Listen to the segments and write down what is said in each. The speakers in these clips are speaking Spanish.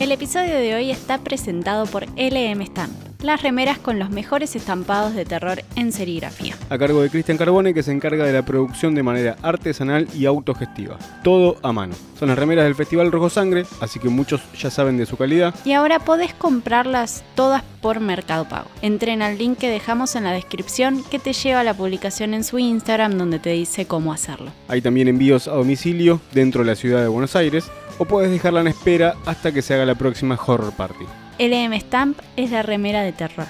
El episodio de hoy está presentado por LM Stamp, las remeras con los mejores estampados de terror en serigrafía. A cargo de Cristian Carbone, que se encarga de la producción de manera artesanal y autogestiva. Todo a mano. Son las remeras del Festival Rojo Sangre, así que muchos ya saben de su calidad. Y ahora podés comprarlas todas por Mercado Pago. Entren al link que dejamos en la descripción que te lleva a la publicación en su Instagram donde te dice cómo hacerlo. Hay también envíos a domicilio dentro de la ciudad de Buenos Aires o puedes dejarla en espera hasta que se haga la próxima Horror Party. LM Stamp es la remera de terror.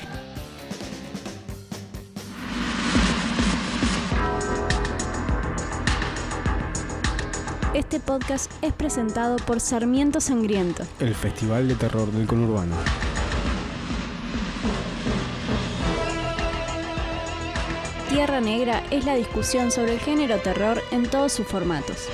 Este podcast es presentado por Sarmiento Sangriento. El Festival de Terror del Conurbano. Tierra Negra es la discusión sobre el género terror en todos sus formatos.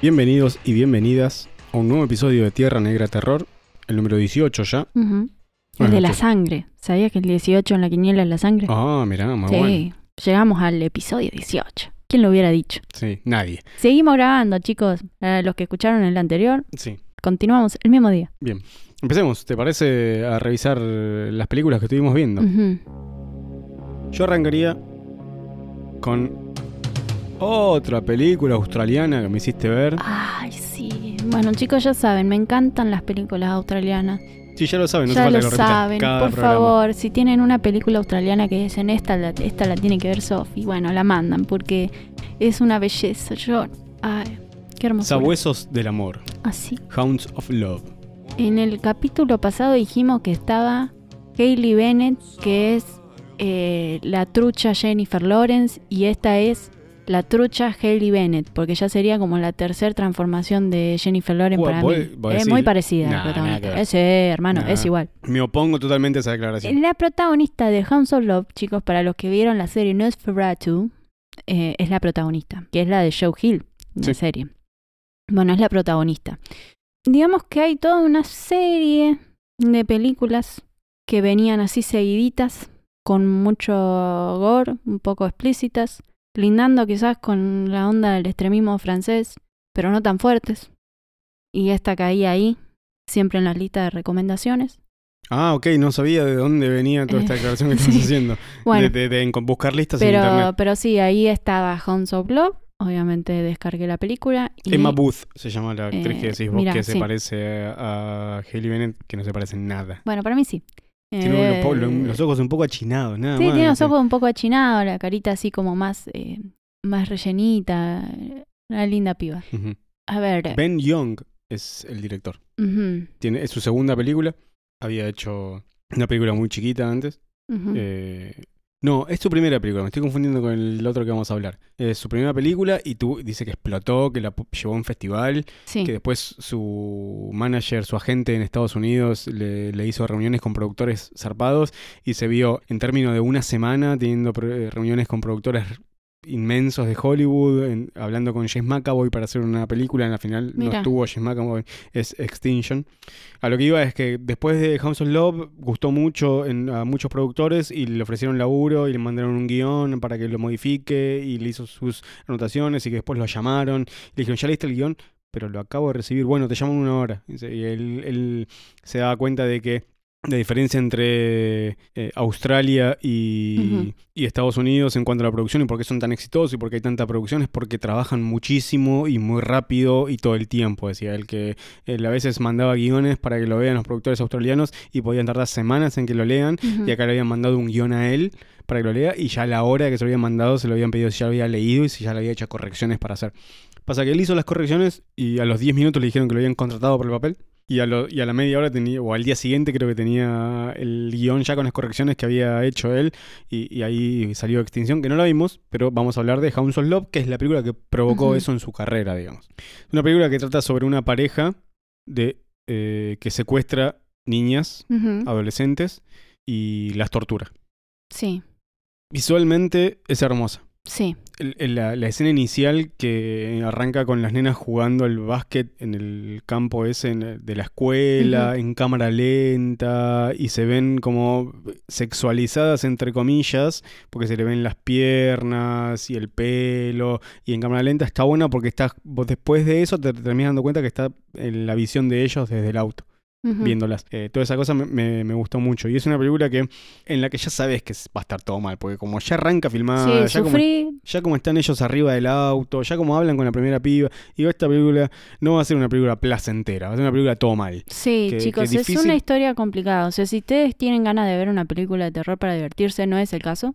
Bienvenidos y bienvenidas a un nuevo episodio de Tierra Negra Terror, el número 18 ya. El Bueno, de la esto- sangre. ¿Sabías que el 18 en la quiniela es la sangre? Ah, mirá, muy sí, bueno. llegamos al episodio 18. ¿Quién lo hubiera dicho? Sí, nadie. Seguimos grabando, chicos. Eh, los que escucharon el anterior, Sí, continuamos el mismo día. bien. Empecemos, ¿te parece a revisar las películas que estuvimos viendo? Yo arrancaría con otra película australiana que me hiciste ver. Ay, sí. Bueno, chicos, ya saben, me encantan las películas australianas. Sí, ya lo saben, no ya falta lo que saben. cada Por programa. favor, si tienen una película australiana que dicen esta, la, esta la tiene que ver Sophie, bueno, la mandan porque es una belleza. Yo, ay, qué hermoso. Sabuesos del amor. Así. Hounds of Love. En el capítulo pasado dijimos que estaba Hailey Bennett, que es eh, la trucha Jennifer Lawrence, y esta es la trucha Hailey Bennett, porque ya sería como la tercera transformación de Jennifer Lawrence para mí. Es muy parecida Nah, la protagonista. Ese, hermano, Nah. es igual. Me opongo totalmente a esa declaración. La protagonista de Hounds of Love, chicos, para los que vieron la serie Nosferatu, eh, es la protagonista, que es la de Joe Hill, la Sí. serie. Bueno, es la protagonista. Digamos que hay toda una serie de películas que venían así seguiditas, con mucho gore, un poco explícitas, lindando quizás con la onda del extremismo francés, pero no tan fuertes. Y esta caía ahí, siempre en la lista de recomendaciones. Ah, ok, no sabía de dónde venía toda esta Eh, declaración que estás sí. haciendo. Bueno, De, de- de en- buscar listas en Pero, internet. pero sí, ahí estaba Hounds of Love. Obviamente descargué la película. Y, Emma Booth se llama la actriz Eh, que decís vos que se sí. parece a Hailey Bennett, que no se parece en nada. Bueno, para mí sí. Tiene Eh, los, po- los- los ojos un poco achinados, nada Sí, más. tiene los Sí. ojos un poco achinados, la carita así como más, eh, más rellenita. Una linda piba. A ver. Ben Young es el director. Tiene, es su segunda película. Había hecho una película muy chiquita antes. Eh, no, es su primera película. Me estoy confundiendo con el otro que vamos a hablar. Es su primera película y tú, dice que explotó, que la llevó a un festival, sí. que después su manager, su agente en Estados Unidos le, le hizo reuniones con productores zarpados y se vio en términos de una semana teniendo eh, reuniones con productores inmensos de Hollywood, en- hablando con James McAvoy para hacer una película. En la final no estuvo James McAvoy, es Extinction. A lo que iba es que después de House of Love gustó mucho en- a muchos productores y le ofrecieron laburo y le mandaron un guion para que lo modifique y le hizo sus anotaciones y que después lo llamaron. Le dijeron, ¿ya leíste el guion? Pero lo acabo de recibir. Bueno, te llamo en una hora. Y él, él se daba cuenta de que la diferencia entre eh, Australia y, Estados Unidos en cuanto a la producción y por qué son tan exitosos y por qué hay tanta producción es porque trabajan muchísimo y muy rápido y todo el tiempo. Decía él que él a veces mandaba guiones para que lo vean los productores australianos y podían tardar semanas en que lo lean y acá le habían mandado un guion a él para que lo lea y ya a la hora que se lo habían mandado se lo habían pedido si ya lo había leído y si ya le había hecho correcciones para hacer. Pasa que él hizo las correcciones y a los 10 minutos le dijeron que lo habían contratado por el papel. Y a, lo- y a la media hora tenía, o al día siguiente creo que tenía el guion ya con las correcciones que había hecho él. Y, y ahí salió Extinción, que no la vimos, pero vamos a hablar de Hounds of Love, que es la película que provocó eso en su carrera, digamos. Una película que trata sobre una pareja de eh, que secuestra niñas, adolescentes, y las tortura. Sí. Visualmente es hermosa. Sí. la, la escena inicial que arranca con las nenas jugando al básquet en el campo ese de la escuela, en cámara lenta, y se ven como sexualizadas, entre comillas, porque se le ven las piernas y el pelo, y en cámara lenta está buena porque estás, vos después de eso te terminas dando cuenta que está en la visión de ellos desde el auto Viéndolas. Eh, toda esa cosa me, me- me gustó mucho. Y es una película que en la que ya sabes que va a estar todo mal, porque como ya arranca filmada, sí, ya, como, sufrí. ya como están ellos arriba del auto, ya como hablan con la primera piba, y esta película no va a ser una película placentera, va a ser una película todo mal. Sí, que- chicos, que es una historia complicada. O sea, si ustedes tienen ganas de ver una película de terror para divertirse, no es el caso.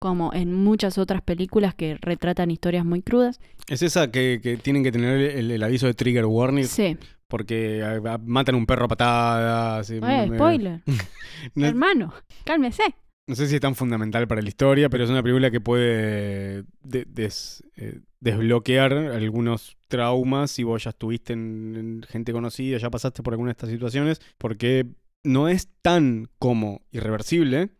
Como en muchas otras películas que retratan historias muy crudas. Es esa que, que tienen que tener el, el aviso de trigger warning, Sí. Porque ah, ah, matan un perro a patadas. y Eh, me- spoiler. no, Hermano, cálmese. no sé si es tan fundamental para la historia, pero es una película que puede de- des- eh, desbloquear algunos traumas si vos ya estuviste en, en gente conocida, ya pasaste por alguna de estas situaciones, porque no es tan como irreversible,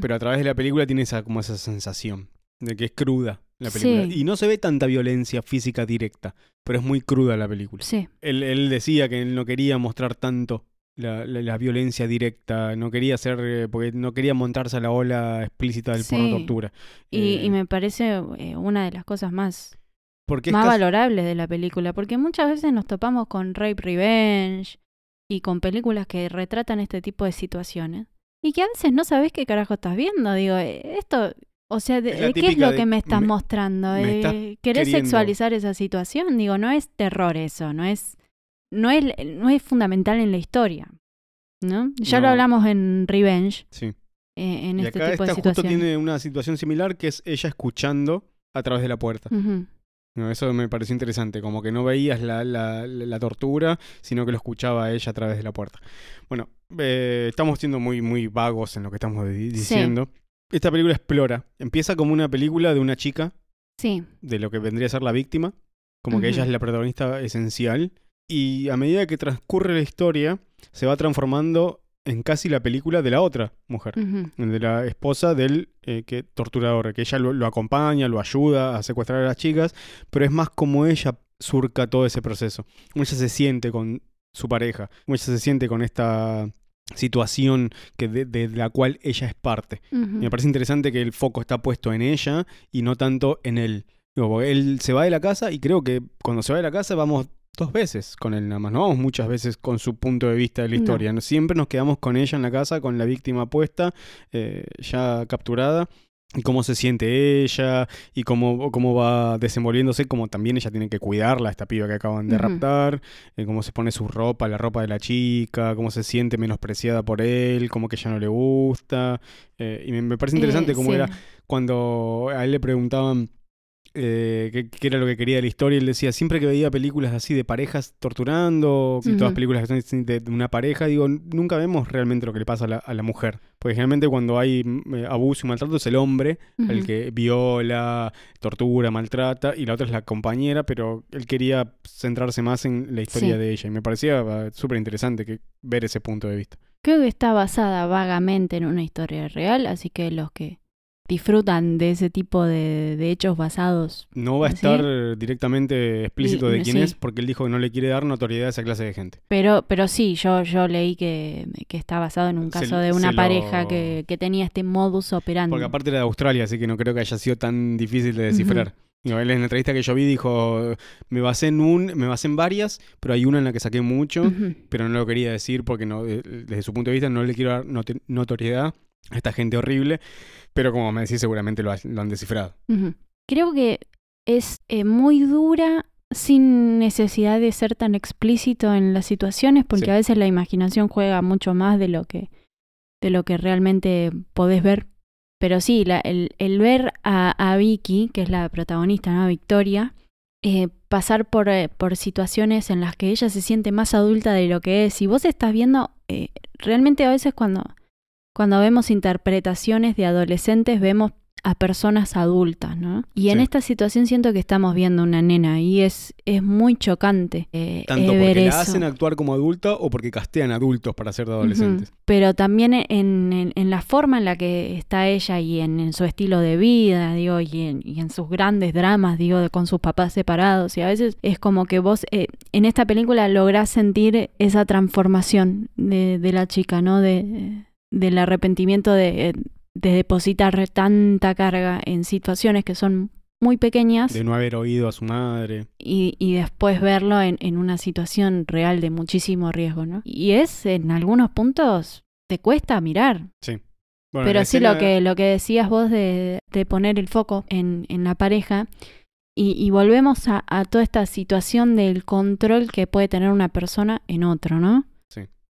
pero a través de la película tiene esa, como esa sensación de que es cruda la película. Sí. Y no se ve tanta violencia física directa, pero es muy cruda la película. Sí. Él, él decía que él no quería mostrar tanto la, la- la violencia directa, no quería hacer, eh, porque no quería montarse a la ola explícita del Sí. porno tortura. Y, Eh, y me parece eh, una de las cosas más, porque más valorables de la película. Porque muchas veces nos topamos con Rape Revenge y con películas que retratan este tipo de situaciones. Y que a veces no sabes qué carajo estás viendo. Digo, esto, o sea, de, ¿qué es lo de- que me estás me- mostrando? me Eh, ¿Querés queriendo- sexualizar esa situación? Digo, no es terror eso, no es, no es, no es fundamental en la historia. ¿No? Ya lo hablamos en Revenge, Sí. eh, en Y este acá tipo esta de justo tiene una situación similar que es ella escuchando a través de la puerta. No, eso me pareció interesante, como que no veías la, la- tortura, sino que lo escuchaba a ella a través de la puerta. Bueno, eh, estamos siendo muy, muy vagos en lo que estamos di- diciendo. Esta película explora, empieza como una película de una chica, Sí, de lo que vendría a ser la víctima, como que ella es la protagonista esencial, y a medida que transcurre la historia, se va transformando en casi la película de la otra mujer de la esposa del eh, que, torturador, que ella lo, lo acompaña, lo ayuda a secuestrar a las chicas, pero es más como ella surca todo ese proceso. Como ella se siente con su pareja, como ella se siente con esta situación que de, de la cual ella es parte. Me parece interesante que el foco está puesto en ella y no tanto en él. Digo, él se va de la casa y creo que cuando se va de la casa vamos dos veces con él nada más. No vamos muchas veces con su punto de vista de la historia. No, Siempre nos quedamos con ella en la casa, con la víctima puesta, eh, ya capturada. Y cómo se siente ella y cómo, cómo va desenvolviéndose, como también ella tiene que cuidarla, esta piba que acaban de raptar, eh, cómo se pone su ropa, la ropa de la chica, cómo se siente menospreciada por él, cómo que ella no le gusta. eh, y me, me parece interesante Eh, cómo sí. era cuando a él le preguntaban eh, era lo que quería de la historia, él decía, siempre que veía películas así de parejas torturando, y todas películas que son de una pareja, digo, nunca vemos realmente lo que le pasa a la, a la mujer. Porque generalmente cuando hay mm, eh, abuso y maltrato es el hombre el que viola, tortura, maltrata, y la otra es la compañera, pero él quería centrarse más en la historia Sí. de ella. Y me parecía eh, súper interesante ver ese punto de vista. Creo que está basada vagamente en una historia real, así que los que disfrutan de ese tipo de, de hechos basados. No va a ¿Sí? estar directamente explícito Y- de quién sí. es, porque él dijo que no le quiere dar notoriedad a esa clase de gente. Pero, pero sí, yo, yo leí que, que está basado en un Se- caso de una lo- pareja que, que tenía este modus operandi. Porque aparte era de Australia, así que no creo que haya sido tan difícil de descifrar. Digo, él en la entrevista que yo vi dijo, me basé en un, me basé en varias, pero hay una en la que saqué mucho, pero no lo quería decir porque no, eh, desde su punto de vista no le quiero dar notoriedad a esta gente horrible, pero como me decís seguramente lo, ha- lo han descifrado. Creo que es eh, muy dura sin necesidad de ser tan explícito en las situaciones, porque Sí. a veces la imaginación juega mucho más de lo que, de lo que realmente podés ver. Pero sí, la- el, el ver a, a Vicky, que es la protagonista, ¿no? Victoria, eh, pasar por, eh, por situaciones en las que ella se siente más adulta de lo que es. Y vos estás viendo, eh, realmente a veces cuando, cuando vemos interpretaciones de adolescentes, vemos a personas adultas, ¿no? Y en esta situación siento que estamos viendo una nena y es, es muy chocante eh, Tanto eh, ver porque la eso. hacen actuar como adulta o porque castean adultos para ser de adolescentes. Pero también en, en- en la forma en la que está ella y en, en su estilo de vida, digo, y en, y en sus grandes dramas, digo, de- con sus papás separados. Y a veces es como que vos eh, en esta película lográs sentir esa transformación de, de la chica, ¿no? De, del arrepentimiento de, de depositar tanta carga en situaciones que son muy pequeñas De no haber oído a su madre. y, y después verlo en, en una situación real de muchísimo riesgo, ¿no? Y es, en algunos puntos, te cuesta mirar. Bueno, Pero sí escena- lo que, lo que decías vos de, de poner el foco en, en la pareja. Y, y volvemos a, a toda esta situación del control que puede tener una persona en otro, ¿no?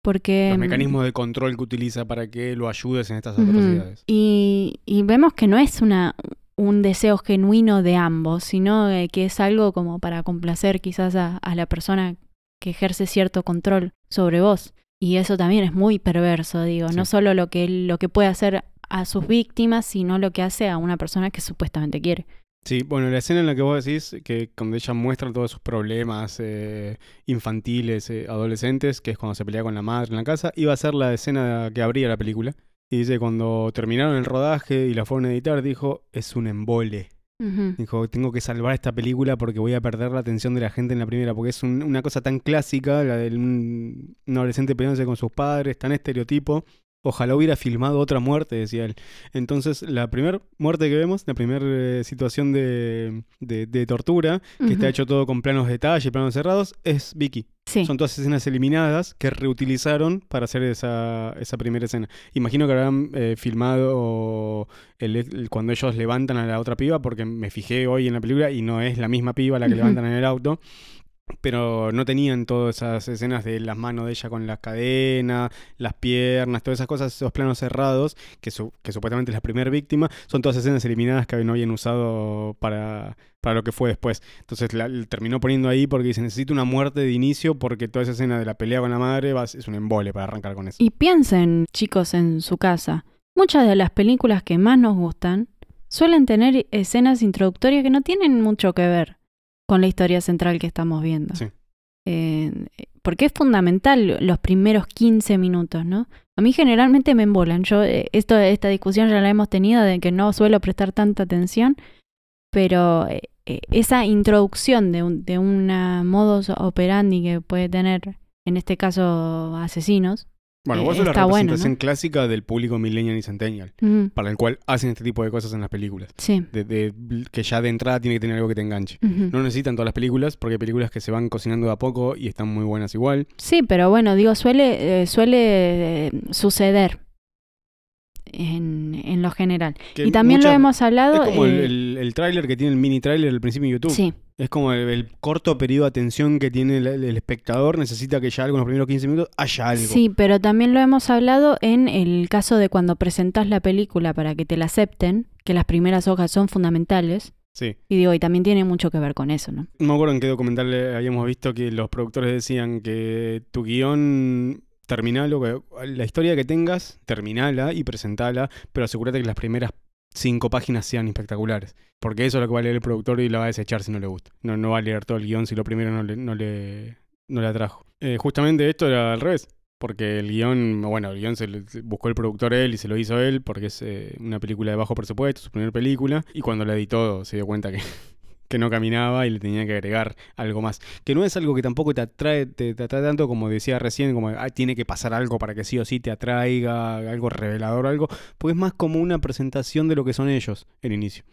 Porque... Los mm, mecanismos de control que utiliza para que lo ayudes en estas atrocidades. Y, y vemos que no es una, un deseo genuino de ambos, sino eh, que es algo como para complacer quizás a, a la persona que ejerce cierto control sobre vos. Y eso también es muy perverso, digo, no solo lo que, lo que puede hacer a sus víctimas, sino lo que hace a una persona que supuestamente quiere. Sí, bueno, la escena en la que vos decís que cuando ella muestra todos sus problemas eh, infantiles, eh, adolescentes, que es cuando se pelea con la madre en la casa, iba a ser la escena que abría la película. Y dice, cuando terminaron el rodaje y la fueron a editar, dijo, es un embole. Dijo, tengo que salvar esta película porque voy a perder la atención de la gente en la primera, porque es un- una cosa tan clásica, la de un, un adolescente peleándose con sus padres, tan estereotipo. Ojalá hubiera filmado otra muerte, decía él. Entonces, la primera muerte que vemos, la primera situación de, de- de tortura, que está hecho todo con planos de detalle, planos cerrados, es Vicky. Sí. Son todas escenas eliminadas que reutilizaron para hacer esa, esa primera escena. Imagino que habrán eh, filmado el- el- cuando ellos levantan a la otra piba, porque me fijé hoy en la película y no es la misma piba la que levantan en el auto. Pero no tenían todas esas escenas de las manos de ella con las cadenas, las piernas, todas esas cosas, esos planos cerrados, que, su- que supuestamente es la primera víctima, son todas escenas eliminadas que no habían usado para, para lo que fue después. Entonces la, terminó poniendo ahí porque dice, necesito una muerte de inicio porque toda esa escena de la pelea con la madre va- es un embole para arrancar con eso. Y piensen, chicos, en su casa. Muchas de las películas que más nos gustan suelen tener escenas introductorias que no tienen mucho que ver con la historia central que estamos viendo. Sí. Eh, porque es fundamental los primeros 15 minutos, ¿no? A mí generalmente me embolan. Yo, eh, esto, esta discusión ya la hemos tenido de que no suelo prestar tanta atención, pero eh, esa introducción de, un, de una modus operandi que puede tener, en este caso, asesinos, Bueno, eh, vos sos la bueno, representación ¿no? clásica del público millennial y centennial, para el cual hacen este tipo de cosas en las películas. sí. De, de- que ya de entrada tiene que tener algo que te enganche. No necesitan todas las películas, porque hay películas que se van cocinando de a poco y están muy buenas igual. Sí, pero bueno, digo, suele, eh, suele eh, suceder en, en lo general. Que y también lo hemos hablado. Es como el, eh, el, el tráiler que tiene el mini tráiler al principio de YouTube. sí, Es como el, el corto periodo de atención que tiene el, el espectador. Necesita que ya algo en los primeros 15 minutos haya algo. sí, pero también lo hemos hablado en el caso de cuando presentas la película para que te la acepten, que las primeras hojas son fundamentales. Sí. Y digo, y también tiene mucho que ver con eso, ¿no? No me acuerdo en qué documental eh, habíamos visto que los productores decían que tu guion terminalo, que la historia que tengas, terminala y presentala, pero asegúrate que las primeras cinco páginas sean espectaculares. Porque eso es lo que va a leer el productor y la va a desechar si no le gusta. No, no va a leer todo el guion si lo primero no le, no le, atrajo. Eh, justamente esto era al revés. Porque el guion, bueno, el guion se lo se buscó el productor él y se lo hizo él porque es eh, una película de bajo presupuesto, su primera película. Y cuando la editó se dio cuenta que, que no caminaba y le tenía que agregar algo más. Que no es algo que tampoco te atrae, te, atrae tanto como decía recién, como tiene que pasar algo para que sí o sí te atraiga, algo revelador, algo. Pues es más como una presentación de lo que son ellos, el inicio.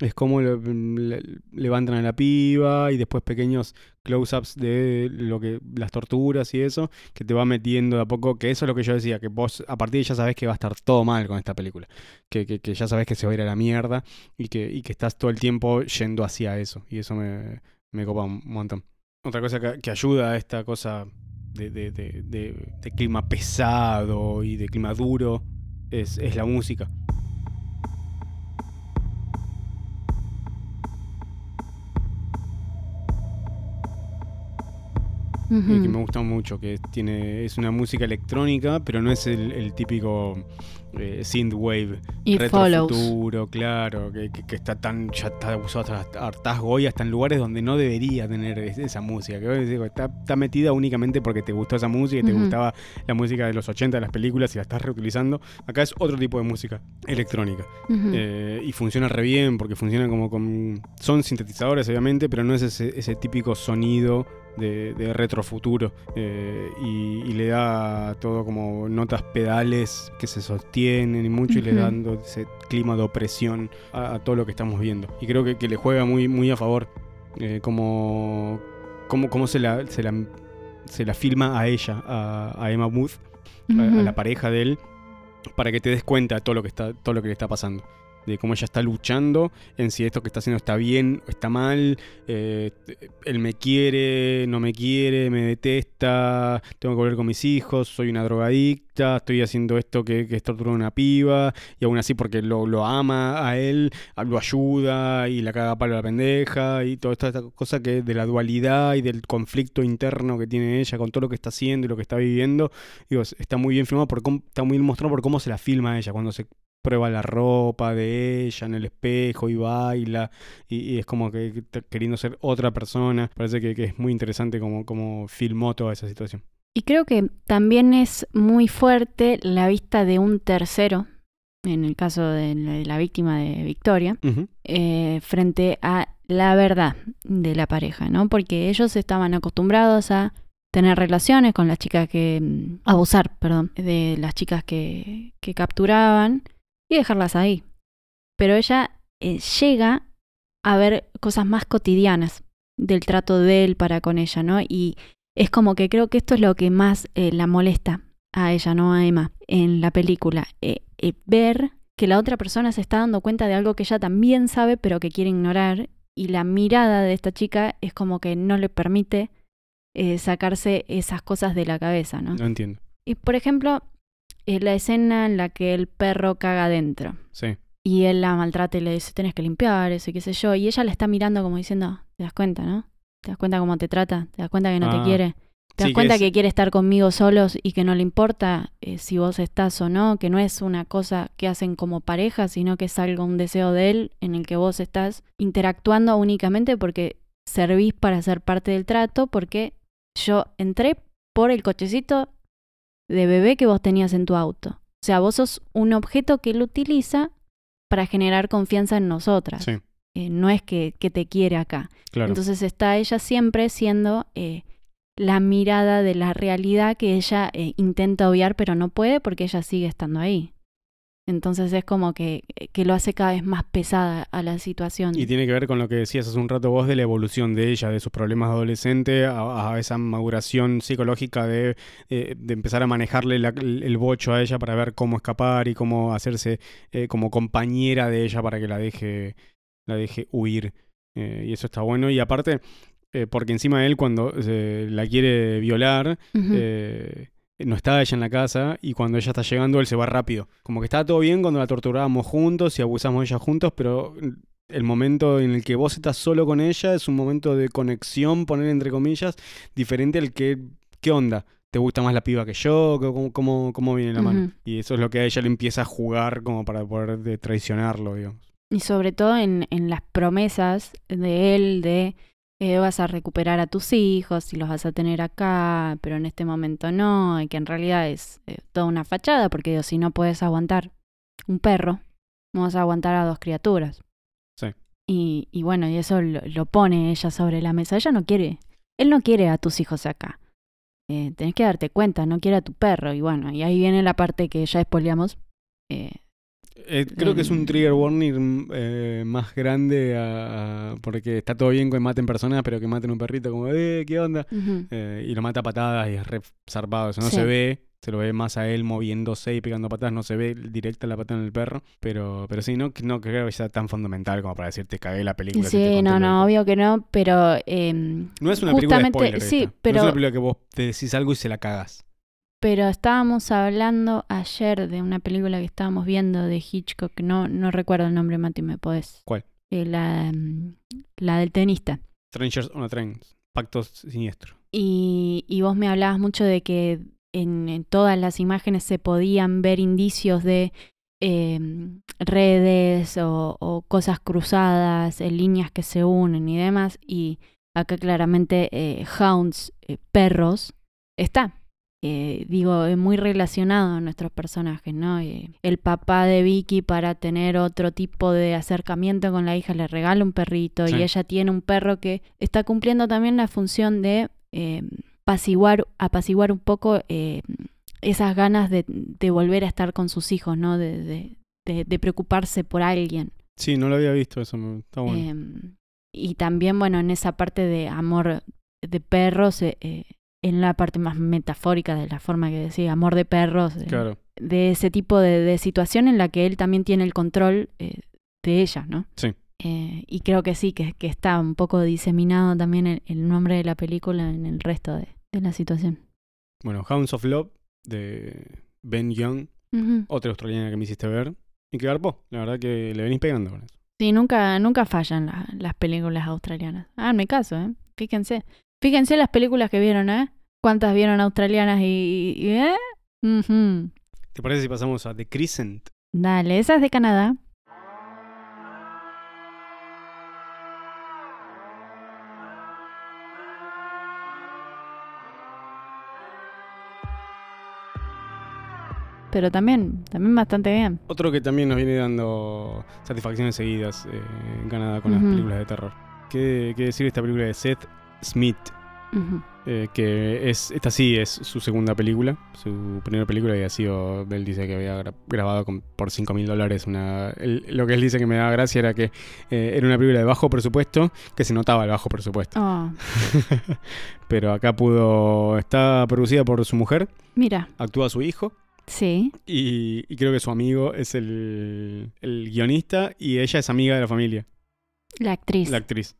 Es como le- le- levantan a la piba y después pequeños close-ups de lo que las torturas y eso, que te va metiendo de a poco, que eso es lo que yo decía, que vos a partir de ya sabés que va a estar todo mal con esta película, que, ya sabés que se va a ir a la mierda y que, estás todo el tiempo yendo hacia eso, y eso me, copa un montón. Otra cosa que, ayuda a esta cosa de, de, de, de- clima pesado y de clima duro es la música. Eh, que me gusta mucho, que tiene es una música electrónica, pero no es el, el típico eh, synthwave Y retro Follows. futuro, claro, que, que- que está tan ya está usado hasta hartazgo y hasta en lugares donde no debería tener es- esa música, que está, está metida únicamente porque te gustó esa música y te gustaba la música de los 80 de las películas y la estás reutilizando. Acá es otro tipo de música electrónica. Eh, y funciona re bien porque funciona como con... Son sintetizadores obviamente, pero no es ese, ese típico sonido de, de retrofuturo. Eh, y, y le da todo como notas pedales que se sostienen y mucho y le dando ese clima de opresión a, a todo lo que estamos viendo. Y creo que, que le juega muy, muy a favor eh, como, como, como se, la, se, la, se la filma a ella, a, a Emma Booth a, a la pareja de él para que te des cuenta de todo lo que está todo lo que le está pasando de cómo ella está luchando en si esto que está haciendo está bien o está mal eh, él me quiere no me quiere me detesta tengo que volver con mis hijos soy una drogadicta estoy haciendo esto que, que es torturar a una piba y aún así porque lo, lo ama a él lo ayuda y la caga palo a la pendeja y toda esta, esta cosa que de la dualidad y del conflicto interno que tiene ella con todo lo que está haciendo y lo que está viviendo Digo, es- está muy bien filmado, por cómo- está muy bien mostrado por cómo se la filma ella, cuando se prueba la ropa de ella en el espejo y baila, y, y es como que, queriendo ser otra persona. Parece que, que es muy interesante como, como filmó toda esa situación. Y creo que también es muy fuerte la vista de un tercero, en el caso de la, víctima de Victoria, eh, frente a la verdad de la pareja, ¿no? Porque ellos estaban acostumbrados a tener relaciones con las chicas que... mm, abusar, perdón, de las chicas que, que capturaban y dejarlas ahí. Pero ella eh, llega a ver cosas más cotidianas del trato de él para con ella, ¿no? Y es como que creo que esto es lo que más eh, la molesta a ella, no a Emma, en la película. Eh, eh, ver que la otra persona se está dando cuenta de algo que ella también sabe, pero que quiere ignorar. Y la mirada de esta chica es como que no le permite sacarse esas cosas de la cabeza, ¿no? No entiendo. Y por ejemplo, eh, la escena en la que el perro caga adentro. Sí. Y él la maltrata y le dice, tenés que limpiar eso y qué sé yo. Y ella la está mirando como diciendo, te das cuenta, ¿no? Te das cuenta cómo te trata, te das cuenta que no Ah. te quiere. Te das Sí, que cuenta es- que quiere estar conmigo solos y que no le importa eh, si vos estás o no, que no es una cosa que hacen como pareja, sino que es algo, un deseo de él en el que vos estás interactuando únicamente porque servís para ser parte del trato, porque yo entré por el cochecito de bebé que vos tenías en tu auto. O sea, vos sos un objeto que él utiliza para generar confianza en nosotras. Sí, Eh, no es que, que te quiere acá. claro. Entonces está ella siempre siendo eh, la mirada de la realidad que ella eh, intenta obviar, pero no puede porque ella sigue estando ahí. Entonces es como que, que lo hace cada vez más pesada a la situación. Y tiene que ver con lo que decías hace un rato vos de la evolución de ella, de sus problemas de adolescente, a, a esa maduración psicológica de, eh, de empezar a manejarle la- el bocho a ella para ver cómo escapar y cómo hacerse eh, como compañera de ella para que la deje, la deje huir. Eh, y eso está bueno. Y aparte, eh, porque encima él cuando eh, la quiere violar, eh, no está ella en la casa y cuando ella está llegando él se va rápido. Como que estaba todo bien cuando la torturábamos juntos y abusamos de ella juntos, pero el momento en el que vos estás solo con ella es un momento de conexión, poner entre comillas, diferente al que, ¿qué onda? ¿Te gusta más la piba que yo? ¿Cómo, cómo, cómo viene la mano? Y eso es lo que a ella le empieza a jugar como para poder de traicionarlo, digamos. Y sobre todo en, en las promesas de él de eh, vas a recuperar a tus hijos y los vas a tener acá, pero en este momento no, y que en realidad es eh, toda una fachada, porque digo, si no puedes aguantar un perro, no vas a aguantar a dos criaturas. Sí. Y, y bueno, y eso lo, lo pone ella sobre la mesa. Ella no quiere, él no quiere a tus hijos acá. Eh, tenés que darte cuenta, no quiere a tu perro. Y bueno, y ahí viene la parte que ya spoileamos. Eh, Eh, creo que es un Em. trigger warning eh, más grande a- a- porque está todo bien que maten personas, pero que maten un perrito como, eh, ¿qué onda? Eh, y lo mata a patadas y es re zarpado. Eso no Sí. se ve, se lo ve más a él moviéndose y pegando patadas, no se ve directa la patada en el perro. Pero, pero sí, no, no creo que sea tan fundamental como para decirte cagué la película. Sí, no, no, obvio que no, pero em, No es una película de justamente, spoiler. sí, esta. No pero, es una película que vos te decís algo y se la cagas. Pero estábamos hablando ayer de una película que estábamos viendo de Hitchcock, no, no recuerdo el nombre, Mati, ¿me podés? ¿Cuál? Eh, la, mm, la del tenista. Strangers on a Train. Pactos siniestros. Y, y vos me hablabas mucho de que en, en todas las imágenes se podían ver indicios de eh, redes o, o cosas cruzadas, eh, líneas que se unen y demás. Y acá claramente eh, hounds, eh, perros, está. Eh, digo, es muy relacionado a nuestros personajes, ¿no? Eh, el papá de Vicky para tener otro tipo de acercamiento con la hija le regala un perrito Sí. y ella tiene un perro que está cumpliendo también la función de eh, apaciguar, apaciguar un poco esas ganas de, de volver a estar con sus hijos, ¿no? De, de- preocuparse por alguien. Sí, no lo había visto eso. Está bueno. Eh, y también, bueno, en esa parte de amor de perros, en la parte más metafórica de la forma que decía, amor de perros, claro. de ese tipo de, de situación en la que él también tiene el control eh, de ella, ¿no? Sí. Eh, y creo que sí, que, que está un poco diseminado también el, el nombre de la película en el resto de, de la situación. Bueno, Hounds of Love de Ben Young, otra australiana que me hiciste ver. Y que garpó. La verdad que le venís pegando con eso. Sí, nunca, nunca fallan la- las películas australianas. Háganme caso, ¿eh? Fíjense. Fíjense las películas que vieron, ¿eh? ¿Cuántas vieron australianas y... y- ¿eh? ¿Te parece si pasamos a The Crescent? Dale, esa es de Canadá. Pero también, también bastante bien. Otro que también nos viene dando satisfacciones seguidas eh, en Canadá con las películas de terror. ¿Qué, qué decir de esta película de Seth Smith? Eh, que es, esta sí es su segunda película. Su primera película había sido, él dice que había gra- grabado con- por 5 mil dólares. Una, él- lo que él dice que me daba gracia era que eh, era una película de bajo presupuesto, que se notaba el bajo presupuesto. Oh, Pero acá pudo, está producida por su mujer, mira, actúa su hijo. sí. Y, y creo que su amigo es el, el guionista y ella es amiga de la familia, La actriz. la actriz.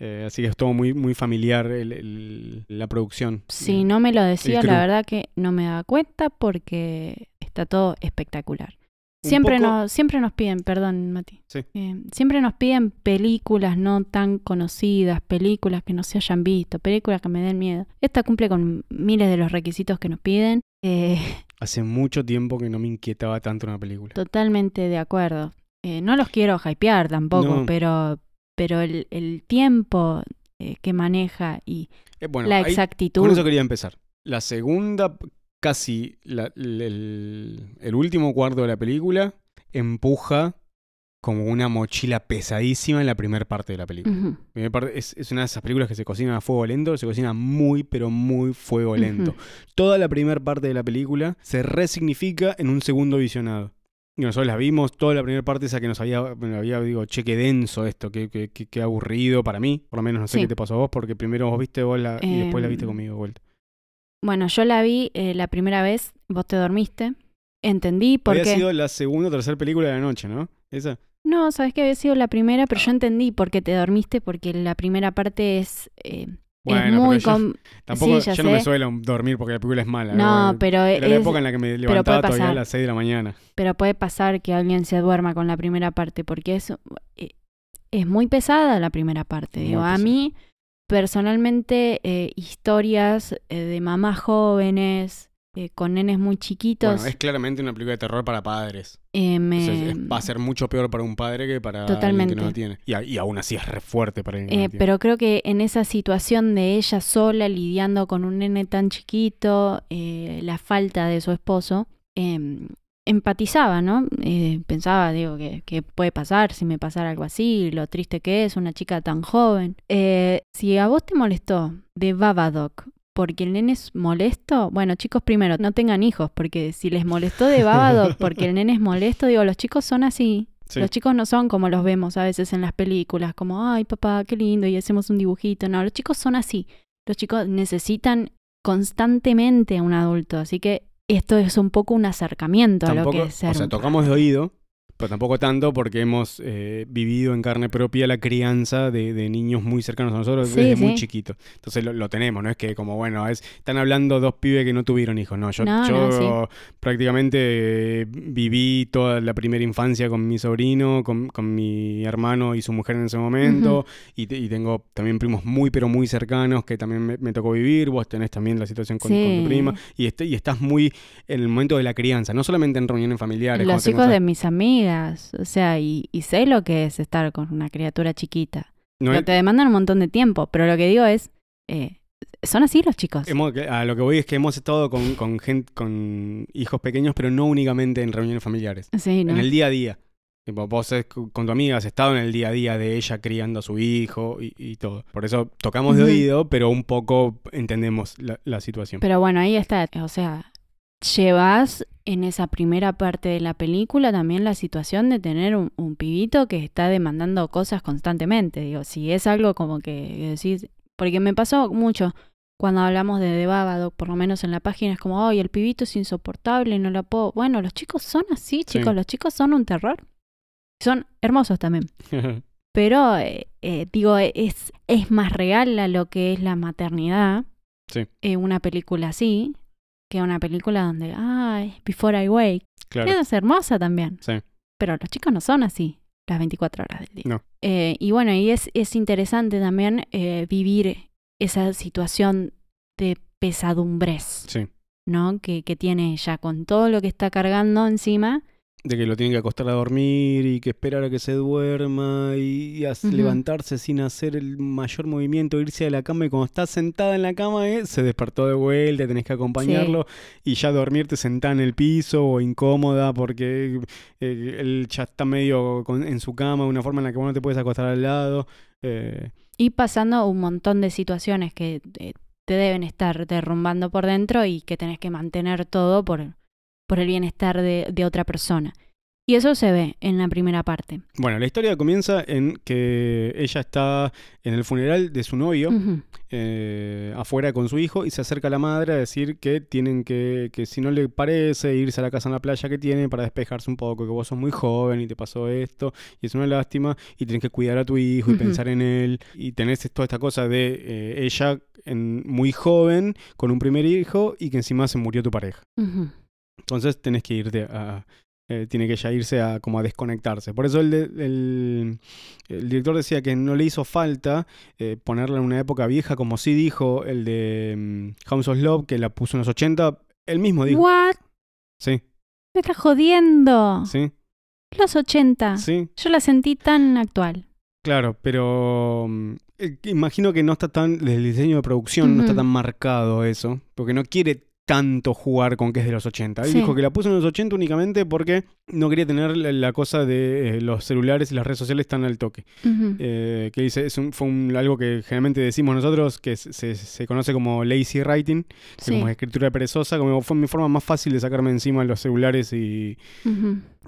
Eh, así que es todo muy, muy familiar el- el- la producción. Si Eh, no me lo decía, la verdad que no me daba cuenta porque está todo espectacular. Siempre, poco- nos, siempre nos piden, perdón, Mati. Sí. Eh, siempre nos piden películas no tan conocidas, películas que no se hayan visto, películas que me den miedo. Esta cumple con miles de los requisitos que nos piden. Eh, Hace mucho tiempo que no me inquietaba tanto una película. totalmente de acuerdo. Eh, no los quiero hypear tampoco, No. pero, pero el, el tiempo eh, que maneja y Eh, bueno, la ahí- exactitud. con eso quería empezar. La segunda, casi la- el, último cuarto de la película, empuja como una mochila pesadísima en la primera parte de la película. Primera parte es, es una de esas películas que se cocinan a fuego lento, se cocina muy, pero muy fuego lento. Toda la primera parte de la película se resignifica en un segundo visionado. Y nosotros la vimos, toda la primera parte esa que nos había, me había digo, cheque denso esto, que, que, que- que aburrido para mí, por lo menos no sé Sí. qué te pasó a vos, porque primero vos viste vos la, y después la viste Em, conmigo de vuelta. Bueno, yo la vi eh, la primera vez, vos te dormiste. Entendí por Había qué. sido la segunda o tercera película de la noche, ¿no? Esa. No, sabes que había sido la primera, pero Ah. yo entendí por qué te dormiste, porque la primera parte es, eh, es Bueno, muy... pero yo- Tampoco, Sí, yo no me suelo dormir porque la película es mala. No, Bueno, pero Era la es, época en la que me puede levantaba todavía a pasar. las 6 de la mañana. pero puede pasar que alguien se duerma con la primera parte, porque es, eh, es muy pesada la primera parte. Muy Digo, a mí, personalmente, eh, historias eh, de mamás jóvenes, eh, con nenes muy chiquitos, Bueno, es claramente una película de terror para padres. eh, me... Entonces, es- va a ser mucho peor para un padre que para Totalmente. alguien que no lo tiene. Y, a- y aún así es re fuerte para alguien que no Eh, tiene. pero creo que en esa situación de ella sola lidiando con un nene tan chiquito, la falta de su esposo, eh, empatizaba, ¿no? Eh, pensaba, digo, que, que puede pasar si me pasara algo así, lo triste que es una chica tan joven. Eh, si a vos te molestó de Babadook porque el nene es molesto, bueno, chicos, primero, no tengan hijos, porque si les molestó de Babadook porque el nene es molesto, digo, los chicos son así, Sí. los chicos no son como los vemos a veces en las películas, como, ay papá, qué lindo, y hacemos un dibujito. No, los chicos son así. Los chicos necesitan constantemente a un adulto. Así que esto es un poco un acercamiento a lo que es ser. o sea, tocamos de oído, pero tampoco tanto porque hemos eh, vivido en carne propia la crianza de, de niños muy cercanos a nosotros Sí, desde muy chiquitos. Entonces lo, lo tenemos, no es que como, bueno, es, están hablando dos pibes que no tuvieron hijos. No, yo, No, yo no, prácticamente eh, viví toda la primera infancia con mi sobrino, con, con mi hermano y su mujer en ese momento, y, te- y tengo también primos muy, pero muy cercanos que también me, me tocó vivir. Vos tenés también la situación con, con tu prima, y, este- y estás muy en el momento de la crianza, no solamente en reuniones familiares. Los hijos de mis amigas, o sea, y, y sé lo que es estar con una criatura chiquita. no Pero es- te demandan un montón de tiempo, pero lo que digo es, eh, son así los chicos. Hemos- a lo que voy es que hemos estado con, con, gente, con hijos pequeños, pero no únicamente en reuniones familiares. Sí, ¿no? En el día a día. Vos con tu amiga has estado en el día a día de ella criando a su hijo y, y todo. Por eso tocamos de oído, pero un poco entendemos la, la situación. Pero bueno, ahí está, o sea, llevas en esa primera parte de la película también la situación de tener un, un pibito que está demandando cosas constantemente. Digo, si es algo como que decís, porque me pasó mucho cuando hablamos de The Babadook, por lo menos en la página, es como, ay, el pibito es insoportable, no lo puedo. Bueno, los chicos son así, Sí. chicos, los chicos son un terror. Son hermosos también. Pero, eh, eh, digo, es, es más real a lo que es la maternidad. Sí. eh, una película así que una película donde, ay, Before I Wake. claro. que Es hermosa también. Sí. Pero los chicos no son así las 24 horas del día. No. Eh, y bueno, y es, es interesante también eh, vivir esa situación de pesadumbres, Sí. ¿no? Que, que tiene ella con todo lo que está cargando encima. De que lo tienen que acostar a dormir y que esperar a que se duerma y, y levantarse sin hacer el mayor movimiento, irse a la cama y cuando está sentada en la cama eh, se despertó de vuelta, tenés que acompañarlo y ya dormirte sentada en el piso o incómoda porque eh, él ya está medio con- en su cama de una forma en la que vos no te puedes acostar al lado. eh, Y pasando un montón de situaciones que eh, te deben estar derrumbando por dentro y que tenés que mantener todo por, por el bienestar de, de otra persona. Y eso se ve en la primera parte. Bueno, la historia comienza en que ella está en el funeral de su novio. Eh, afuera con su hijo y se acerca a la madre a decir que tienen que, que si no le parece, irse a la casa en la playa que tiene para despejarse un poco, que vos sos muy joven y te pasó esto y es una lástima y tienes que cuidar a tu hijo y pensar en él y tenés toda esta cosa de eh, ella en, muy joven con un primer hijo y que encima se murió tu pareja. Ujú. Entonces tenés que irte a... eh, tiene que ella irse a como a desconectarse. Por eso el, de- el, el director decía que no le hizo falta eh, ponerla en una época vieja, como sí dijo el de mm, House of Love, que la puso en los 80. Él mismo dijo. ¿What? Sí, Me estás jodiendo. sí, Los 80. sí. Yo la sentí tan actual. Claro, pero mm, eh, imagino que no está tan, desde el diseño de producción, no está tan marcado eso, porque no quiere tanto jugar con que es de los 80. Él Sí. dijo que la puso en los 80 únicamente porque no quería tener la, la cosa de eh, los celulares y las redes sociales tan al toque. Eh, que dice, es un- fue un- algo que generalmente decimos nosotros, que se, se- se conoce como lazy writing, que Sí. como escritura perezosa, como fue mi forma más fácil de sacarme encima los celulares y,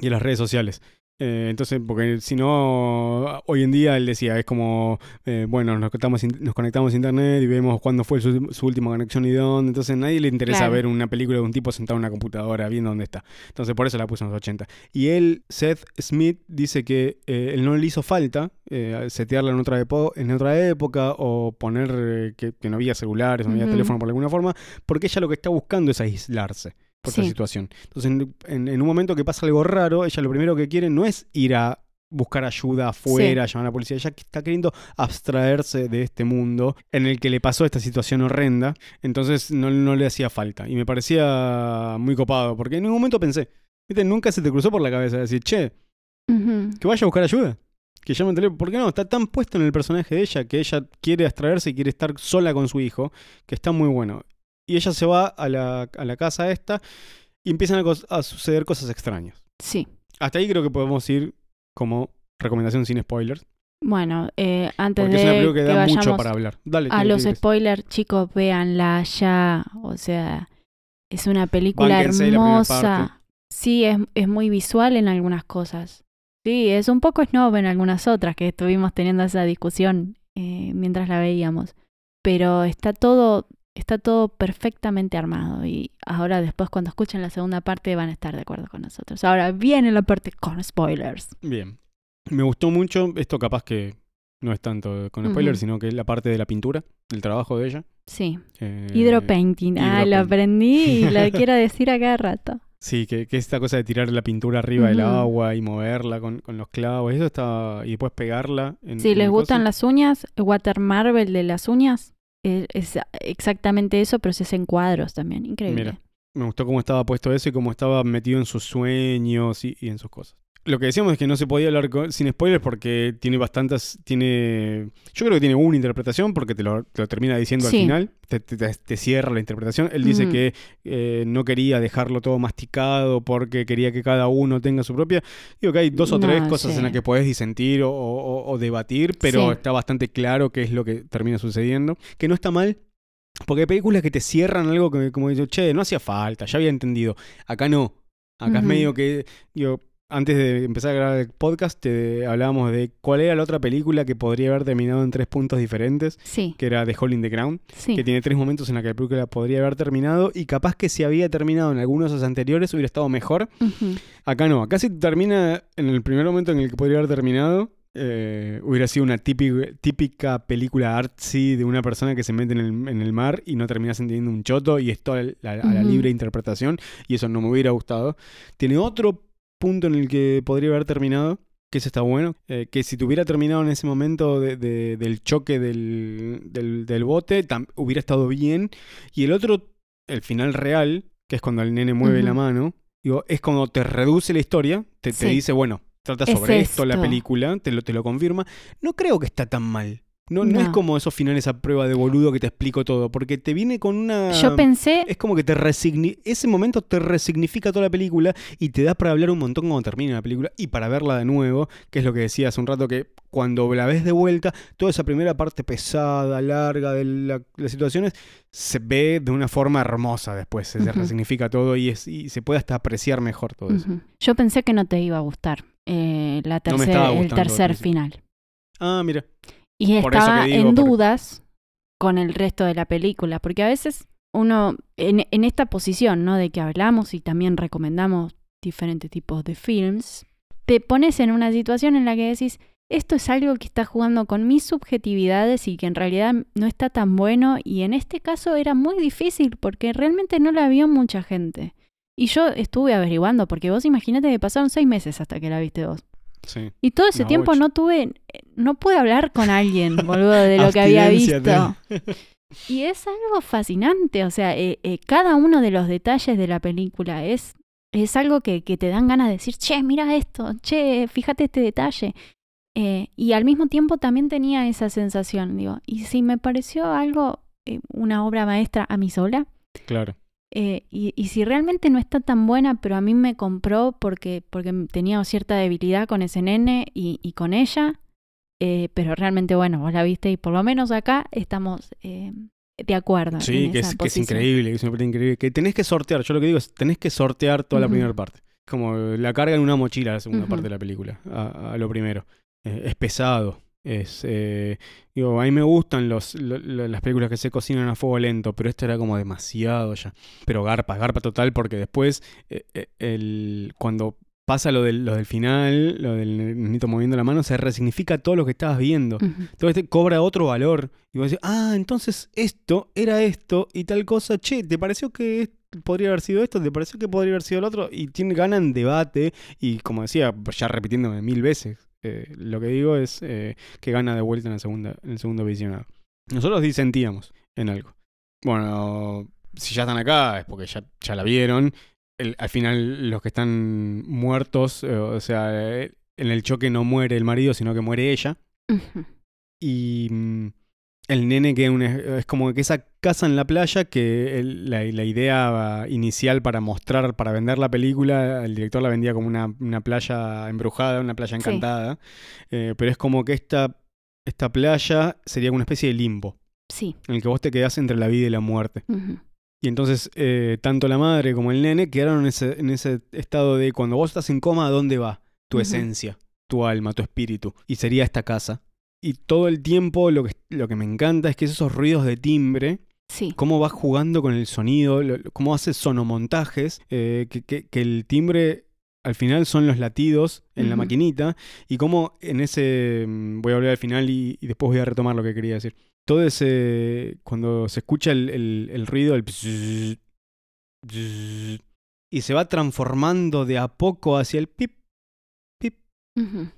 y las redes sociales. Eh, entonces, porque si no, hoy en día él decía, es como, eh, bueno, nos conectamos, nos conectamos a internet y vemos cuándo fue su, su última conexión y dónde. Entonces, a nadie le interesa Claro. ver una película de un tipo sentado en una computadora viendo dónde está. Entonces, por eso la puso en los 80. Y él, Seth Smith, dice que eh, él no le hizo falta eh, setearla en otra, en otra época o poner que, que no había celulares, no había teléfono por alguna forma, porque ella lo que está buscando es aislarse por esta Sí. situación. Entonces, en, en- en un momento que pasa algo raro, ella lo primero que quiere no es ir a buscar ayuda afuera, llamar a la policía. Ella está queriendo abstraerse de este mundo en el que le pasó esta situación horrenda. Entonces no, no le hacía falta. Y me parecía muy copado, porque en un momento pensé, ¿viste? Nunca se te cruzó por la cabeza decir, che, que vaya a buscar ayuda. Que llame al teléfono. ¿Por qué no? Está tan puesto en el personaje de ella que ella quiere abstraerse y quiere estar sola con su hijo, que está muy bueno. Y ella se va a la, a la casa esta y empiezan a, a suceder cosas extrañas. Sí. Hasta ahí creo que podemos ir como recomendación sin spoilers. Bueno, eh, antes Porque de es una película que que da mucho para hablar. Dale, a ¿qué- los spoilers, chicos, véanla ya. O sea, es una película Bánquense hermosa. Sí, es, es muy visual en algunas cosas. Sí, es un poco snob en algunas otras que estuvimos teniendo esa discusión eh, mientras la veíamos. Pero está todo Está todo perfectamente armado y ahora después cuando escuchen la segunda parte van a estar de acuerdo con nosotros. Ahora viene la parte con spoilers. Bien. Me gustó mucho, esto capaz que no es tanto con spoilers, sino que es la parte de la pintura, el trabajo de ella. Sí, Eh, hidropainting. Ah, lo hidropainting. aprendí y lo quiero decir a cada rato. Sí, que, que esta cosa de tirar la pintura arriba del agua y moverla con, con los clavos, eso está. Y después pegarla. En, Si en les gustan las uñas, Water Marvel de las uñas eh, es exactamente eso, pero se hace en cuadros también. Increíble. Mira. Me gustó cómo estaba puesto eso y cómo estaba metido en sus sueños y en sus cosas. Lo que decíamos es que no se podía hablar con- sin spoilers porque tiene bastantes. Tiene. Yo creo que tiene una interpretación porque te lo, te lo termina diciendo Sí. al final. Te, te- te- te cierra la interpretación. Él dice que eh, no quería dejarlo todo masticado porque quería que cada uno tenga su propia. Digo que hay dos o No, tres cosas sí. en las que podés disentir o, o- o debatir, pero Sí. está bastante claro qué es lo que termina sucediendo. Que no está mal. Porque hay películas que te cierran algo que, como digo, che, no hacía falta, ya había entendido. Acá no. Acá es Ujú. medio que, digo, antes de empezar a grabar el podcast, te hablábamos de cuál era la otra película que podría haber terminado en tres puntos diferentes, Sí, que era The Hole in the Ground, sí. que tiene tres momentos en los que la película podría haber terminado y capaz que si había terminado en algunos de los anteriores hubiera estado mejor. Acá no, acá si termina en el primer momento en el que podría haber terminado, eh, hubiera sido una típica, típica película artsy de una persona que se mete en el, en el mar y no terminas entendiendo un choto y es toda la- a la libre interpretación y eso no me hubiera gustado. Tiene otro punto en el que podría haber terminado, que eso está bueno, eh, que si tuviera terminado en ese momento de- de- del choque del, del- del bote, tam- hubiera estado bien. Y el otro, el final real, que es cuando el nene mueve la mano, digo, es cuando te reduce la historia, te, dice, bueno, trata Es sobre esto la esto. película, te lo, te lo confirma. No creo que está tan mal. No, no. es como esos finales a prueba de boludo que te explico todo, porque te viene con una... Yo pensé, Es como que te resigni... Ese momento te resignifica toda la película y te da para hablar un montón cuando termina la película y para verla de nuevo, que es lo que decía hace un rato, que cuando la ves de vuelta, toda esa primera parte pesada, larga de la- las situaciones, se ve de una forma hermosa después, se resignifica todo y, es, y se puede hasta apreciar mejor todo eso. Yo pensé que no te iba a gustar eh, la tercer- el tercer final. Ah, mira. Y estaba digo, en por- dudas con el resto de la película, porque a veces uno, en, en esta posición, ¿no? De que hablamos y también recomendamos diferentes tipos de films, te pones en una situación en la que decís, esto es algo que está jugando con mis subjetividades y que en realidad no está tan bueno y en este caso era muy difícil porque realmente no la vio mucha gente. Y yo estuve averiguando, porque vos imagínate que pasaron seis meses hasta que la viste vos. Sí. Y todo ese tiempo no tuve, no pude hablar con alguien, boludo, de lo que había visto. Y es algo fascinante, o sea, eh, eh, cada uno de los detalles de la película es, es algo que, que te dan ganas de decir, che, mira esto, che, fíjate este detalle. Eh, y al mismo tiempo también tenía esa sensación, digo, y si me pareció algo, eh, una obra maestra a mí sola, Claro. Eh, y, y si realmente no está tan buena, pero a mí me compró porque, porque tenía cierta debilidad con ese nene y, y con ella, eh, pero realmente, bueno, vos la viste y por lo menos acá estamos eh, de acuerdo. Sí, en que esa es, que es posición. increíble, que es una increíble. Que tenés que sortear, yo lo que digo es, tenés que sortear toda la primera parte. Como la carga en una mochila la segunda parte de la película, a, a lo primero. Eh, es pesado. Es, eh, digo, a mí me gustan los, lo- lo- las películas que se cocinan a fuego lento, pero esto era como demasiado ya. Pero garpa, garpa total, porque después, eh, eh, el, cuando pasa lo del, lo del final, lo del nenito moviendo la mano, se resignifica todo lo que estabas viendo. Ujú. Entonces te cobra otro valor. Y vos decís, ah, entonces esto era esto y tal cosa. Che, ¿te pareció que podría haber sido esto? ¿Te pareció que podría haber sido el otro? Y tiene ganan debate. Y como decía, ya repitiéndome mil veces, eh, lo que digo es eh, que gana de vuelta en, la segunda, en el segundo visionado. Nosotros disentíamos en algo. Bueno, si ya están acá es porque ya, ya la vieron. El- al final los que están muertos, eh, o sea, en el choque no muere el marido, sino que muere ella. Y mm, el nene que es como que esa casa en la playa que el- la, la idea inicial para mostrar, para vender la película, el director la vendía como una, una playa embrujada, una playa Sí. encantada. Eh, pero es como que esta, esta playa sería una especie de limbo, Sí. en el que vos te quedás entre la vida y la muerte. Y entonces eh, tanto la madre como el nene quedaron en ese, en ese estado de cuando vos estás en coma, ¿a dónde va? Tu esencia, tu alma, tu espíritu. Y sería esta casa. Y todo el tiempo lo que, lo que me encanta es que esos ruidos de timbre Sí. cómo va jugando con el sonido, lo- cómo hace sonomontajes, eh, que, que- que el timbre al final son los latidos en la maquinita y cómo en ese, mm, voy a volver al final y, y después voy a retomar lo que quería decir. Todo ese, cuando se escucha el, el- el ruido, el y se va transformando de a poco hacia el pip.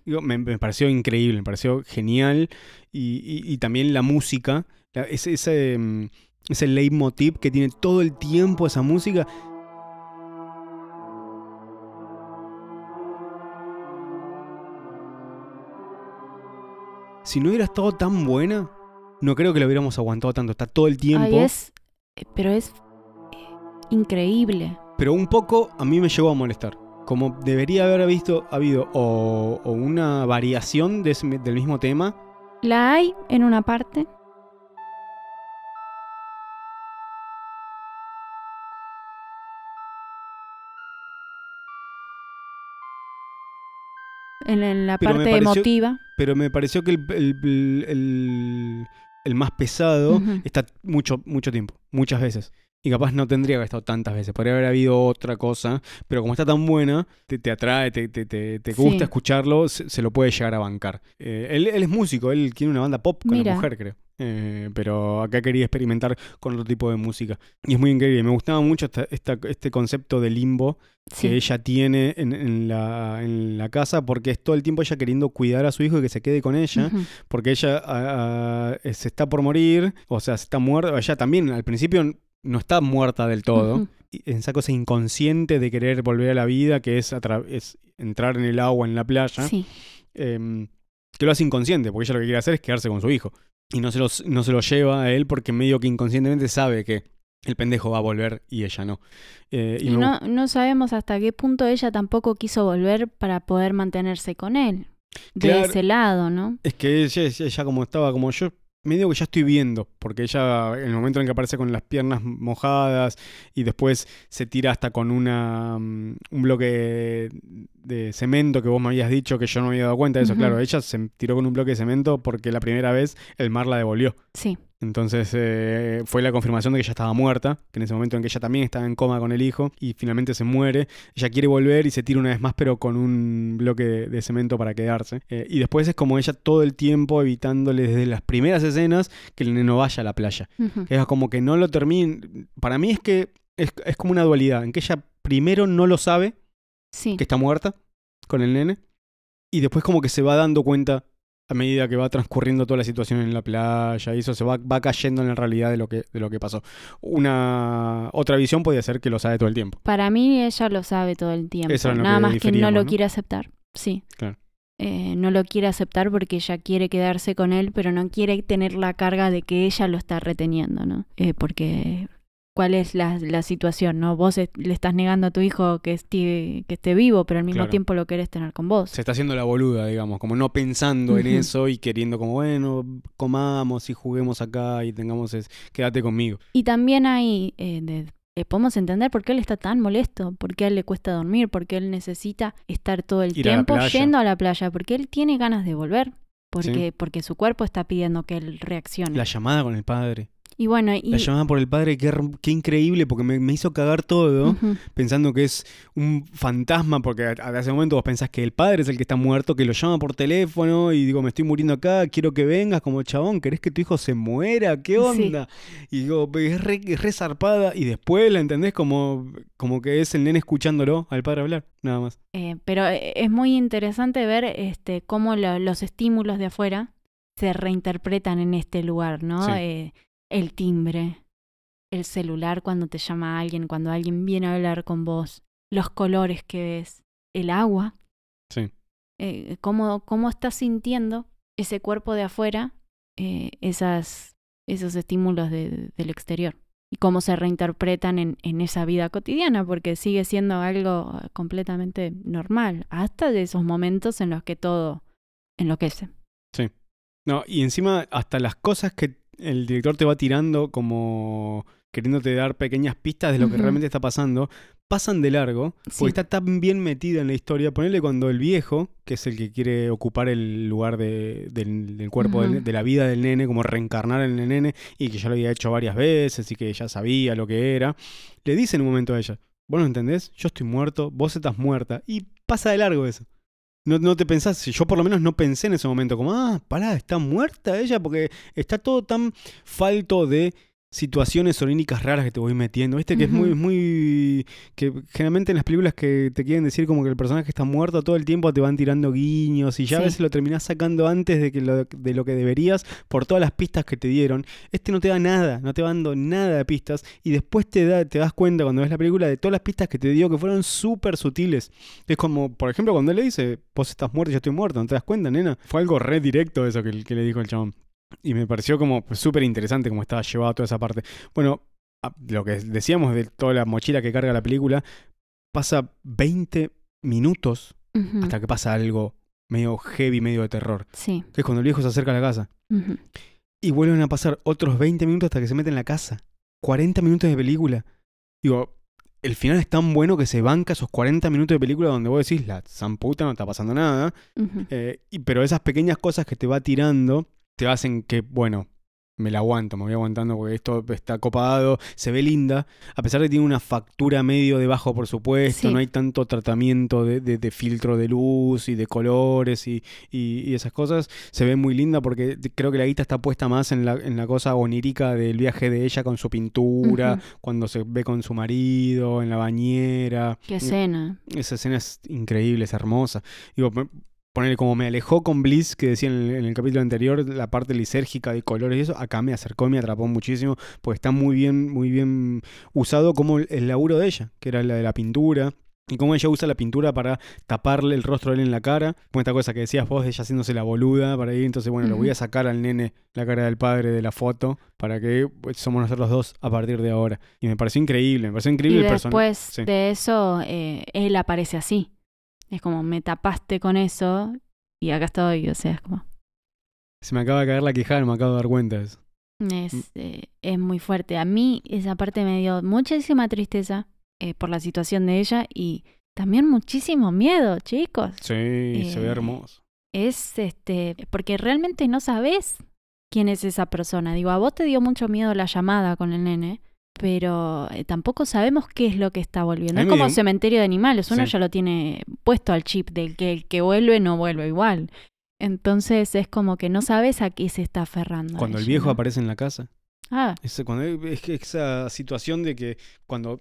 Digo, me, me pareció increíble, me pareció genial. Y, y- y también la música, la- ese, ese, mm, ese leitmotiv que tiene todo el tiempo esa música. Si no hubiera estado tan buena, no creo que lo hubiéramos aguantado tanto. Está todo el tiempo. Ay, es, eh, pero es eh, increíble. Pero un poco a mí me llegó a molestar. Como debería haber visto, habido o, o una variación de ese- del mismo tema La hay en una parte. En, en la Pero parte pareció- emotiva. pero me pareció que el, el- el- el más pesado está mucho, mucho tiempo, muchas veces. Y capaz no tendría que haber estado tantas veces. Podría haber habido otra cosa. Pero como está tan buena, te, te atrae, te, te, te- Sí. gusta escucharlo, se, se lo puede llegar a bancar. Eh, él, él es músico, él tiene una banda pop con Mira. la mujer, creo. Eh, pero acá quería experimentar con otro tipo de música. Y es muy increíble. Me gustaba mucho esta- esta- este concepto de limbo Sí. que ella tiene en, en la, en la casa porque es todo el tiempo ella queriendo cuidar a su hijo y que se quede con ella porque ella ah, se está por morir, o sea, se está muerta, ella también al principio no está muerta del todo, en esa cosa inconsciente de querer volver a la vida, que es, entrar en el agua en la playa, Sí. em, que lo hace inconsciente, porque ella lo que quiere hacer es quedarse con su hijo, y no se, lo, no se lo lleva a él porque medio que inconscientemente sabe que el pendejo va a volver y ella no. Eh, y Y me no, no sabemos hasta qué punto ella tampoco quiso volver para poder mantenerse con él. De Claro. ese lado, ¿no? Es que ella como estaba, como yo, medio que ya estoy viendo, porque ella en el momento en que aparece con las piernas mojadas y después se tira hasta con una mm, un bloque de cemento que vos me habías dicho que yo no me había dado cuenta de eso, claro, ella se tiró con un bloque de cemento porque la primera vez el mar la devolvió. Sí. Entonces eh, fue la confirmación de que ella estaba muerta, que en ese momento en que ella también estaba en coma con el hijo y finalmente se muere. Ella quiere volver y se tira una vez más, pero con un bloque de, de cemento para quedarse. Eh, y después es como ella todo el tiempo evitándole desde las primeras escenas que el neno vaya a la playa. Es como que no lo termine. Para mí es que es, es como una dualidad, en que ella primero no lo sabe, Sí. que está muerta con el nene, y después como que se va dando cuenta a medida que va transcurriendo toda la situación en la playa y eso se va, va cayendo en la realidad de lo que, de lo que pasó. Una otra visión podría ser que lo sabe todo el tiempo. Para mí ella lo sabe todo el tiempo. Eso Nada que más que no lo ¿no? quiere aceptar. Sí. Claro. Eh, no lo quiere aceptar porque ella quiere quedarse con él, pero no quiere tener la carga de que ella lo está reteniendo, ¿no? Eh, porque cuál es la, la situación, ¿no? Vos le estás negando a tu hijo que esté, que esté vivo, pero al mismo Claro. tiempo lo querés tener con vos. Se está haciendo la boluda, digamos, como no pensando en eso y queriendo como, bueno, comamos y juguemos acá y tengamos, es, quédate conmigo. Y también hay, eh, de- eh, podemos entender por qué él está tan molesto, por qué a él le cuesta dormir, por qué él necesita estar todo el Ir tiempo yendo a la playa, porque él tiene ganas de volver, porque, porque su cuerpo está pidiendo que él reaccione. La llamada con el padre. Y bueno, y... La llamada por el padre, qué, increíble, porque me, me hizo cagar todo, pensando que es un fantasma, porque a- a ese momento vos pensás que el padre es el que está muerto, que lo llama por teléfono y digo, me estoy muriendo acá, quiero que vengas como chabón, ¿querés que tu hijo se muera? ¿Qué Sí. onda? Y digo, es re, zarpada, y después la entendés como, como que es el nene escuchándolo al padre hablar, nada más. Eh, pero eh, es muy interesante ver este, cómo lo- los estímulos de afuera se reinterpretan en este lugar, ¿no? Sí. Eh, el timbre, el celular cuando te llama alguien, cuando alguien viene a hablar con vos, los colores que ves, el agua, Sí. eh, cómo, cómo estás sintiendo ese cuerpo de afuera, eh, esas, esos estímulos de- del exterior. Y cómo se reinterpretan en, en esa vida cotidiana, porque sigue siendo algo eh, completamente normal, hasta de esos momentos en los que todo enloquece. No, y encima hasta las cosas que el director te va tirando como queriéndote dar pequeñas pistas de lo que realmente está pasando, pasan de largo, Sí. porque está tan bien metida en la historia. Ponerle cuando el viejo, que es el que quiere ocupar el lugar de- del, del cuerpo, del- de la vida del nene, como reencarnar en el nene, y que ya lo había hecho varias veces y que ya sabía lo que era, le dice en un momento a ella, vos no entendés, yo estoy muerto, vos estás muerta, y pasa de largo eso. No, no te pensás, yo por lo menos no pensé en ese momento como, ah, pará, está muerta ella, porque está todo tan falto de situaciones oníricas raras que te voy metiendo. Viste que es muy, muy. que generalmente en las películas que te quieren decir como que el personaje está muerto todo el tiempo te van tirando guiños y ya a Sí. veces lo terminás sacando antes de, que lo, de lo que deberías por todas las pistas que te dieron. Este no te da nada, no te va dando nada de pistas y después te, da, te das cuenta cuando ves la película de todas las pistas que te dio que fueron súper sutiles. Es como, por ejemplo, cuando él le dice, vos estás muerto, yo estoy muerto, ¿no te das cuenta, nena? Fue algo re directo eso que, que le dijo el chabón. Y me pareció como súper interesante cómo estaba llevado toda esa parte. Bueno, lo que decíamos de toda la mochila que carga la película, pasa 20 minutos hasta que pasa algo medio heavy, medio de terror. Sí. Que es cuando el viejo se acerca a la casa. Y vuelven a pasar otros 20 minutos hasta que se mete en la casa. 40 minutos de película. Digo, el final es tan bueno que se banca esos 40 minutos de película donde vos decís, la zamputa no está pasando nada. Eh, y, pero esas pequeñas cosas que te va tirando te hacen que, bueno, me la aguanto, me voy aguantando porque esto está copado, se ve linda, a pesar de que tiene una factura medio de bajo por supuesto, Sí. no hay tanto tratamiento de, de- de filtro de luz y de colores y, y- y esas cosas, se ve muy linda porque creo que la guita está puesta más en la, en la cosa onírica del viaje de ella con su pintura, cuando se ve con su marido, en la bañera. Qué escena. Esa escena es increíble, es hermosa. Digo, ponerle como me alejó con Bliss, que decía en el, en el capítulo anterior, la parte lisérgica de colores y eso, acá me acercó y me atrapó muchísimo, porque está muy bien, muy bien usado como el, el laburo de ella, que era la de la pintura. Y cómo ella usa la pintura para taparle el rostro de él en la cara. Como esta cosa que decías vos, de ella haciéndose la boluda para ir. Entonces, bueno, le voy a sacar al nene la cara del padre de la foto para que pues, somos nosotros dos a partir de ahora. Y me pareció increíble, me pareció Y increíble el personaje. después Sí. de eso, eh, él aparece así. Es como, me tapaste con eso y acá estoy. O sea, es como, Se me acaba de caer la quijada, me acabo de dar cuenta de eso. es, Mm. eh, es muy fuerte. A mí esa parte me dio muchísima tristeza eh, por la situación de ella y también muchísimo miedo, chicos. Sí, se ve Eh, hermoso. Es este, porque realmente no sabes quién es esa persona. Digo, a vos te dio mucho miedo la llamada con el nene, pero eh, tampoco sabemos qué es lo que está volviendo. Es como cementerio de animales, uno Sí. ya lo tiene puesto al chip del que el que vuelve no vuelve igual. Entonces es como que no sabes a qué se está aferrando. Cuando el viejo aparece en la casa. Ah, cuando, es que esa situación de que cuando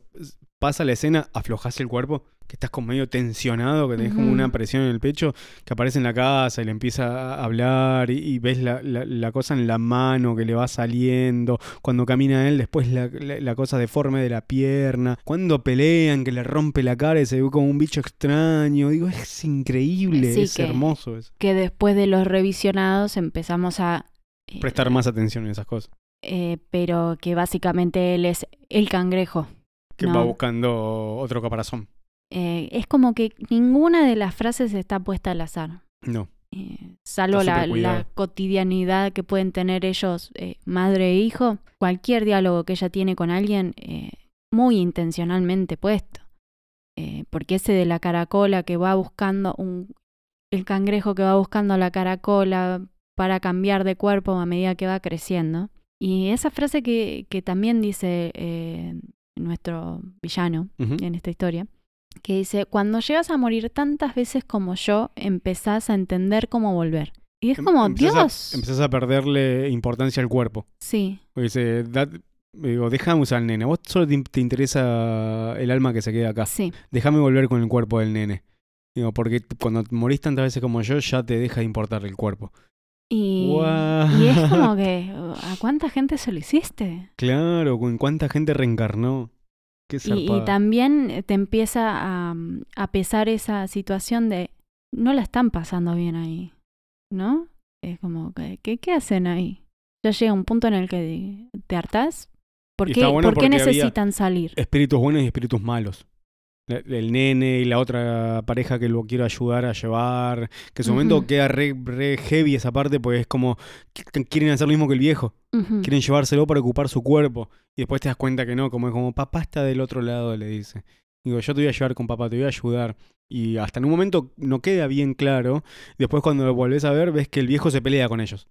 pasa la escena aflojas el cuerpo, que estás como medio tensionado, que tenés como una presión en el pecho, que aparece en la casa y le empieza a hablar y, y ves la, la- la cosa en la mano que le va saliendo, cuando camina él, después la, la- cosa deforme de la pierna, cuando pelean, que le rompe la cara y se ve como un bicho extraño, digo, es increíble, es que- hermoso eso. que después de los revisionados empezamos a... eh, Prestar más atención en esas cosas. eh, pero que básicamente él es el cangrejo. Que No. va buscando otro caparazón. Eh, es como que ninguna de las frases está puesta al azar. No. Eh, salvo la, cotidianidad que pueden tener ellos, eh, madre e hijo, cualquier diálogo que ella tiene con alguien, muy intencionalmente puesto. Porque ese de la caracola que va buscando, un, el cangrejo que va buscando la caracola para cambiar de cuerpo a medida que va creciendo. Y esa frase que, que también dice nuestro villano, en esta historia, que dice, cuando llegas a morir tantas veces como yo, empezás a entender cómo volver. Y es Em- como, empezás a- Dios. empezás a perderle importancia al cuerpo. Sí, Porque dice, "Da- digo, déjame usar al nene. Vos solo te, te interesa el alma que se queda acá. sí. Déjame volver con el cuerpo del nene. Digo, porque cuando morís tantas veces como yo, ya te deja de importar el cuerpo. Y, y es como que, ¿a cuánta gente se lo hiciste? Claro, con cuánta gente reencarnó. Y, también te empieza a, a pesar esa situación de, no la están pasando bien ahí, ¿no? Es como, ¿qué, qué hacen ahí? Ya llega un punto en el que te hartás. ¿Por qué, bueno ¿por qué necesitan salir? Espíritus buenos y espíritus malos. El nene y la otra pareja que lo quiero ayudar a llevar. Que en su momento queda re, re heavy esa parte, pues es como quieren hacer lo mismo que el viejo. Quieren llevárselo para ocupar su cuerpo. Y después te das cuenta que no, como es como papá está del otro lado, le dice. Digo, yo te voy a llevar con papá, te voy a ayudar. Y hasta en un momento no queda bien claro. Después cuando lo volvés a ver, ves que el viejo se pelea con ellos.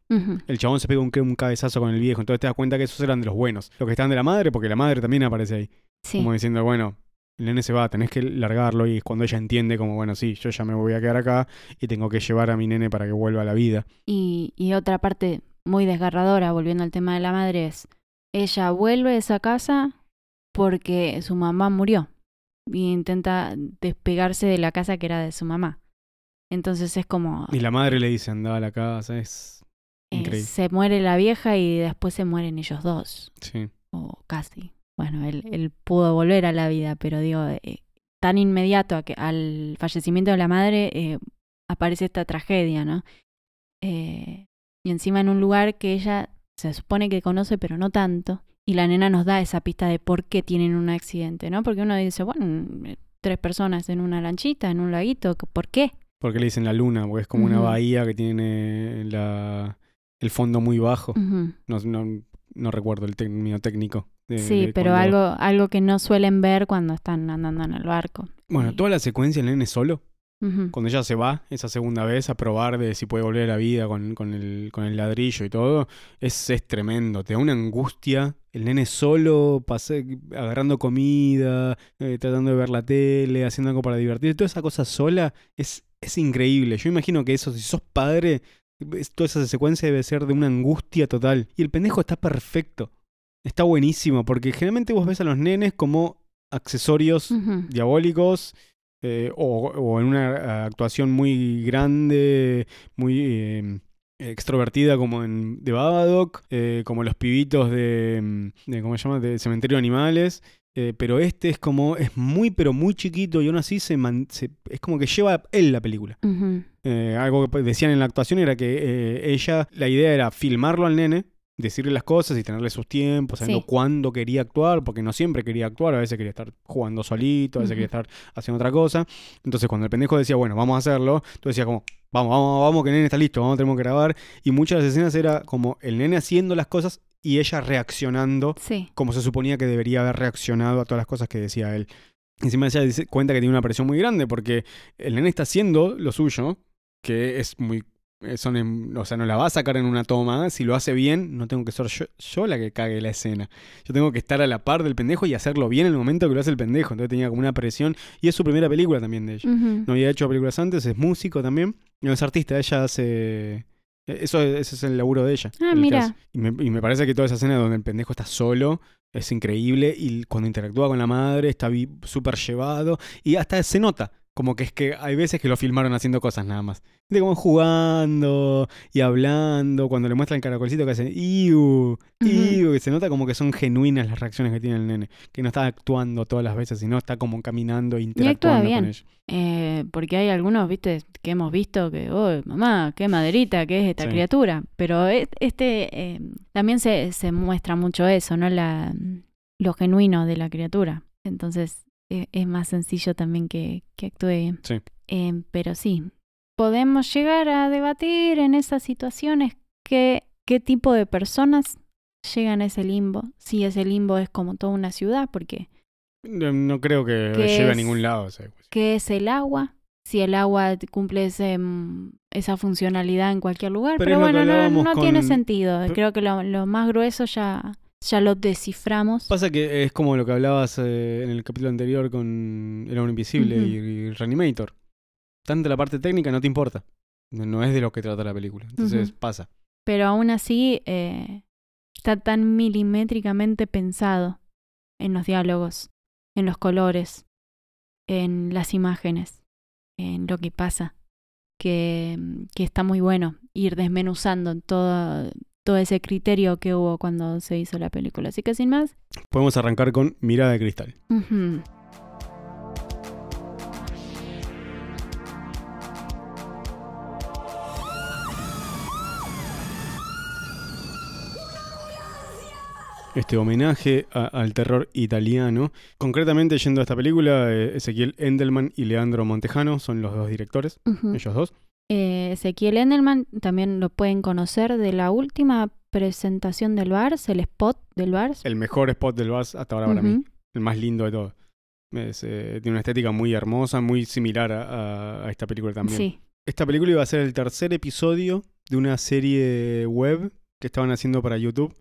El chabón se pega un, un cabezazo con el viejo. Entonces te das cuenta que esos eran de los buenos. Los que están de la madre, porque la madre también aparece ahí. Sí. Como diciendo, bueno, el nene se va, tenés que largarlo. Y es cuando ella entiende como, bueno, sí, yo ya me voy a quedar acá y tengo que llevar a mi nene para que vuelva a la vida. Y, y otra parte muy desgarradora, volviendo al tema de la madre, es ella vuelve a esa casa porque su mamá murió y intenta despegarse de la casa que era de su mamá. Entonces es como Y la madre le dice, anda a la casa, es eh, increíble. se muere la vieja y después se mueren ellos dos, Sí. o casi. Bueno, él, él pudo volver a la vida, pero digo, eh, tan inmediato a que, al fallecimiento de la madre eh, aparece esta tragedia, ¿no? Eh, y encima en un lugar que ella se supone que conoce, pero no tanto. Y la nena nos da esa pista de por qué tienen un accidente, ¿no? Porque uno dice, bueno, eh, tres personas en una lanchita, en un laguito, ¿por qué? Porque le dicen la luna, porque es como una bahía que tiene la, el fondo muy bajo. No, no, no recuerdo el término técnico. De- Sí, de pero cuando- algo, algo que no suelen ver cuando están andando en el barco. Bueno, Sí. toda la secuencia el nene solo, cuando ella se va esa segunda vez a probar de si puede volver a la vida con, con, el, con el ladrillo y todo, es, es tremendo. Te da una angustia. El nene solo, pase, agarrando comida, eh, tratando de ver la tele, haciendo algo para divertir. Toda esa cosa sola es, es increíble. Yo imagino que eso, si sos padre, toda esa secuencia debe ser de una angustia total. Y el pendejo está perfecto. Está buenísimo, porque generalmente vos ves a los nenes como accesorios diabólicos eh, o, o en una eh, actuación muy grande, muy eh, extrovertida como en The Babadook, eh, como los pibitos de, mm, de ¿cómo se llama? de Cementerio de Animales. eh, pero este es como, es muy pero muy chiquito y aún así se, man- se- es como que lleva él la película. Eh, algo que decían en la actuación era que eh, ella, la idea era filmarlo al nene, decirle las cosas y tenerle sus tiempos, sabiendo Sí. cuándo quería actuar, porque no siempre quería actuar, a veces quería estar jugando solito, a veces quería estar haciendo otra cosa. Entonces cuando el pendejo decía, bueno, vamos a hacerlo, tú decías como, vamos, vamos, vamos, que el nene está listo, vamos, tenemos que grabar. Y muchas de las escenas era como el nene haciendo las cosas y ella reaccionando Sí. como se suponía que debería haber reaccionado a todas las cosas que decía él. Encima ella dice, cuenta que tiene una presión muy grande porque el nene está haciendo lo suyo, que es muy... eh, Son en- o sea, no la va a sacar en una toma. Si lo hace bien, no tengo que ser yo, yo la que cague la escena. Yo tengo que estar a la par del pendejo y hacerlo bien en el momento que lo hace el pendejo. Entonces tenía como una presión. Y es su primera película también de ella. No había hecho películas antes, es músico también. No es artista, ella hace. eh, Eso, ese es el laburo de ella. Ah, mira. Y me, y me parece que toda esa escena donde el pendejo está solo es increíble. Y cuando interactúa con la madre está súper llevado. Y hasta se nota. Como que es que hay veces que lo filmaron haciendo cosas nada más. De como jugando y hablando. Cuando le muestra el caracolcito que hace ¡Iu! ¡Iu! Que se nota como que son genuinas las reacciones que tiene el nene. Que no está actuando todas las veces, sino está como caminando e interactuando bien. con ella. Eh, porque hay algunos, viste, que hemos visto que, oh, mamá, qué maderita, qué es esta Sí. criatura. Pero e- este eh, también se, se muestra mucho eso, ¿no? La, lo genuino de la criatura. Entonces e- es más sencillo también que, que actúe. Sí. Eh, pero sí, podemos llegar a debatir en esas situaciones que, qué tipo de personas llegan a ese limbo. Si ese limbo es como toda una ciudad, porque No, no creo que ¿Qué lleve a ningún lado. esa cuestión. ¿Qué es el agua? Si el agua cumple ese, mm, esa funcionalidad en cualquier lugar. Pero que bueno, no, no con- tiene sentido. Creo que lo, lo más grueso ya, ya lo desciframos. Pasa que es como lo que hablabas eh, en el capítulo anterior con El Hombre Invisible Ujú. y, y Reanimator. Tanto la parte técnica no te importa. No, es de lo que trata la película. Entonces pasa. Pero aún así eh, está tan milimétricamente pensado en los diálogos, en los colores, en las imágenes, en lo que pasa, que, que está muy bueno ir desmenuzando todo, todo ese criterio que hubo cuando se hizo la película. Así que sin más, Podemos arrancar con Mirada de Cristal. Este homenaje a- al terror italiano. Concretamente, yendo a esta película, eh, Ezequiel Endelman y Leandro Montejano son los dos directores, ellos dos. Eh, Ezequiel Endelman también lo pueden conocer de la última presentación del Vars, el spot del Vars. El mejor spot del Vars hasta ahora para mí. El más lindo de todos. Es, eh, tiene una estética muy hermosa, muy similar a, esta película también. Sí. Esta película iba a ser el tercer episodio de una serie web que estaban haciendo para YouTube,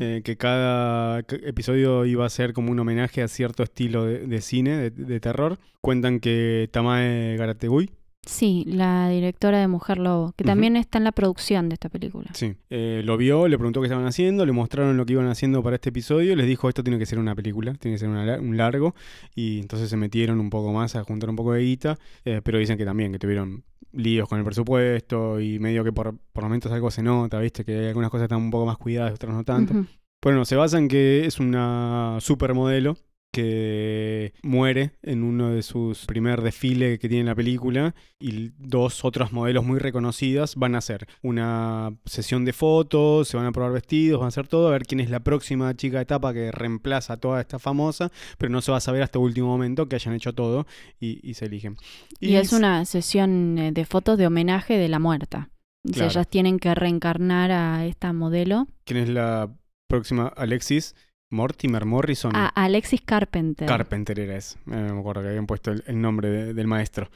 eh, que cada episodio iba a ser como un homenaje a cierto estilo de, de cine, de, de terror. Cuentan que Tamae Garategui, Sí, la directora de Mujer Lobo, que también está en la producción de esta película. sí, eh, lo vio, le preguntó qué estaban haciendo, le mostraron lo que iban haciendo para este episodio, les dijo esto tiene que ser una película, tiene que ser una un largo, y entonces se metieron un poco más a juntar un poco de guita, eh, pero dicen que también, que tuvieron líos con el presupuesto y medio que por, por momentos algo se nota, viste, que algunas cosas están un poco más cuidadas, otras no tanto. Bueno, se basa en que es una supermodelo que muere en uno de sus primer desfile que tiene en la película y dos otras modelos muy reconocidas van a hacer una sesión de fotos, se van a probar vestidos, van a hacer todo, a ver quién es la próxima chica de etapa que reemplaza a toda esta famosa, pero no se va a saber hasta último momento que hayan hecho todo y, y se eligen. Y, es una sesión eh, de fotos de homenaje de la muerta. O sea, Claro. ellas tienen que reencarnar a esta modelo, ¿Quién es la próxima? Alexis Mortimer Morrison. a Alexis Carpenter. Carpenter era ese. Eh, me acuerdo que habían puesto el, el nombre de- del maestro.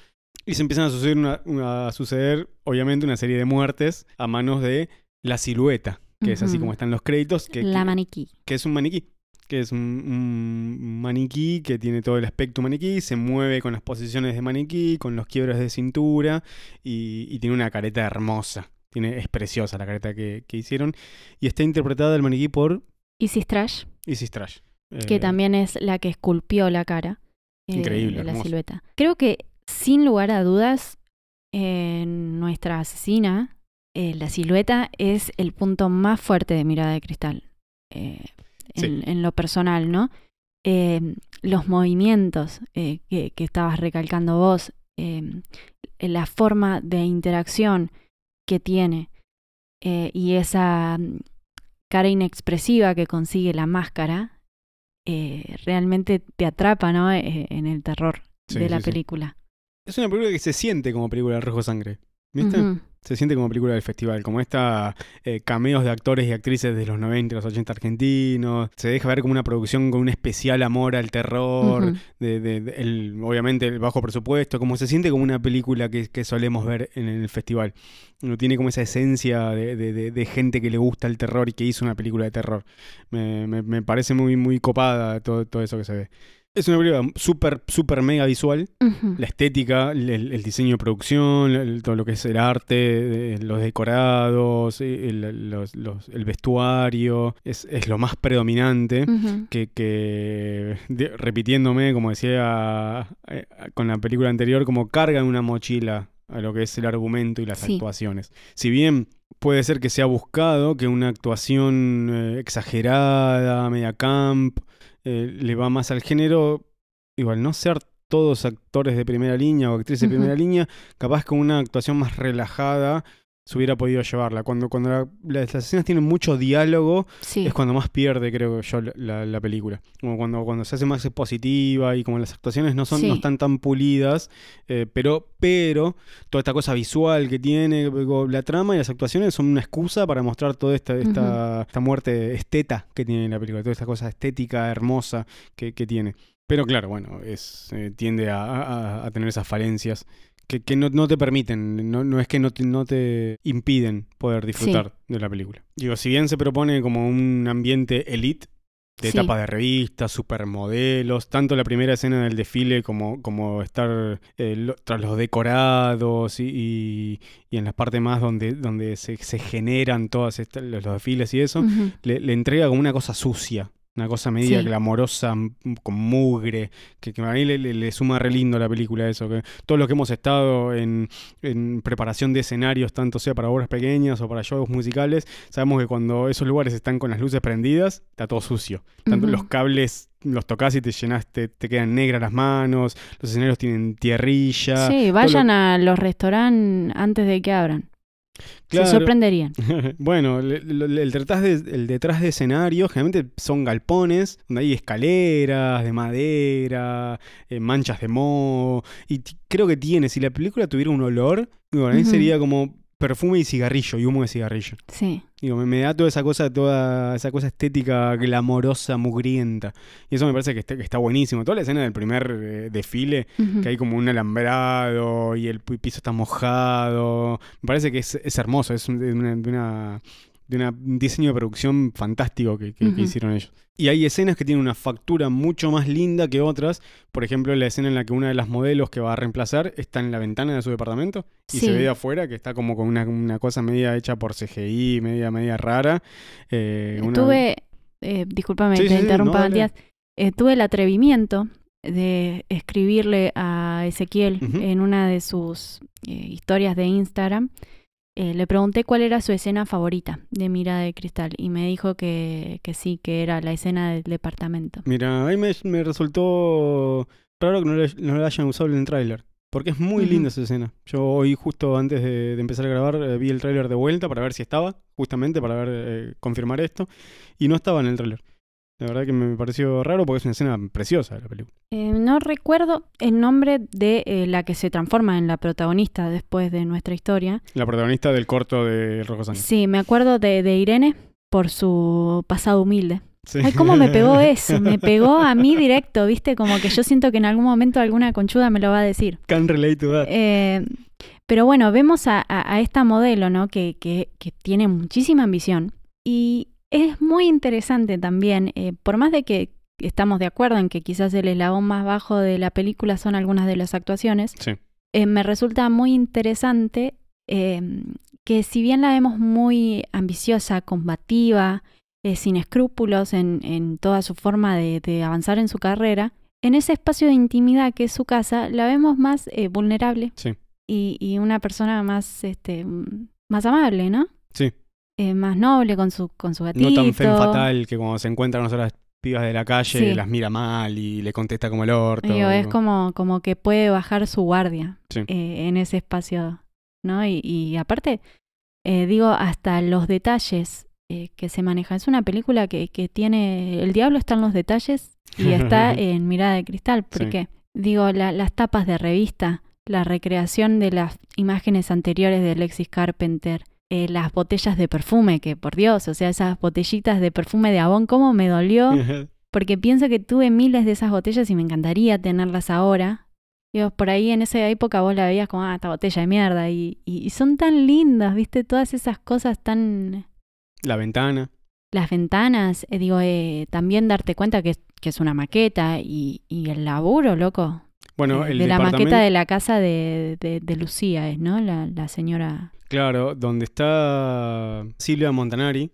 Y se empiezan a suceder, una- una- a suceder, obviamente, una serie de muertes a manos de la silueta, que es así como están los créditos, que, la que- maniquí. que es un maniquí. Que es un, un maniquí que tiene todo el aspecto maniquí, se mueve con las posiciones de maniquí, con los quiebres de cintura y, y tiene una careta hermosa. Tiene, es preciosa la careta que, que hicieron. Y está interpretada el maniquí por Isis Trash, Isis Trash. que Eh, también es la que esculpió la cara eh, Increíble, de la hermoso. silueta. Creo que, sin lugar a dudas, eh, nuestra asesina, eh, la silueta, es el punto más fuerte de Mirada de Cristal. en, Sí. en lo personal, ¿no? Los movimientos que, que estabas recalcando vos, la forma de interacción que tiene y esa cara inexpresiva que consigue la máscara, eh, realmente te atrapa ¿no? Eh, en el terror Sí, de la sí, sí. película. Es una película que se siente como película de Rojo Sangre. ¿Viste? Se siente como película del festival, como esta eh, cameos de actores y actrices de los 90 y los 80 argentinos. Se deja ver como una producción con un especial amor al terror, de, de- de- el- obviamente el bajo presupuesto, como se siente como una película que, que solemos ver en el festival. Uno tiene como esa esencia de gente que le gusta el terror y que hizo una película de terror. Me, me- me parece muy, muy copada todo, todo eso que se ve. Es una película súper, súper mega visual la estética, el, el diseño de producción, el- todo lo que es el arte, los decorados, eh, el, los- los- el vestuario, es, es lo más predominante. Que, que de- repitiéndome, como decía eh, con la película anterior, como cargan una mochila a lo que es el argumento y las Sí. actuaciones. Si bien puede ser que sea buscado, que una actuación eh, exagerada, media camp, eh, le va más al género, igual no ser todos actores de primera línea o actrices de primera línea, capaz con una actuación más relajada se hubiera podido llevarla. Cuando, cuando la- las escenas tienen mucho diálogo, Sí. es cuando más pierde, creo yo, la, la- la película. Como cuando, cuando se hace más expositiva y como las actuaciones no son, Sí. no están tan pulidas, eh, pero, pero toda esta cosa visual que tiene, la trama y las actuaciones son una excusa para mostrar toda esta, esta, esta muerte esteta que tiene la película, toda esta cosa estética hermosa que, que tiene. Pero claro, bueno, es, eh, tiende a, a- a tener esas falencias que, que no, no te permiten, no, no es que no te, no te impiden poder disfrutar de la película. Digo, si bien se propone como un ambiente elite, de Sí. tapas de revistas, supermodelos, tanto la primera escena del desfile como, como estar eh, lo- tras los decorados y, y- y en las partes más donde, donde se, se generan todos los, desfiles y eso, le, le entrega como una cosa sucia, una cosa media Sí. glamorosa, con mugre, que, que a mí le, le- le suma re lindo la película eso, que todos los que hemos estado en, en preparación de escenarios, tanto sea para obras pequeñas o para shows musicales, sabemos que cuando esos lugares están con las luces prendidas, está todo sucio. Tanto los cables los tocas y te llenas, te, te quedan negras las manos, los escenarios tienen tierrilla. Sí, vayan a los restaurantes antes de que abran. Claro. Se sorprenderían. bueno, le- le- el, detrás de, el detrás de escenarios generalmente son galpones, donde hay escaleras de madera, eh, manchas de moho. Y creo que tiene, si la película tuviera un olor, Ujú. sería como perfume y cigarrillo, y humo de cigarrillo. Sí. Digo, me, me da toda esa cosa, toda esa cosa estética glamorosa, mugrienta. Y eso me parece que está, que está buenísimo. Toda la escena del primer eh, desfile, que hay como un alambrado y el pi- piso está mojado. Me parece que es, es hermoso, es un- de una, de una- de una- un diseño de producción fantástico que, que- que Ujú. hicieron ellos. Y hay escenas que tienen una factura mucho más linda que otras. Por ejemplo, la escena en la que una de las modelos que va a reemplazar está en la ventana de su departamento y Sí. se ve de afuera que está como con una, una cosa media hecha por CGI, media, media rara. Eh, una- Tuve, eh, discúlpame, Sí, te sí, interrumpa, no. Matías. Eh, tuve el atrevimiento de escribirle a Ezequiel en una de sus historias de Instagram. Eh, le pregunté cuál era su escena favorita de Mirada de Cristal y me dijo que, que sí, que era la escena del departamento. Mira, ahí me, me resultó raro que no, le- no la hayan usado en el tráiler. Porque es muy linda esa escena. Yo hoy, justo antes de, de empezar a grabar, eh, vi el tráiler de vuelta para ver si estaba, justamente para ver, eh, confirmar esto. Y no estaba en el tráiler. La verdad que me pareció raro porque es una escena preciosa de la película. Eh, no recuerdo el nombre de eh, la que se transforma en la protagonista después de nuestra historia. La protagonista del corto de Rojo Sangre. Sí, me acuerdo de, de Irene por su pasado humilde. Sí. Ay, cómo me pegó eso, me pegó a mí directo, viste, como que yo siento que en algún momento alguna conchuda me lo va a decir. Can relate to that. Eh, pero bueno, vemos a, a- a esta modelo, ¿no? Que, que- que tiene muchísima ambición y es muy interesante también, eh, por más de que estamos de acuerdo en que quizás el eslabón más bajo de la película son algunas de las actuaciones, Sí. eh, me resulta muy interesante eh, que si bien la vemos muy ambiciosa, combativa, eh, sin escrúpulos en, en toda su forma de, de avanzar en su carrera, en ese espacio de intimidad que es su casa, la vemos más eh, vulnerable Sí. y, y una persona más, este, más amable, ¿no? Sí. Eh, más noble con su, con su gatito. No tan femme fatal que cuando se encuentran con otras pibas de la calle Sí. las mira mal y le contesta como el orto. Digo, es como, como que puede bajar su guardia Sí. eh, en ese espacio, ¿no? Y, y aparte, eh, digo, hasta los detalles que se manejan. Es una película que, que tiene. El diablo está en los detalles y está en Mirada de Cristal. Sí. Porque, digo, la- las tapas de revista, la recreación de las imágenes anteriores de Alexis Carpenter. Eh, las botellas de perfume, que por Dios, o sea, esas botellitas de perfume de Avon, ¿cómo me dolió? porque pienso que tuve miles de esas botellas y me encantaría tenerlas ahora. Digo, por ahí en esa época vos la veías como, ah, esta botella de mierda. Y, y, y son tan lindas, ¿viste? Todas esas cosas tan... La ventana. Las ventanas, eh, digo, eh, también darte cuenta que, es- que es una maqueta y, y el laburo, loco. Bueno, eh, el de la maqueta de la casa de, de, de Lucía, es, ¿no? La, la señora... Claro, donde está Silvia Montanari,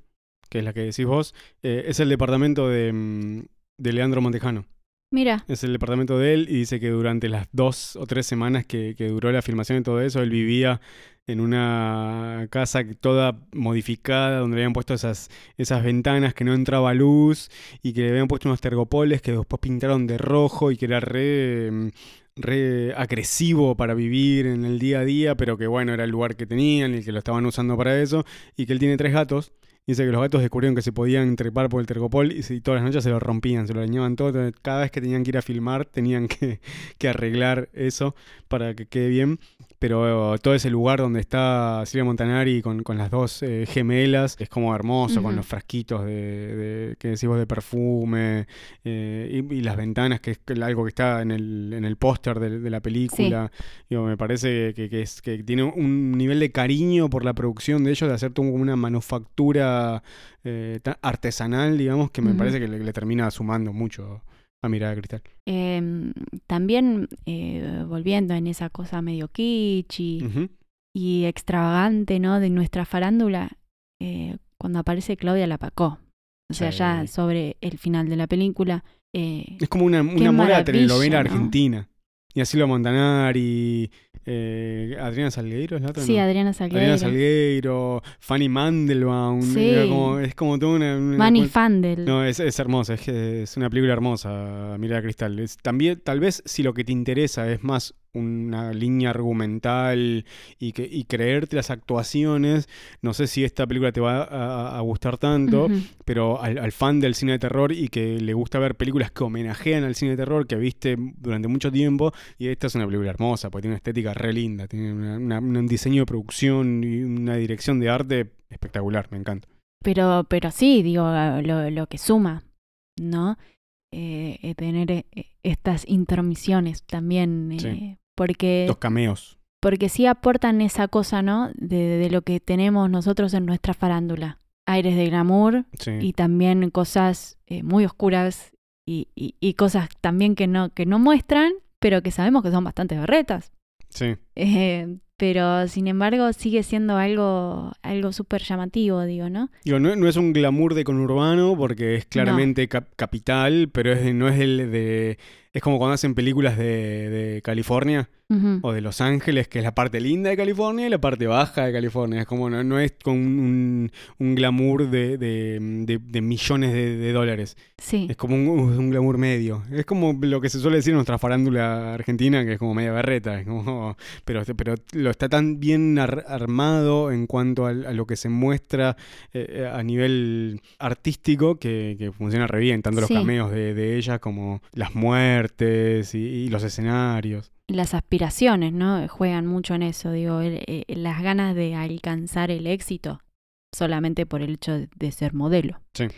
que es la que decís vos, eh, es el departamento de, mm, de Leandro Montejano. Mira, Es el departamento de él y dice que durante las dos o tres semanas que, que duró la filmación y todo eso, él vivía en una casa toda modificada, donde le habían puesto esas, esas ventanas que no entraba luz y que le habían puesto unos tergopoles que después pintaron de rojo y que era re, mm, re agresivo para vivir en el día a día, pero que bueno, era el lugar que tenían y que lo estaban usando para eso, y que él tiene tres gatos. Dice que los gatos descubrieron que se podían trepar por el tergopol y, todas las noches se lo rompían, se lo dañaban todo. cada vez que tenían que ir a filmar tenían que, que arreglar eso para que quede bien. Pero todo ese lugar donde está Silvia Montanari con, con las dos eh, gemelas es como hermoso, con los frasquitos de, de- que decís vos de perfume eh, y, y las ventanas, que es algo que está en el, en el póster de, de la película. Digo, me parece que, que es, que tiene un nivel de cariño por la producción de ellos, de hacer como una manufactura eh, artesanal, digamos, que me parece que le, le termina sumando mucho a Mirada de Cristal. eh, también eh, volviendo en esa cosa medio kitsch y, extravagante, ¿no? De nuestra farándula, eh, cuando aparece Claudia Lapacó. O sea, Sí. ya sobre el final de la película. eh, Es como una, una maravilla, telenovela ¿no? argentina. Y así lo Montanari, eh, Adriana Salgueiro, ¿es la otra? sí, No. Adriana Salgueiro. Adriana Salgueiro, Fanny Mandelbaum. Sí. como- es como toda una. una- Manny una- Fandel. No, es, es hermosa, es, es una película hermosa, Mirada Cristal. Es, también, tal vez, si lo que te interesa es más una línea argumental y, que, y creerte las actuaciones, no sé si esta película te va a, a gustar tanto, pero al, al fan del cine de terror y que le gusta ver películas que homenajean al cine de terror que viste durante mucho tiempo, y esta es una película hermosa, porque tiene una estética re linda, tiene una- una- un diseño de producción y una dirección de arte espectacular, me encanta. Pero, pero sí, digo, lo, lo que suma, ¿no? Eh, eh, tener eh, estas intermisiones también, eh. Porque, Los cameos. porque sí aportan esa cosa, ¿no? De, de lo que tenemos nosotros en nuestra farándula. Aires de glamour Sí. y también cosas eh, muy oscuras y, y- y cosas también que no, que no muestran, pero que sabemos que son bastante berretas. sí. Eh, pero sin embargo sigue siendo algo, algo súper llamativo, digo, ¿no? Digo, no, no es un glamour de conurbano porque es claramente cap- capital, pero es no es el de... Es como cuando hacen películas de, de California O de Los Ángeles, que es la parte linda de California y la parte baja de California. Es como, no, no es con un, un glamour de, de- de- de millones de, dólares. Sí. Es como un, un glamour medio. Es como lo que se suele decir en nuestra farándula argentina, que es como media berreta. es como- pero, pero lo está tan bien ar- armado en cuanto a, lo que se muestra eh, a nivel artístico que, que funciona re bien. Tanto los Sí. cameos de, de ella como las muertes y, y los escenarios. Las aspiraciones, ¿no? Juegan mucho en eso, digo, el- eh, las ganas de alcanzar el éxito solamente por el hecho de, ser modelo. Sí.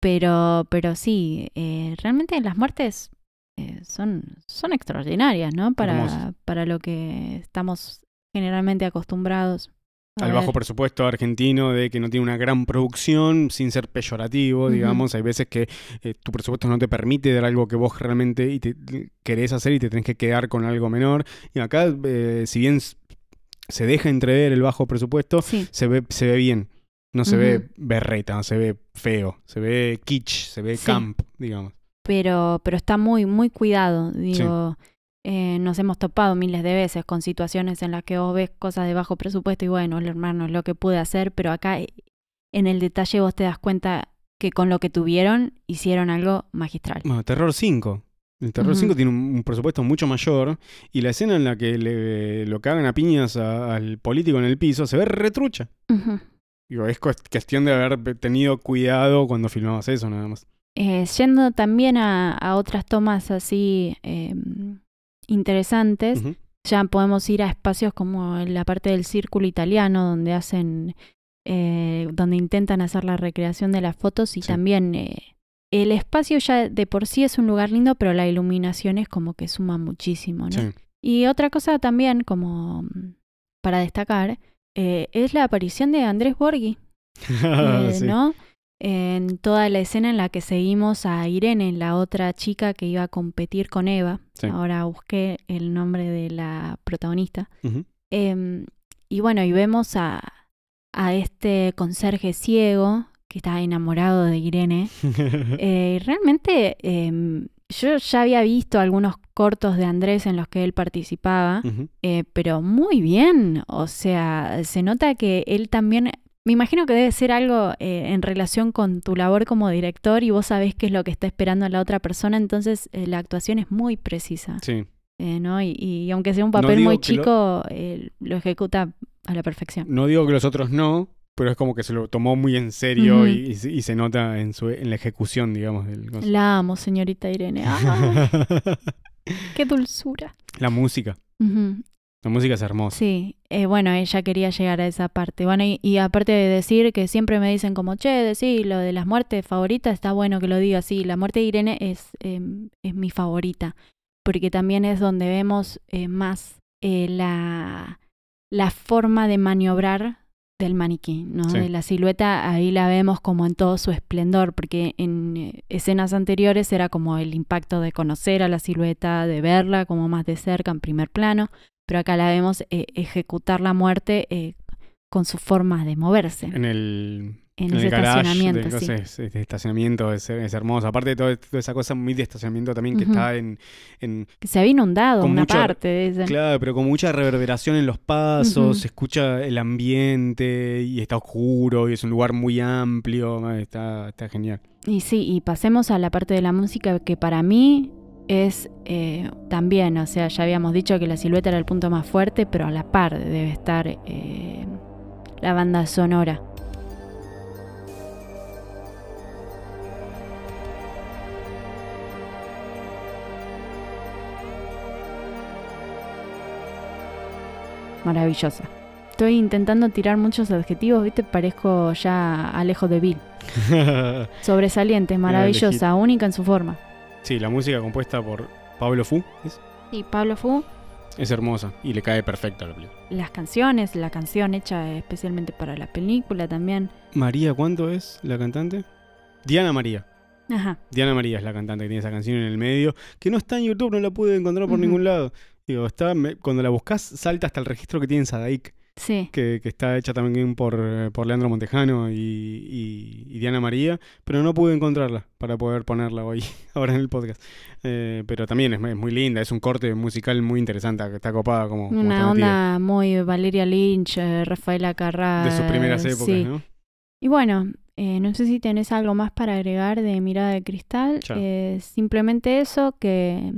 Pero, pero sí, eh, realmente las muertes eh, son, son extraordinarias, ¿no? Para, para lo que estamos generalmente acostumbrados. A al bajo presupuesto argentino de que no tiene una gran producción, sin ser peyorativo, digamos. Hay veces que eh, tu presupuesto no te permite dar algo que vos realmente y te, querés hacer y te tenés que quedar con algo menor. Y acá, eh, si bien se deja entrever el bajo presupuesto, Sí, se ve, se ve bien. No se ve berreta, no se ve feo, se ve kitsch, se ve Sí. camp, digamos. pero, pero está muy, muy cuidado. Digo, eh, nos hemos topado miles de veces con situaciones en las que vos ves cosas de bajo presupuesto y bueno, hermano, es lo que pude hacer, pero acá eh, en el detalle vos te das cuenta que con lo que tuvieron hicieron algo magistral. Bueno, Terror 5. El Terror Ujú. 5 tiene un, un presupuesto mucho mayor y la escena en la que le, lo cagan a piñas a- al político en el piso se ve retrucha. Digo, es cuest- cuestión de haber tenido cuidado cuando filmabas eso, nada más. Eh, yendo también a, a otras tomas así eh, interesantes, ya podemos ir a espacios como la parte del círculo italiano donde hacen eh, donde intentan hacer la recreación de las fotos y Sí. también eh, el espacio ya de por sí es un lugar lindo pero la iluminación es como que suma muchísimo ¿no? Sí. y otra cosa también como para destacar eh, es la aparición de Andrés Borghi eh, Sí. ¿no? En toda la escena en la que seguimos a Irene, la otra chica que iba a competir con Eva. Sí. Ahora busqué el nombre de la protagonista. Em, y bueno, y vemos a, a este conserje ciego que está enamorado de Irene. Eh, y realmente em, yo ya había visto algunos cortos de Andrés en los que él participaba. Eh, pero muy bien, o sea, se nota que él también, me imagino que debe ser algo eh, en relación con tu labor como director y vos sabés qué es lo que está esperando la otra persona, entonces eh, la actuación es muy precisa, Sí. eh, ¿no? Y, y aunque sea un papel muy lo- chico, eh, lo ejecuta a la perfección. No digo que los otros no, pero es como que se lo tomó muy en serio y, y se- y se nota en, su, en la ejecución, digamos. Del. La amo, señorita Irene. ¡Ah, ¡Qué dulzura! la música. Ujú. La música es hermosa. Sí, eh, bueno, ella quería llegar a esa parte. Bueno, y, y aparte de decir que siempre me dicen como, che, decí lo de las muertes favoritas, está bueno que lo diga. Sí, la muerte de Irene es, eh, es mi favorita, porque también es donde vemos eh, más eh, la, la forma de maniobrar del maniquí, ¿no? Sí. De la silueta, ahí la vemos como en todo su esplendor, porque en eh, escenas anteriores era como el impacto de conocer a la silueta, de verla como más de cerca en primer plano, pero acá la vemos eh, ejecutar la muerte eh, con su forma de moverse En el, en en ese el garage estacionamiento. de, sí. de estacionamiento es, es hermoso. Aparte de toda esa cosa muy de estacionamiento también que está en, en Que se había inundado una parte de ese. Claro, pero con mucha reverberación en los pasos, se escucha el ambiente y está oscuro y es un lugar muy amplio, está, está genial. Y sí, y pasemos a la parte de la música que para mí es eh, también, o sea, ya habíamos dicho que la silueta era el punto más fuerte, pero a la par debe estar eh, la banda sonora. Maravillosa. Estoy intentando tirar muchos adjetivos, ¿viste? Parezco ya Alejo de Bill. Sobresaliente, maravillosa, única en su forma. Sí, la música compuesta por Pablo Fu es, Y Pablo Fu, es hermosa y le cae perfecto a la película. las canciones, la canción hecha especialmente para la película también. María, ¿cuánto es la cantante? Diana María. Ajá. Diana María es la cantante que tiene esa canción en el medio, que no está en YouTube, no la pude encontrar por ningún lado. Digo, está, me- cuando la buscas, salta hasta el registro que tiene Sadaik, Sí. que, que está hecha también por, eh, por Leandro Montejano y, y- y Diana María, pero no pude encontrarla para poder ponerla hoy, ahora en el podcast. Eh, pero también es, es muy linda, es un corte musical muy interesante, que está copada como, Una onda muy Valeria Lynch, eh, Rafaela Carrà. de sus primeras épocas, sí. ¿no? Y bueno, eh, no sé si tenés algo más para agregar de Mirada de Cristal. Eh, simplemente eso, que,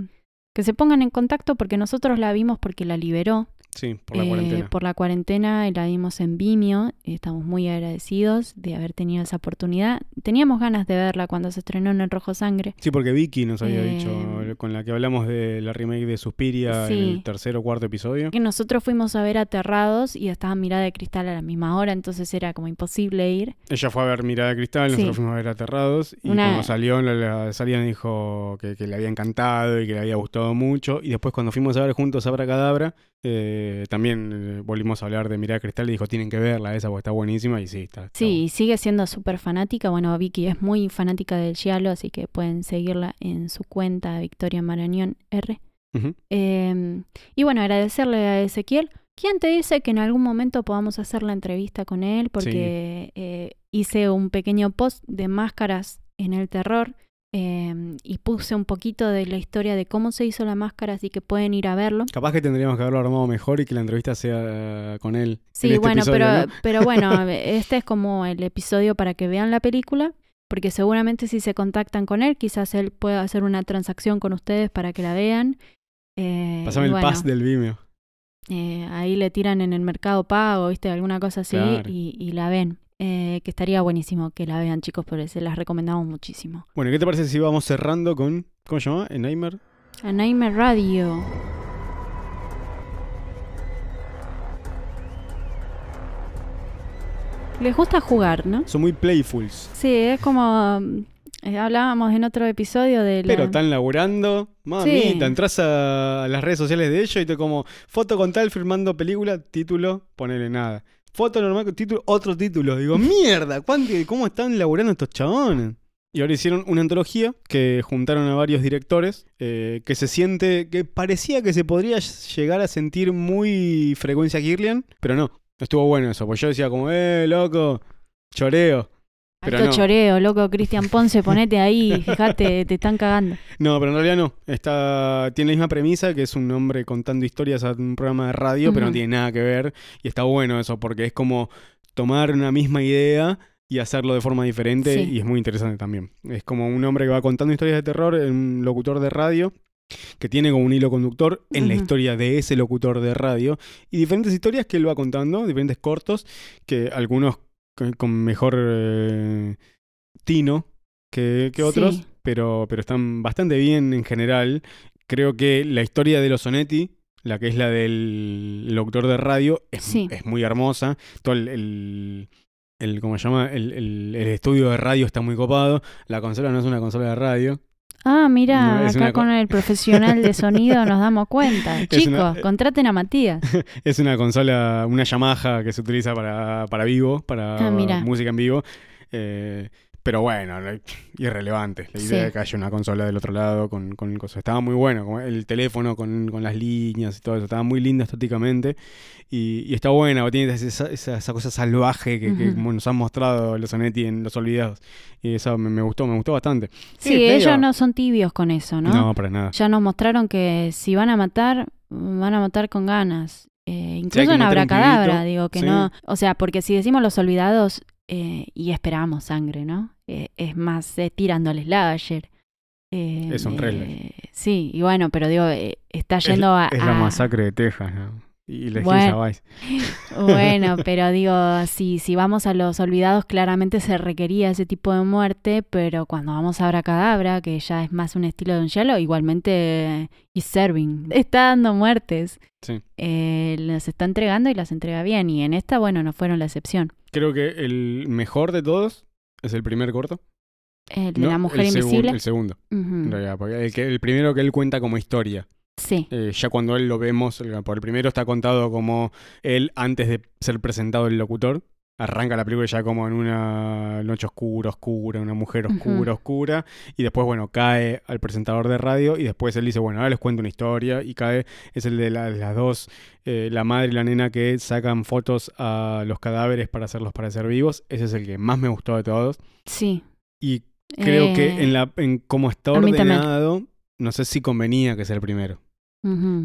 que se pongan en contacto porque nosotros la vimos porque la liberó. Sí, por la eh, cuarentena. por la cuarentena y la vimos en Vimeo. Estamos muy agradecidos de haber tenido esa oportunidad. Teníamos ganas de verla cuando se estrenó en El Rojo Sangre. Sí, porque Vicky nos había Eh, dicho, con la que hablamos de la remake de Suspiria en el tercer o cuarto episodio. Que nosotros fuimos a ver aterrados y estaba Mirada de Cristal a la misma hora, entonces era como imposible ir. Ella fue a ver Mirada de Cristal, Sí. nosotros fuimos a ver Aterrados. Y Una- cuando salió, la, la salida dijo que, que le había encantado y que le había gustado mucho. Y después, cuando fuimos a ver juntos Abra Cadabra, eh, también eh, volvimos a hablar de Mirada Cristal y dijo: Tienen que verla esa porque está buenísima. Y sí, está. está Sí, y sigue siendo súper fanática. Bueno, Vicky es muy fanática del Giallo, así que pueden seguirla en su cuenta Victoria Marañón R. Eh, y bueno, agradecerle a Ezequiel. ¿Quién te dice que en algún momento podamos hacer la entrevista con él? Porque eh, hice un pequeño post de máscaras en el terror eh, y puse un poquito de la historia de cómo se hizo la máscara, así que pueden ir a verlo. Capaz que tendríamos que haberlo armado mejor y que la entrevista sea con él. Sí, este bueno, episodio, pero, ¿no? pero bueno, este es como el episodio para que vean la película, porque seguramente si se contactan con él, quizás él pueda hacer una transacción con ustedes para que la vean. Eh, Pasame el bueno, pass del Vimeo. eh, ahí le tiran en el mercado pago, ¿viste? Alguna cosa así Claro. y, y la ven. Eh, que estaría buenísimo que la vean, chicos, porque se las recomendamos muchísimo. Bueno, ¿qué te parece si vamos cerrando con. ¿Cómo se llama? ¿Enaimer? Anaime Radio. Les gusta jugar, ¿no? Son muy playfuls. Sí, es como eh, hablábamos en otro episodio de la... Pero están laburando. Mamita, Sí. entras a las redes sociales de ellos y te como foto con tal firmando película, título, ponele nada. Foto normal con título, otro título. Digo, mierda, ¿cuánto- ¿cómo están laburando estos chabones? Y ahora hicieron una antología que juntaron a varios directores eh, que se siente, que parecía que se podría llegar a sentir muy frecuencia Kirlian, pero no. Estuvo bueno eso, pues yo decía como, eh, loco, choreo. Pero Alto no. choreo, loco, Cristian Ponce, ponete ahí, fíjate, te están cagando. No, pero en realidad no. Está, tiene la misma premisa, que es un hombre contando historias a un programa de radio, pero no tiene nada que ver. Y está bueno eso, porque es como tomar una misma idea y hacerlo de forma diferente, Sí. y es muy interesante también. Es como un hombre que va contando historias de terror, un locutor de radio, que tiene como un hilo conductor en la historia de ese locutor de radio, y diferentes historias que él va contando, diferentes cortos, que algunos con, mejor eh, tino que, que otros, Sí. pero, pero están bastante bien en general. Creo que la historia de los Sonetti, la que es la del locutor de radio, es, Sí. es muy hermosa. Todo el, el, el- ¿cómo se llama? El, el- el estudio de radio está muy copado. La consola no es una consola de radio. Ah, mira, No, acá una con el profesional de sonido nos damos cuenta. Chicos, una- contraten a Matías. Es una consola, una Yamaha que se utiliza para, para vivo, para Ah, música en vivo. Eh, pero bueno, no- irrelevante. La idea Sí. de que haya una consola del otro lado con, con cosas. Estaba muy bueno, el teléfono con, con las líneas y todo eso. Estaba muy linda estéticamente. Y, y está buena, tiene esa, esa, esa cosa salvaje que, Ujú. como nos han mostrado los Sonetti en Los Olvidados. Y eso me, me gustó, me gustó bastante. Sí, ellos no son tibios con eso, ¿no? No, para nada. Ya nos mostraron que si van a matar, van a matar con ganas. Eh, incluso que en Abracadabra, digo que sí. no. O sea, porque si decimos los olvidados eh, y esperamos sangre, ¿no? Eh, es más eh, tirando al slasher. Eh, Es un thriller. sí, y bueno, pero digo, está Es- yendo a... Es, la a- masacre de Texas, ¿no? Y la Bueno. Vice. Bueno, pero digo, si, si vamos a los olvidados, claramente se requería ese tipo de muerte, pero cuando vamos a Abracadabra, que ya es más un estilo de un hielo, igualmente is serving. Está dando muertes. Sí. Eh, las está entregando y las entrega bien. Y en esta, bueno, no fueron la excepción. Creo que el mejor de todos es el primer corto. El de ¿no? la mujer el segun- invisible. el segundo, Ujú. en realidad. Porque el, que, el primero que él cuenta como historia. Sí, Eh, ya cuando él lo vemos, el- por el primero está contado como él antes de ser presentado el locutor. Arranca la película ya como en una noche oscura, oscura, una mujer oscura, oscura. Y después, bueno, cae al presentador de radio y después él dice, bueno, ahora les cuento una historia. Y cae, es el de la- las dos, eh, la madre y la nena que sacan fotos a los cadáveres para hacerlos parecer vivos. Ese es el que más me gustó de todos. sí. Y creo Eh, que en la en cómo está ordenado, no sé si convenía que sea el primero.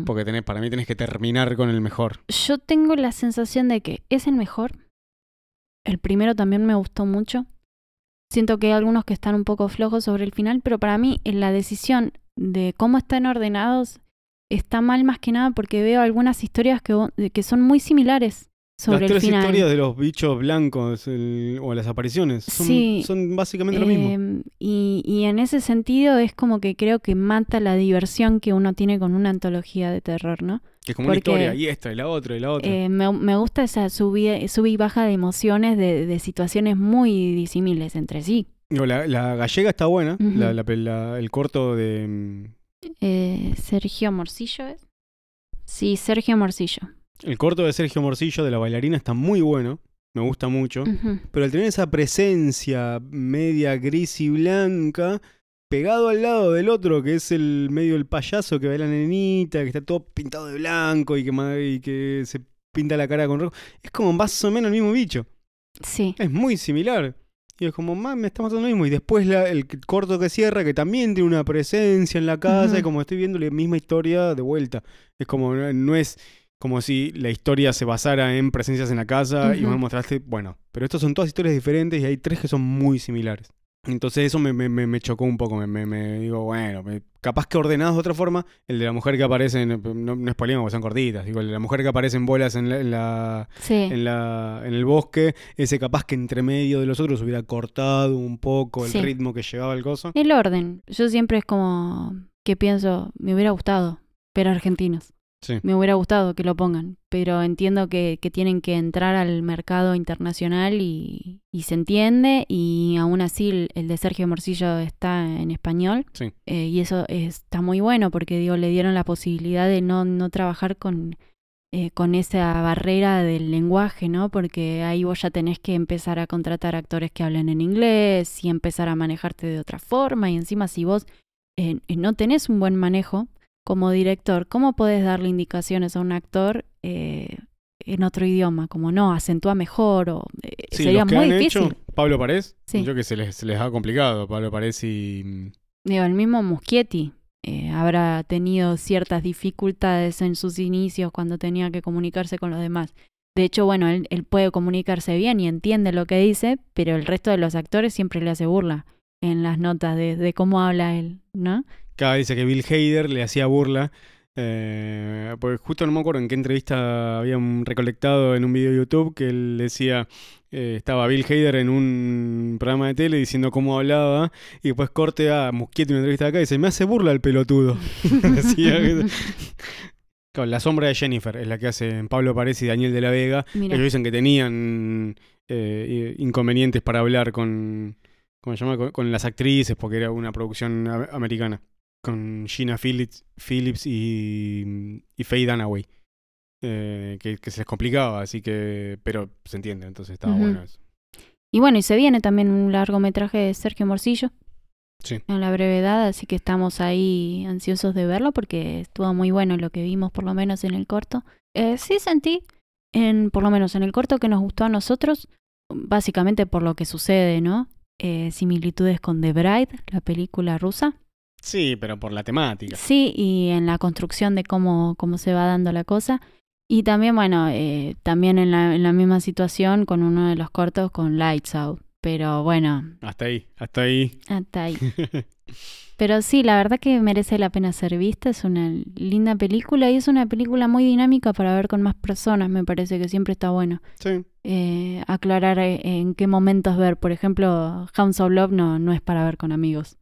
Porque tenés, para mí tenés que terminar con el mejor. Yo tengo la sensación de que es el mejor. El primero también me gustó mucho. Siento que hay algunos que están un poco flojos sobre el final, pero para mí en la decisión de cómo están ordenados está mal más que nada porque veo algunas historias que, que son muy similares sobre Las el tres final. historias de los bichos blancos el- o las apariciones son, Sí. son básicamente lo mismo. Eh, y, y en ese sentido es como que creo que mata la diversión que uno tiene con una antología de terror, ¿no? Que es como una porque, historia, y esta, y la otra, y la otra. Eh, me, me gusta esa subida, sub y baja de emociones de, de situaciones muy disímiles entre sí. Digo, la, la gallega está buena, la- la- la- el corto de... mm, Eh, Sergio Morcillo es. Sí, Sergio Morcillo. El corto de Sergio Morcillo, de la bailarina, está muy bueno, me gusta mucho. Pero al tener esa presencia media gris y blanca, pegado al lado del otro, que es el medio el payaso que baila la nenita, que está todo pintado de blanco y que, ma- y que se pinta la cara con rojo, es como más o menos el mismo bicho. Sí, Es muy similar. Y es como, "Ma, me está matando lo mismo. Y después la- el corto que cierra, que también tiene una presencia en la casa, y como estoy viendo la misma historia de vuelta. Es como, no, no es como si la historia se basara en presencias en la casa y me mostraste, bueno, pero estas son todas historias diferentes y hay tres que son muy similares. Entonces eso me, me, me- me chocó un poco, me, me- digo, bueno, me- capaz que ordenados de otra forma, el de la mujer que aparece, en, no, no spoilemos porque son cortitas, digo, el de la mujer que aparece en bolas en la- en la, sí. en, la, en el bosque, ese capaz que entre medio de los otros hubiera cortado un poco el Sí. ritmo que llevaba el coso. El orden. Yo siempre es como que pienso, me hubiera gustado ver argentinos. Sí. Me hubiera gustado que lo pongan, pero entiendo que, que tienen que entrar al mercado internacional y, y se entiende y aún así el, el de Sergio Morcillo está en español Sí. eh, y eso está muy bueno porque digo le dieron la posibilidad de no, no trabajar con, eh, con esa barrera del lenguaje, ¿no? Porque ahí vos ya tenés que empezar a contratar actores que hablen en inglés y empezar a manejarte de otra forma y encima si vos eh, no tenés un buen manejo como director, ¿cómo podés darle indicaciones a un actor eh, en otro idioma? Como no, acentúa mejor o eh, Sí, sería los que muy han difícil. hecho, Pablo Parés, Sí. yo que se les, se les ha complicado, Pablo Parés y... Digo, el mismo Muschietti eh, habrá tenido ciertas dificultades en sus inicios cuando tenía que comunicarse con los demás. De hecho, bueno, él, él puede comunicarse bien y entiende lo que dice, pero el resto de los actores siempre le hace burla en las notas de, de cómo habla él, ¿no? Cada dice que Bill Hader le hacía burla. Eh, porque justo no me acuerdo en qué entrevista habían recolectado en un video de YouTube que él decía, eh, estaba Bill Hader en un programa de tele diciendo cómo hablaba y después corte a Muschietti en una entrevista de acá y dice, me hace burla el pelotudo. Claro, la sombra de Jennifer es la que hacen Pablo Párez y Daniel de la Vega. Ellos dicen que tenían eh, inconvenientes para hablar con, ¿cómo se llama? Con, con las actrices porque era una producción americana. Con Gina Phillips, Phillips y, y Faye Dunaway. Eh, que, que se les complicaba, así que... Pero se entiende, entonces estaba bueno eso. Y bueno, y se viene también un largometraje de Sergio Morcillo. Sí. En la brevedad, así que estamos ahí ansiosos de verlo porque estuvo muy bueno lo que vimos, por lo menos en el corto. Eh, sí sentí, en, por lo menos en el corto que nos gustó a nosotros, básicamente por lo que sucede, ¿no? Eh, similitudes con The Bride, la película rusa. Sí, pero por la temática. Sí, y en la construcción de cómo, cómo se va dando la cosa. Y también, bueno, eh, también en la, en la misma situación con uno de los cortos con Lights Out. Pero bueno, Hasta ahí, hasta ahí. hasta ahí. Pero sí, la verdad que merece la pena ser vista. Es una linda película y es una película muy dinámica para ver con más personas. Me parece que siempre está bueno Sí. eh, aclarar eh, en qué momentos ver. Por ejemplo, Hounds of Love no, no es para ver con amigos.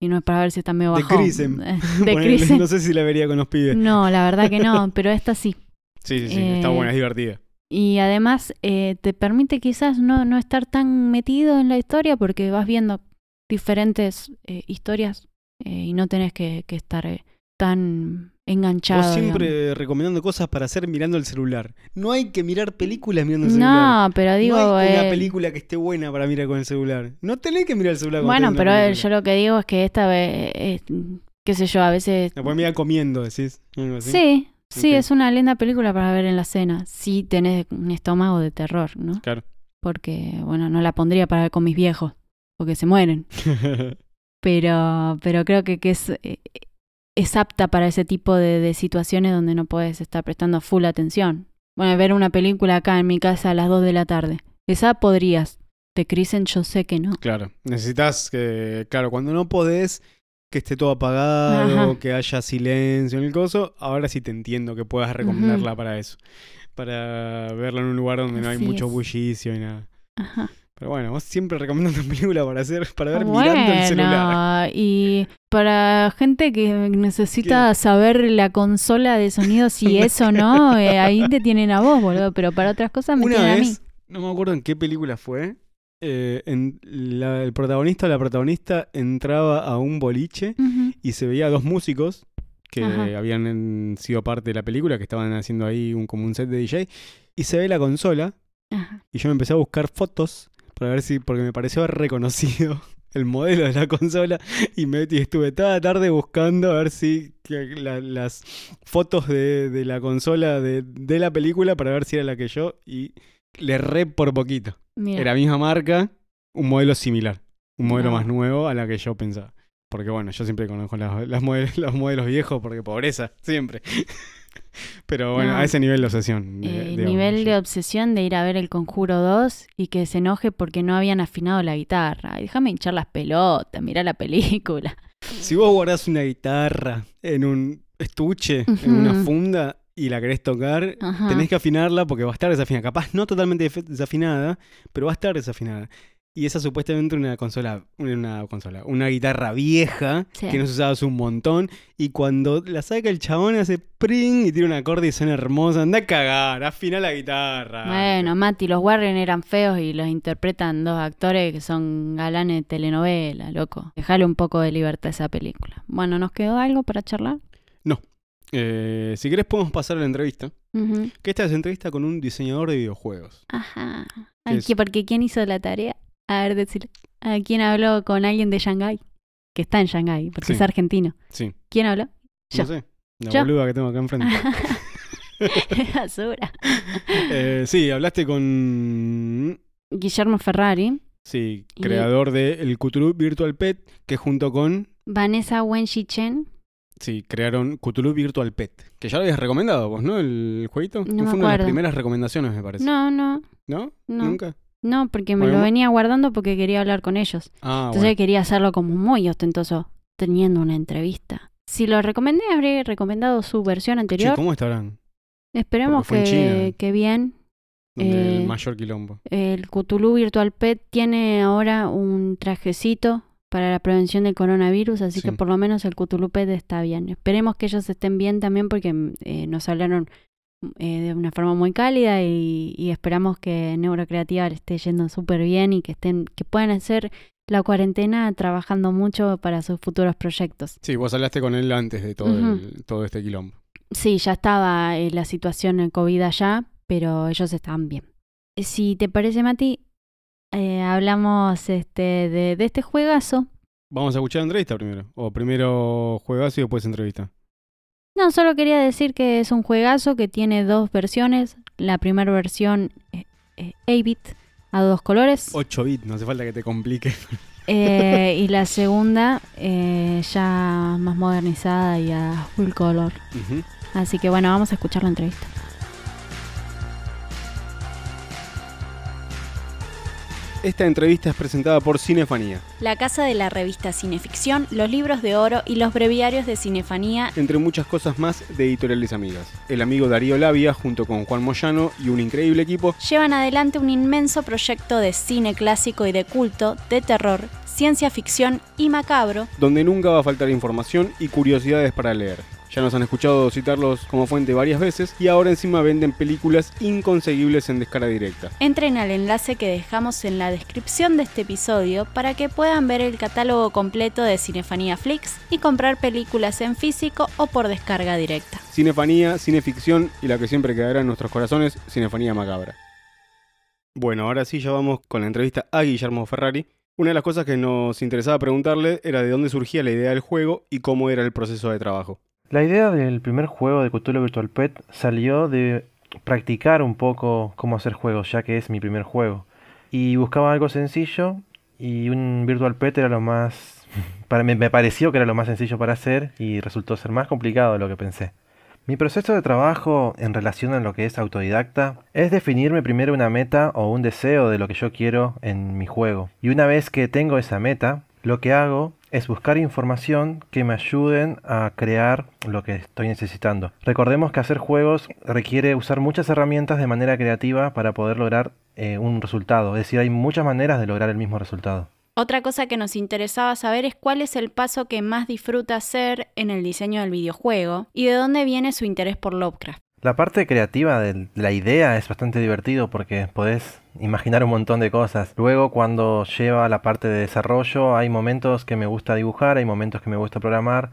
Y no es para ver si está medio De bajón. Crisem. De Crisem. No sé si la vería con los pibes. No, la verdad que no, pero esta sí. Sí, sí, sí. Está Eh, buena, es divertida. Y además eh, te permite quizás no, no estar tan metido en la historia porque vas viendo diferentes eh, historias y no tenés que, que estar tan enganchado. Vos siempre digamos. recomendando cosas para hacer mirando el celular. No hay que mirar películas mirando el celular. No, pero digo... no hay una eh, película que esté buena para mirar con el celular. No tenés que mirar el celular con bueno, pero eh, yo lo que digo es que esta vez, eh, qué sé yo, a veces... La podés mirar comiendo, decís. algo así. Sí, sí, es una linda película para ver en la cena. Si tenés un estómago de terror, ¿no? Claro. Porque, bueno, no la pondría para ver con mis viejos, porque se mueren. pero, pero creo que, que es, es apta para ese tipo de, de situaciones donde no puedes estar prestando full atención. Bueno, ver una película acá en mi casa a las 2 de la tarde. Esa podrías. De Crisen yo sé que no. claro. Necesitas que, claro, cuando no podés que esté todo apagado, Ajá. que haya silencio en el coso, ahora sí te entiendo que puedas recomendarla para eso. Para verla en un lugar donde no hay Así mucho es. bullicio y nada. Ajá. Pero bueno, vos siempre recomendando película para hacer, para ver mirando el celular. Y para gente que necesita saber la consola de sonido si es o no, eh, ahí te tienen a vos, boludo. Pero para otras cosas me Una tienen a mí. vez, no me acuerdo en qué película fue, eh, en la- el protagonista o la protagonista entraba a un boliche y se veía a dos músicos que Ajá. habían en- sido parte de la película, que estaban haciendo ahí un, como un set de DJ, y se ve la consola Ajá. y yo me empecé a buscar fotos para ver si, porque me pareció haber reconocido el modelo de la consola y, me, y estuve toda la tarde buscando a ver si la- las fotos de, de la consola de, de la película para ver si era la que yo y le erré por poquito. Mira. Era misma marca, un modelo similar, un modelo No. más nuevo a la que yo pensaba. Porque bueno, yo siempre conozco las, las model- los modelos viejos porque pobreza, siempre. Pero bueno, No. a ese nivel de obsesión. de- Eh, nivel de obsesión de ir a ver el Conjuro 2 y que se enoje porque no habían afinado la guitarra. Déjame hinchar las pelotas, mira la película. Si vos guardás una guitarra en un estuche, en una funda, y la querés tocar, Ajá. tenés que afinarla porque va a estar desafinada. Capaz no totalmente desafinada, pero va a estar desafinada. Y esa supuestamente una consola, una consola, una guitarra vieja Sí. que no se usaba hace un montón. Y cuando la saca el chabón hace pring y tiene un acorde y suena hermosa. Anda a cagar, afina la guitarra. Bueno, Mati, los Warren eran feos y los interpretan dos actores que son galanes de telenovela, loco. Dejale un poco de libertad a esa película. Bueno, ¿nos quedó algo para charlar? Eh, si querés podemos pasar a la entrevista. Ujú. Que esta es entrevista con un diseñador de videojuegos. Ajá. ¿Qué Ay, es? porque ¿quién hizo la tarea? A ver, decir. ¿A quién habló con alguien de Shanghái? Que está en Shanghái, porque Sí. es argentino. Sí, ¿Quién habló? Yo. no sé. La Yo. boluda que tengo acá enfrente. Basura. Eh, sí, hablaste con. Guillermo Ferrari, Sí, Y- creador de el Cthulhu Virtual Pet, que junto con. Vanessa Wenshi Chen. Sí, crearon Cthulhu Virtual Pet. Que ya lo habías recomendado vos, ¿no? El jueguito. No me Fue una de las primeras recomendaciones, me parece. No, no, ¿No? no. ¿Nunca? No, porque me lo venía guardando porque quería hablar con ellos. Ah, Entonces quería hacerlo como muy ostentoso, teniendo una entrevista. Si lo recomendé, habré recomendado su versión. Che, anterior. ¿cómo estarán? Esperemos que, China. que bien. Donde Eh, el mayor quilombo. El Cthulhu Virtual Pet tiene ahora un trajecito para la prevención del coronavirus, así Sí. que por lo menos el Cthulhu Pet está bien. Esperemos que ellos estén bien también porque eh, nos hablaron eh, de una forma muy cálida y, y esperamos que Neurocreativa le esté yendo súper bien y que estén, que puedan hacer la cuarentena trabajando mucho para sus futuros proyectos. Sí, vos hablaste con él antes de todo, el- todo este quilombo. Sí, ya estaba eh, la situación en COVID allá, pero ellos estaban bien. Si te parece, Mati, eh, hablamos este, de, de este juegazo. Vamos a escuchar entrevista primero. O primero juegazo y después entrevista. No, solo quería decir que es un juegazo que tiene dos versiones. La primera versión, eh, eh, 8-bit, a dos colores. 8 bits, no hace falta que te complique. eh, y la segunda, eh, ya más modernizada y a full color. Así que bueno, vamos a escuchar la entrevista. Esta entrevista es presentada por Cinefanía, La casa de la revista Cineficción, los libros de oro y los breviarios de Cinefanía. entre muchas cosas más de editoriales amigas. El amigo Darío Labia, junto con Juan Moyano y un increíble equipo, Llevan adelante un inmenso proyecto de cine clásico y de culto, de terror, ciencia ficción y macabro, donde nunca va a faltar información y curiosidades para leer. Ya nos han escuchado citarlos como fuente varias veces y ahora encima venden películas inconseguibles en descarga directa. Entren al enlace que dejamos en la descripción de este episodio para que puedan ver el catálogo completo de Cinefanía Flix y comprar películas en físico o por descarga directa. Cinefanía, cineficción y la que siempre quedará en nuestros corazones, Cinefanía Macabra. Bueno, ahora sí ya vamos con la entrevista a Guillermo Ferrari. Una de las cosas que nos interesaba preguntarle era de dónde surgía la idea del juego y cómo era el proceso de trabajo. La idea del primer juego de Cthulhu Virtual Pet salió de practicar un poco cómo hacer juegos, ya que es mi primer juego. Y buscaba algo sencillo y un Virtual Pet era lo más... para- me, me pareció que era lo más sencillo para hacer y resultó ser más complicado de lo que pensé. Mi proceso de trabajo en relación a lo que es autodidacta es definirme primero una meta o un deseo de lo que yo quiero en mi juego. Y una vez que tengo esa meta, lo que hago es buscar información que me ayuden a crear lo que estoy necesitando. Recordemos que hacer juegos requiere usar muchas herramientas de manera creativa para poder lograr eh, un resultado. Es decir, hay muchas maneras de lograr el mismo resultado. Otra cosa que nos interesaba saber es cuál es el paso que más disfruta hacer en el diseño del videojuego y de dónde viene su interés por Lovecraft. La parte creativa de la idea es bastante divertido porque podés imaginar un montón de cosas. Luego cuando lleva la parte de desarrollo hay momentos que me gusta dibujar, hay momentos que me gusta programar.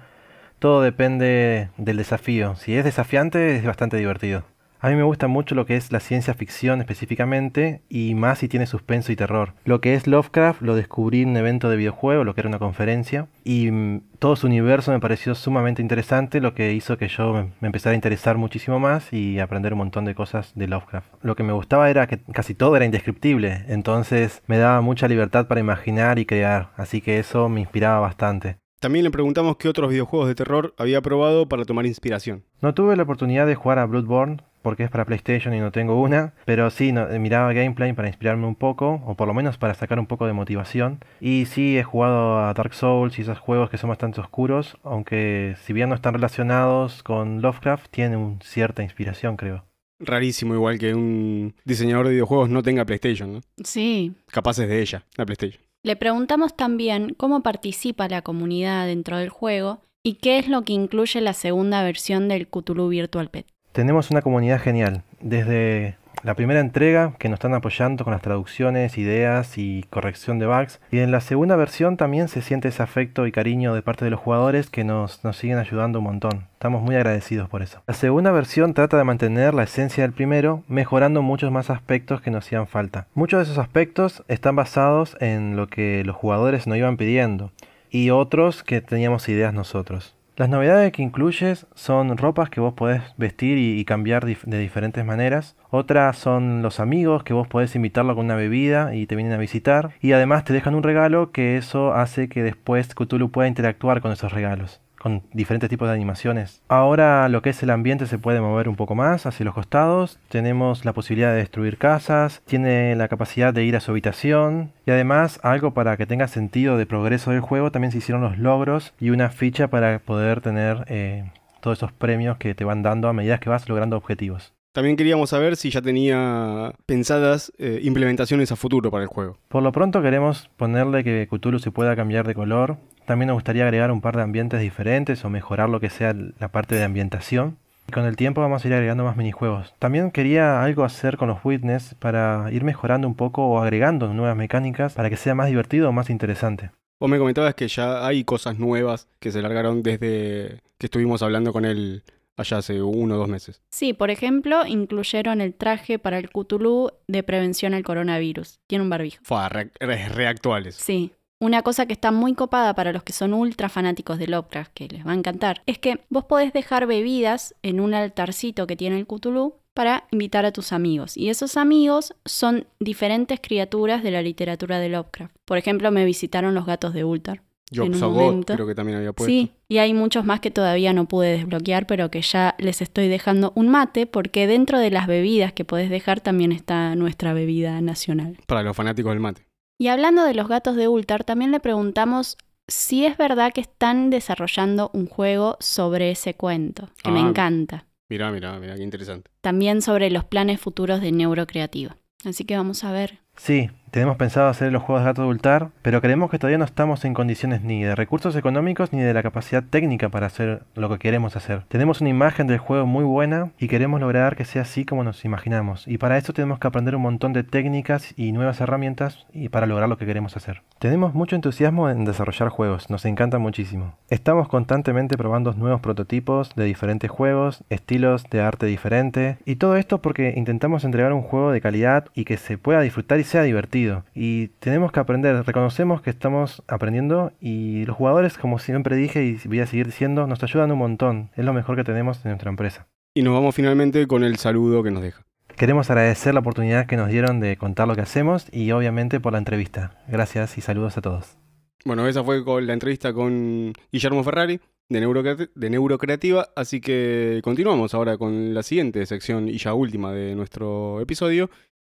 Todo depende del desafío. Si es desafiante es bastante divertido. A mí me gusta mucho lo que es la ciencia ficción específicamente y más si tiene suspenso y terror. Lo que es Lovecraft lo descubrí en un evento de videojuego, lo que era una conferencia, y mm, todo su universo me pareció sumamente interesante, lo que hizo que yo me, me empezara a interesar muchísimo más y aprender un montón de cosas de Lovecraft. Lo que me gustaba era que casi todo era indescriptible, entonces me daba mucha libertad para imaginar y crear, así que eso me inspiraba bastante. También le preguntamos qué otros videojuegos de terror había probado para tomar inspiración. No tuve la oportunidad de jugar a Bloodborne porque es para PlayStation y no tengo una, pero sí no- eh, miraba gameplay para inspirarme un poco, o por lo menos para sacar un poco de motivación. Y sí he jugado a Dark Souls y esos juegos que son bastante oscuros, aunque si bien no están relacionados con Lovecraft, tienen un- cierta inspiración, creo. Rarísimo igual que un diseñador de videojuegos no tenga PlayStation, ¿no? Sí. Capaces de ella, la PlayStation. Le preguntamos también cómo participa la comunidad dentro del juego y qué es lo que incluye la segunda versión del Cthulhu Virtual Pet. Tenemos una comunidad genial, desde la primera entrega que nos están apoyando con las traducciones, ideas y corrección de bugs, y en la segunda versión también se siente ese afecto y cariño de parte de los jugadores que nos, nos siguen ayudando un montón. Estamos muy agradecidos por eso. La segunda versión trata de mantener la esencia del primero, mejorando muchos más aspectos que nos hacían falta. Muchos de esos aspectos están basados en lo que los jugadores nos iban pidiendo, y otros que teníamos ideas nosotros. Las novedades que incluyes son ropas que vos podés vestir y, cambiar de diferentes maneras. Otras son los amigos que vos podés invitarlo con una bebida y te vienen a visitar. Y además te dejan un regalo que eso hace que después Cthulhu pueda interactuar con esos regalos. Con diferentes tipos de animaciones. Ahora lo que es el ambiente se puede mover un poco más hacia los costados. Tenemos la posibilidad de destruir casas. Tiene la capacidad de ir a su habitación. Y además, algo para que tenga sentido de progreso del juego, también se hicieron los logros y una ficha para poder tener eh, todos esos premios que te van dando a medida que vas logrando objetivos. También queríamos saber si ya tenía pensadas eh, implementaciones a futuro para el juego. Por lo pronto queremos ponerle que Cthulhu se pueda cambiar de color. También nos gustaría agregar un par de ambientes diferentes o mejorar lo que sea la parte de ambientación. Y con el tiempo vamos a ir agregando más minijuegos. También quería algo hacer con los Witness para ir mejorando un poco o agregando nuevas mecánicas para que sea más divertido o más interesante. Vos me comentabas que ya hay cosas nuevas que se largaron desde que estuvimos hablando con él allá hace uno o dos meses. Sí, por ejemplo, incluyeron el traje para el Cthulhu de prevención al coronavirus. Tiene un barbijo. Fue re- re- reactuales. Sí. Una cosa que está muy copada para los que son ultra fanáticos de Lovecraft, que les va a encantar, es que vos podés dejar bebidas en un altarcito que tiene el Cthulhu para invitar a tus amigos. Y esos amigos son diferentes criaturas de la literatura de Lovecraft. Por ejemplo, me visitaron los gatos de Ultar. Yo en un Sogot momento. creo que también había puesto. Sí, y hay muchos más que todavía no pude desbloquear, pero que ya les estoy dejando un mate, porque dentro de las bebidas que podés dejar también está nuestra bebida nacional. Para los fanáticos del mate. Y hablando de los gatos de Ultar, también le preguntamos si es verdad que están desarrollando un juego sobre ese cuento, que me Ah. encanta. Mirá, mirá, mirá, qué interesante. También sobre los planes futuros de Neurocreativa. Así que vamos a ver. Sí, tenemos pensado hacer los juegos de gato de Ultar, pero creemos que todavía no estamos en condiciones ni de recursos económicos ni de la capacidad técnica para hacer lo que queremos hacer. Tenemos una imagen del juego muy buena y queremos lograr que sea así como nos imaginamos. Y para eso tenemos que aprender un montón de técnicas y nuevas herramientas y para lograr lo que queremos hacer. Tenemos mucho entusiasmo en desarrollar juegos, nos encanta muchísimo. Estamos constantemente probando nuevos prototipos de diferentes juegos, estilos de arte diferente y todo esto porque intentamos entregar un juego de calidad y que se pueda disfrutar y sea divertido. Y tenemos que aprender, reconocemos que estamos aprendiendo y los jugadores, como siempre dije y voy a seguir diciendo, nos ayudan un montón. Es lo mejor que tenemos en nuestra empresa. Y nos vamos finalmente con el saludo que nos deja. Queremos agradecer la oportunidad que nos dieron de contar lo que hacemos y obviamente por la entrevista. Gracias y saludos a todos. Bueno, esa fue con la entrevista con Guillermo Ferrari de, Neurocreati- de Neurocreativa, así que continuamos ahora con la siguiente sección y ya última de nuestro episodio,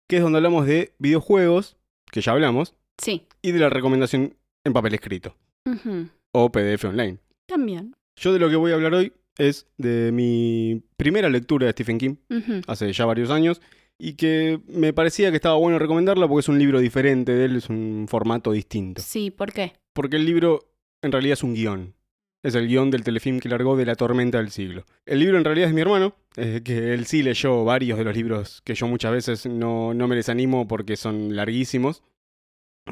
que es donde hablamos de videojuegos, que ya hablamos, Sí. y de la recomendación en papel escrito o PDF online. También. Yo de lo que voy a hablar hoy es de mi primera lectura de Stephen King, hace ya varios años, y que me parecía que estaba bueno recomendarla porque es un libro diferente de él, es un formato distinto. Sí, ¿por qué? Porque el libro en realidad es un guion. Es el guion del telefilm que largó de La Tormenta del Siglo. El libro en realidad es mi hermano, eh, que él sí leyó varios de los libros que yo muchas veces no, no me les animo porque son larguísimos.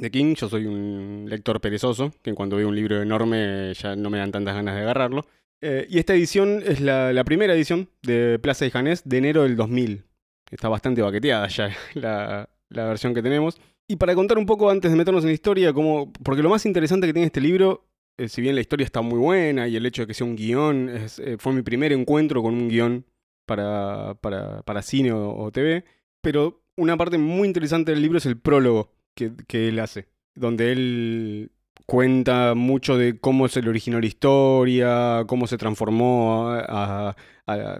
De King, yo soy un lector perezoso, que cuando veo un libro enorme ya no me dan tantas ganas de agarrarlo. Eh, y esta edición es la, la primera edición de Plaza y Janés de enero del 2000. Está bastante baqueteada ya la, la versión que tenemos. Y para contar un poco antes de meternos en la historia, como, porque lo más interesante que tiene este libro, eh, si bien la historia está muy buena y el hecho de que sea un guion, eh, fue mi primer encuentro con un guion para, para, para cine o, TV, pero una parte muy interesante del libro es el prólogo que, que él hace, donde él cuenta mucho de cómo se le originó la historia, cómo se transformó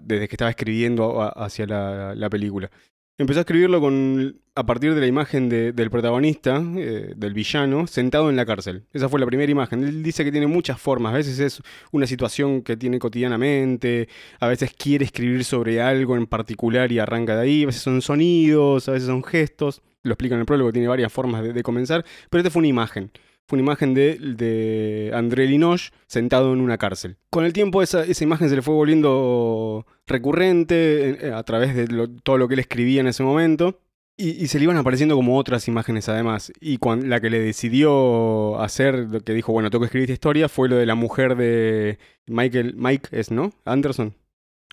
desde que estaba escribiendo hacia la película. Empezó a escribirlo con, a partir de la imagen de- del protagonista, eh, del villano, sentado en la cárcel. Esa fue la primera imagen. Él dice que tiene muchas formas. A veces es una situación que tiene cotidianamente, a veces quiere escribir sobre algo en particular y arranca de ahí, a veces son sonidos, a veces son gestos. Lo explica en el prólogo, tiene varias formas de comenzar, pero esta fue una imagen. Fue una imagen de, de André Linoche sentado en una cárcel. Con el tiempo esa, esa imagen se le fue volviendo recurrente eh, a través de todo lo que él escribía en ese momento. Y, se le iban apareciendo como otras imágenes además. Y la que le decidió hacer, que dijo, bueno, tengo que escribir esta historia, fue lo de la mujer de Michael, Mike es, ¿no? Anderson,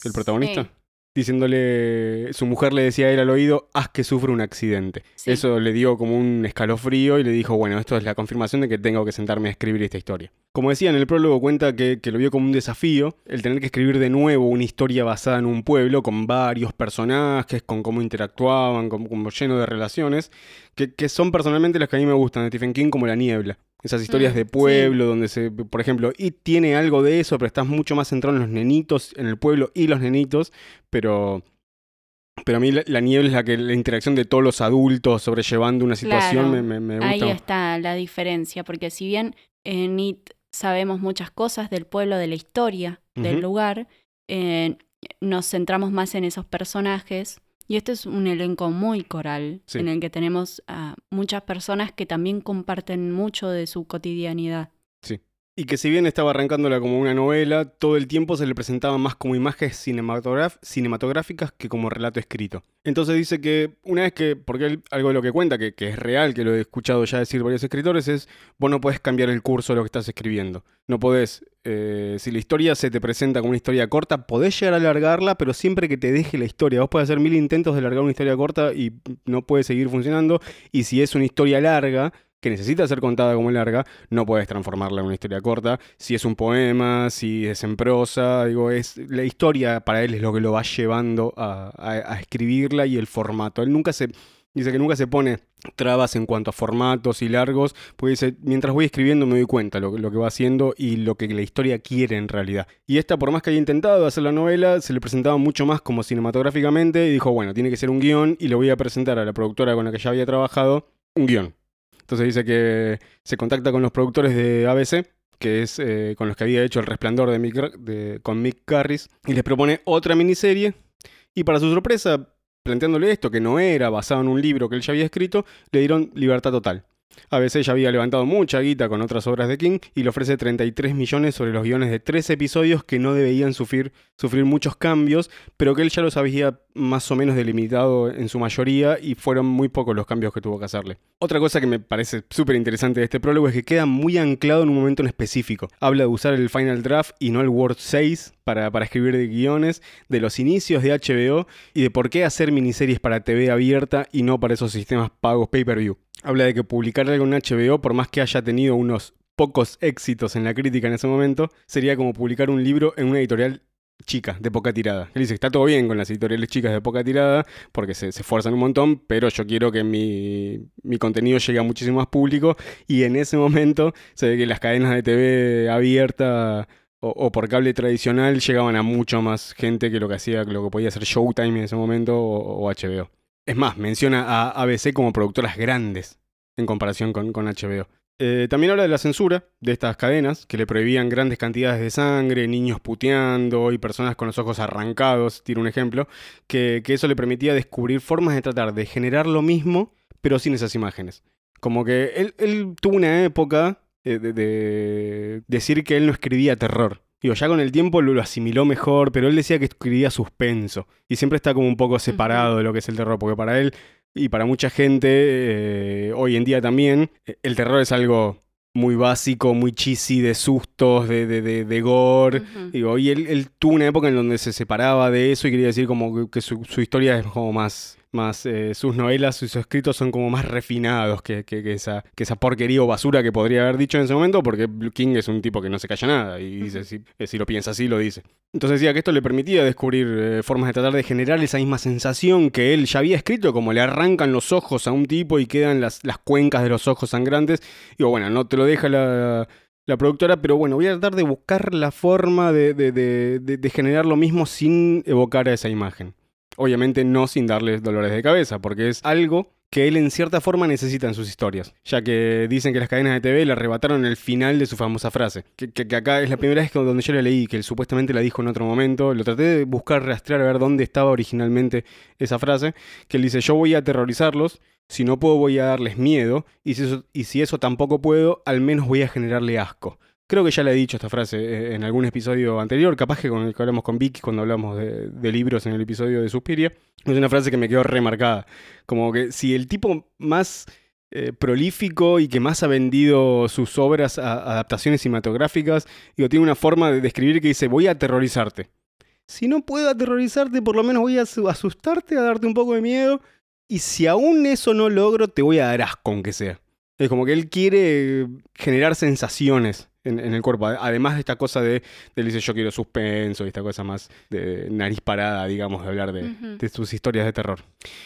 el protagonista. Sí, Diciéndole, su mujer le decía a él al oído, haz que sufra un accidente. Sí. Eso le dio como un escalofrío y le dijo, bueno, esto es la confirmación de que tengo que sentarme a escribir esta historia. Como decía, en el prólogo cuenta que, que lo vio como un desafío, el tener que escribir de nuevo una historia basada en un pueblo, con varios personajes, con cómo interactuaban, como, como lleno de relaciones, que, que son personalmente las que a mí me gustan de Stephen King, como La Niebla. Esas historias Mm, de sí. pueblo, donde se, por ejemplo, y tiene algo de eso, pero estás mucho más centrado en los nenitos, en el pueblo y los nenitos, pero pero a mí la, la niebla es la que la interacción de todos los adultos sobrellevando una situación Claro, me, me, me Ahí está la diferencia, porque si bien en It sabemos muchas cosas del pueblo, de la historia del lugar, eh, nos centramos más en esos personajes. Y este es un elenco muy coral, Sí. en el que tenemos a muchas personas que también comparten mucho de su cotidianidad. Y que si bien estaba arrancándola como una novela, todo el tiempo se le presentaba más como imágenes cinematográficas que como relato escrito. Entonces dice que una vez que, porque él, algo de lo que cuenta, que, que es real, que lo he escuchado ya decir varios escritores, es vos no podés cambiar el curso de lo que estás escribiendo. No podés, eh, si la historia se te presenta como una historia corta, podés llegar a alargarla, pero siempre que te deje la historia. Vos podés hacer mil intentos de alargar una historia corta y no puede seguir funcionando. Y si es una historia larga, que necesita ser contada como larga, no puedes transformarla en una historia corta. Si es un poema, si es en prosa, digo, es la historia para él es lo que lo va llevando a, escribirla y el formato. Él nunca se dice que nunca se pone trabas en cuanto a formatos y largos, porque dice, mientras voy escribiendo me doy cuenta lo, lo que va haciendo y lo que la historia quiere en realidad. Y esta, por más que haya intentado hacer la novela, se le presentaba mucho más como cinematográficamente y dijo, bueno, tiene que ser un guion y le voy a presentar a la productora con la que ya había trabajado un guion. Entonces dice que se contacta con los productores de ABC, que es eh, con los que había hecho El Resplandor de Mick, de, con Mick Garris, y les propone otra miniserie. Y para su sorpresa, planteándole esto, que no era basado en un libro que él ya había escrito, le dieron libertad total. ABC ya había levantado mucha guita con otras obras de King y le ofrece 33 millones sobre los guiones de tres episodios que no debían sufrir, muchos cambios, pero que él ya los había más o menos delimitado en su mayoría y fueron muy pocos los cambios que tuvo que hacerle. Otra cosa que me parece súper interesante de este prólogo es que queda muy anclado en un momento en específico. Habla de usar el Final Draft y no el Word 6 para, para escribir de guiones, de los inicios de HBO y de por qué hacer miniseries para TV abierta y no para esos sistemas pagos pay-per-view. Habla de que publicar algo en HBO, por más que haya tenido unos pocos éxitos en la crítica en ese momento, sería como publicar un libro en una editorial chica, de poca tirada. Dice, está todo bien con las editoriales chicas de poca tirada, porque se, esfuerzan un montón, pero yo quiero que mi, contenido llegue a muchísimo más público, y en ese momento se ve que las cadenas de TV abierta o, por cable tradicional llegaban a mucho más gente que lo que hacía, lo que podía hacer Showtime en ese momento o HBO. Es más, menciona a ABC como productoras grandes en comparación con, HBO. Eh, también habla de la censura de estas cadenas, que le prohibían grandes cantidades de sangre, niños puteando y personas con los ojos arrancados, tiro un ejemplo, que, eso le permitía descubrir formas de tratar de generar lo mismo, pero sin esas imágenes. Como que él, tuvo una época eh, de decir que él no escribía terror. Digo, ya con el tiempo lo, lo asimiló mejor, pero él decía que escribía suspenso. Y siempre está como un poco separado de lo que es el terror, porque para él y para mucha gente, eh, hoy en día también, eh, el terror es algo muy básico, muy cheesy, de sustos, de, de, de, de gore. Digo, y él, él tuvo una época en donde se separaba de eso y quería decir como que, que su, su historia es como más, más eh, sus novelas, sus escritos son como más refinados que, que- que esa, que esa porquería o basura que podría haber dicho en ese momento, porque King es un tipo que no se calla nada y dice, si, eh, si lo piensa así, lo dice. Entonces decía que esto le permitía descubrir eh, formas de tratar de generar esa misma sensación que él ya había escrito, como le arrancan los ojos a un tipo y quedan las, las cuencas de los ojos sangrantes. Digo, bueno, no te lo deja la, la productora, pero bueno, voy a tratar de buscar la forma de, de- de- de- de generar lo mismo sin evocar a esa imagen. Obviamente no sin darles dolores de cabeza, porque es algo que él en cierta forma necesita en sus historias, ya que dicen que las cadenas de TV le arrebataron el final de su famosa frase, que, acá es la primera vez que donde yo la leí, que él supuestamente la dijo en otro momento, lo traté de buscar, rastrear, a ver dónde estaba originalmente esa frase, que él dice, yo voy a aterrorizarlos, si no puedo voy a darles miedo, y si eso tampoco puedo, al menos voy a generarle asco. Creo que ya le he dicho esta frase eh, en algún episodio anterior, capaz que con el que hablamos con Vicky cuando hablamos de, libros en el episodio de Suspiria. Es una frase que me quedó remarcada. Como que si el tipo más eh, prolífico y que más ha vendido sus obras a adaptaciones cinematográficas, digo, tiene una forma de describir que dice, voy a aterrorizarte. Si no puedo aterrorizarte, por lo menos voy a asu- asustarte, a darte un poco de miedo. Y si aún eso no logro, te voy a dar asco, aunque sea. Es como que él quiere generar sensaciones en, en el cuerpo. Además de esta cosa de, de él dice yo quiero suspenso y esta cosa más de nariz parada, digamos, de hablar de, de sus historias de terror.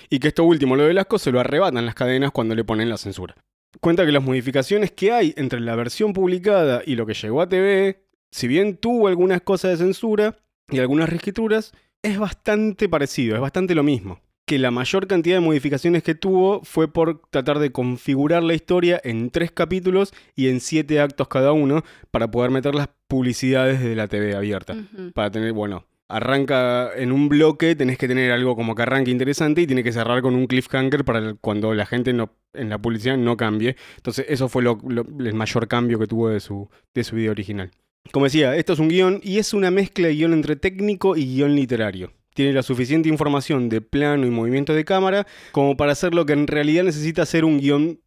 Y que esto último, lo del asco, se lo arrebatan las cadenas cuando le ponen la censura. Cuenta que las modificaciones que hay entre la versión publicada y lo que llegó a TV, si bien tuvo algunas cosas de censura y algunas reescrituras, es bastante parecido, es bastante lo mismo. Que la mayor cantidad de modificaciones que tuvo fue por tratar de configurar la historia en tres capítulos y en siete actos cada uno para poder meter las publicidades de la TV abierta para tener, bueno, arranca en un bloque, tenés que tener algo como que arranque interesante y tiene que cerrar con un cliffhanger para cuando la gente no, en la publicidad no cambie. Entonces eso fue lo- lo- el mayor cambio que tuvo de su, de su video original. Como decía, esto es un guion y es una mezcla de guion entre técnico y guion literario. Tiene la suficiente información de plano y movimiento de cámara como para hacer lo que en realidad necesita ser un guion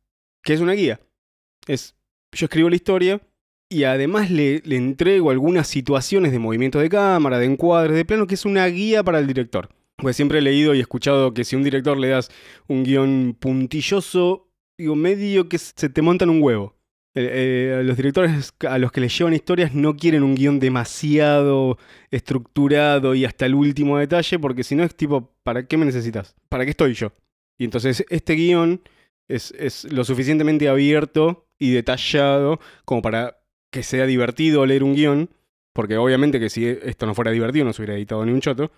que es una guía. Es, yo escribo la historia, y además le, le entrego algunas situaciones de movimiento de cámara, de encuadres, de plano, que es una guía para el director. Pues siempre he leído y escuchado que si a un director le das un guion puntilloso, digo, medio que se te montan un huevo. Eh, eh, los directores a los que les llevan historias no quieren un guion demasiado estructurado y hasta el último detalle, porque si no es tipo, ¿para qué me necesitas? ¿Para qué estoy yo? Y entonces este guion es, es lo suficientemente abierto y detallado como para que sea divertido leer un guion, porque obviamente que si esto no fuera divertido no se hubiera editado ni un choto,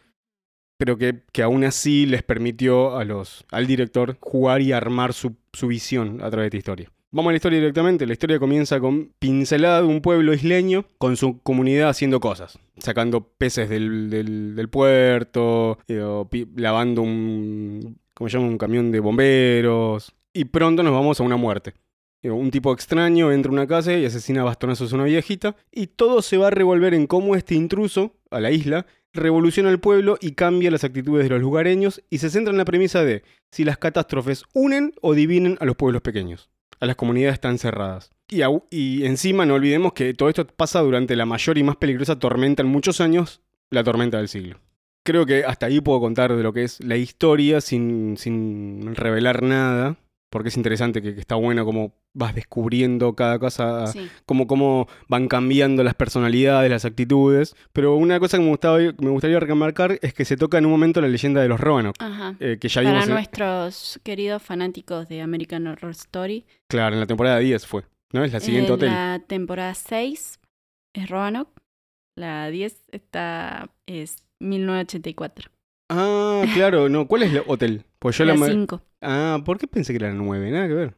pero que, que aún así les permitió a los, al director jugar y armar su, su visión a través de esta historia. Vamos a la historia directamente. La historia comienza con pincelada de un pueblo isleño con su comunidad haciendo cosas. Sacando peces del, puerto, eh, lavando un, ¿cómo se llama? un camión de bomberos. Y pronto nos vamos a una muerte. Eh, Un tipo extraño entra a una casa y asesina a bastonazos a una viejita. Y todo se va a revolver en cómo este intruso a la isla revoluciona el pueblo y cambia las actitudes de los lugareños y se centra en la premisa de si las catástrofes unen o dividen a los pueblos pequeños, a las comunidades tan cerradas. Y, y encima no olvidemos que todo esto pasa durante la mayor y más peligrosa tormenta en muchos años, la tormenta del siglo. Creo que hasta ahí puedo contar de lo que es la historia sin, sin revelar nada, porque es interesante que, que está bueno como vas descubriendo cada cosa Sí. cómo, cómo van cambiando las personalidades, las actitudes. Pero una cosa que me, gustaba, me gustaría remarcar es que se toca en un momento la leyenda de los Roanoke, Ajá. eh, que ya Para vimos, en- nuestros queridos fanáticos de American Horror Story, claro, en la temporada 10 fue, ¿no? Es la siguiente eh, hotel. la temporada 6 es Roanoke, la 10 está, es 1984. Ah, claro, no, ¿cuál es el hotel? Pues yo la... 5. Ah, ¿por qué pensé que era la 9? Nada que ver.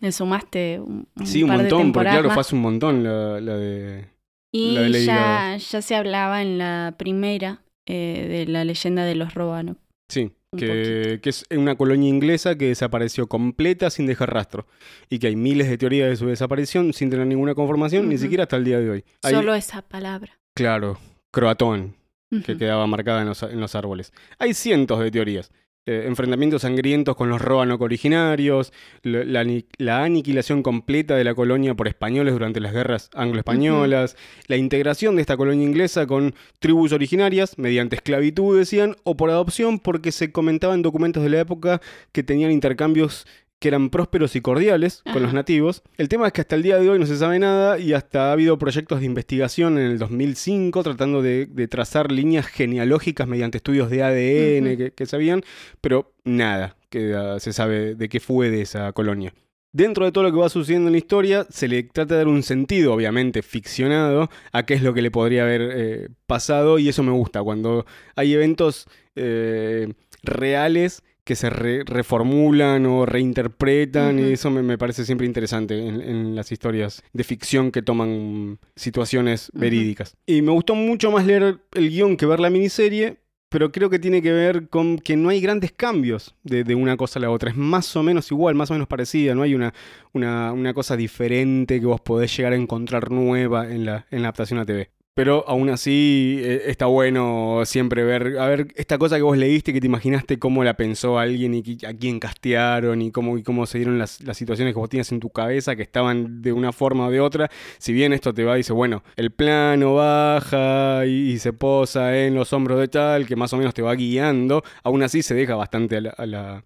Le sumaste un, un Sí, un par de montón, porque claro, más. fue hace un montón la, la de... Y la de Lady ya, ya se hablaba en la primera eh, de la leyenda de los Roanoke. Sí, que, que es una colonia inglesa que desapareció completa sin dejar rastro. Y que hay miles de teorías de su desaparición sin tener ninguna conformación, ni siquiera hasta el día de hoy. Hay- Solo esa palabra. Claro, croatón, que quedaba marcada en los, en los árboles. Hay cientos de teorías. Eh, enfrentamientos sangrientos con los Roanoke originarios, la, la aniquilación completa de la colonia por españoles durante las guerras anglo-españolas, la integración de esta colonia inglesa con tribus originarias mediante esclavitud, decían, o por adopción porque se comentaba en documentos de la época que tenían intercambios que eran prósperos y cordiales con los nativos. El tema es que hasta el día de hoy no se sabe nada y hasta ha habido proyectos de investigación en el 2005 tratando de, de trazar líneas genealógicas mediante estudios de ADN que sabían, pero nada que ah, se sabe de qué fue de esa colonia. Dentro de todo lo que va sucediendo en la historia, se le trata de dar un sentido, obviamente ficcionado, a qué es lo que le podría haber eh, pasado, y eso me gusta, cuando hay eventos eh, reales que se re- reformulan o reinterpretan, y eso me, me parece siempre interesante en, en las historias de ficción que toman situaciones verídicas. Y me gustó mucho más leer el guion que ver la miniserie, pero creo que tiene que ver con que no hay grandes cambios de, de una cosa a la otra. Es más o menos igual, más o menos parecida. No hay una, una, una cosa diferente que vos podés llegar a encontrar nueva en la, en la adaptación a TV. Pero aún así eh, está bueno siempre ver, a ver, esta cosa que vos leíste, que te imaginaste cómo la pensó alguien y a quién castearon y cómo, y cómo se dieron las, las situaciones que vos tienes en tu cabeza, que estaban de una forma o de otra. Si bien esto te va y dice, bueno, el plano baja y, y se posa en los hombros de tal, que más o menos te va guiando, aún así se deja bastante a la, a la,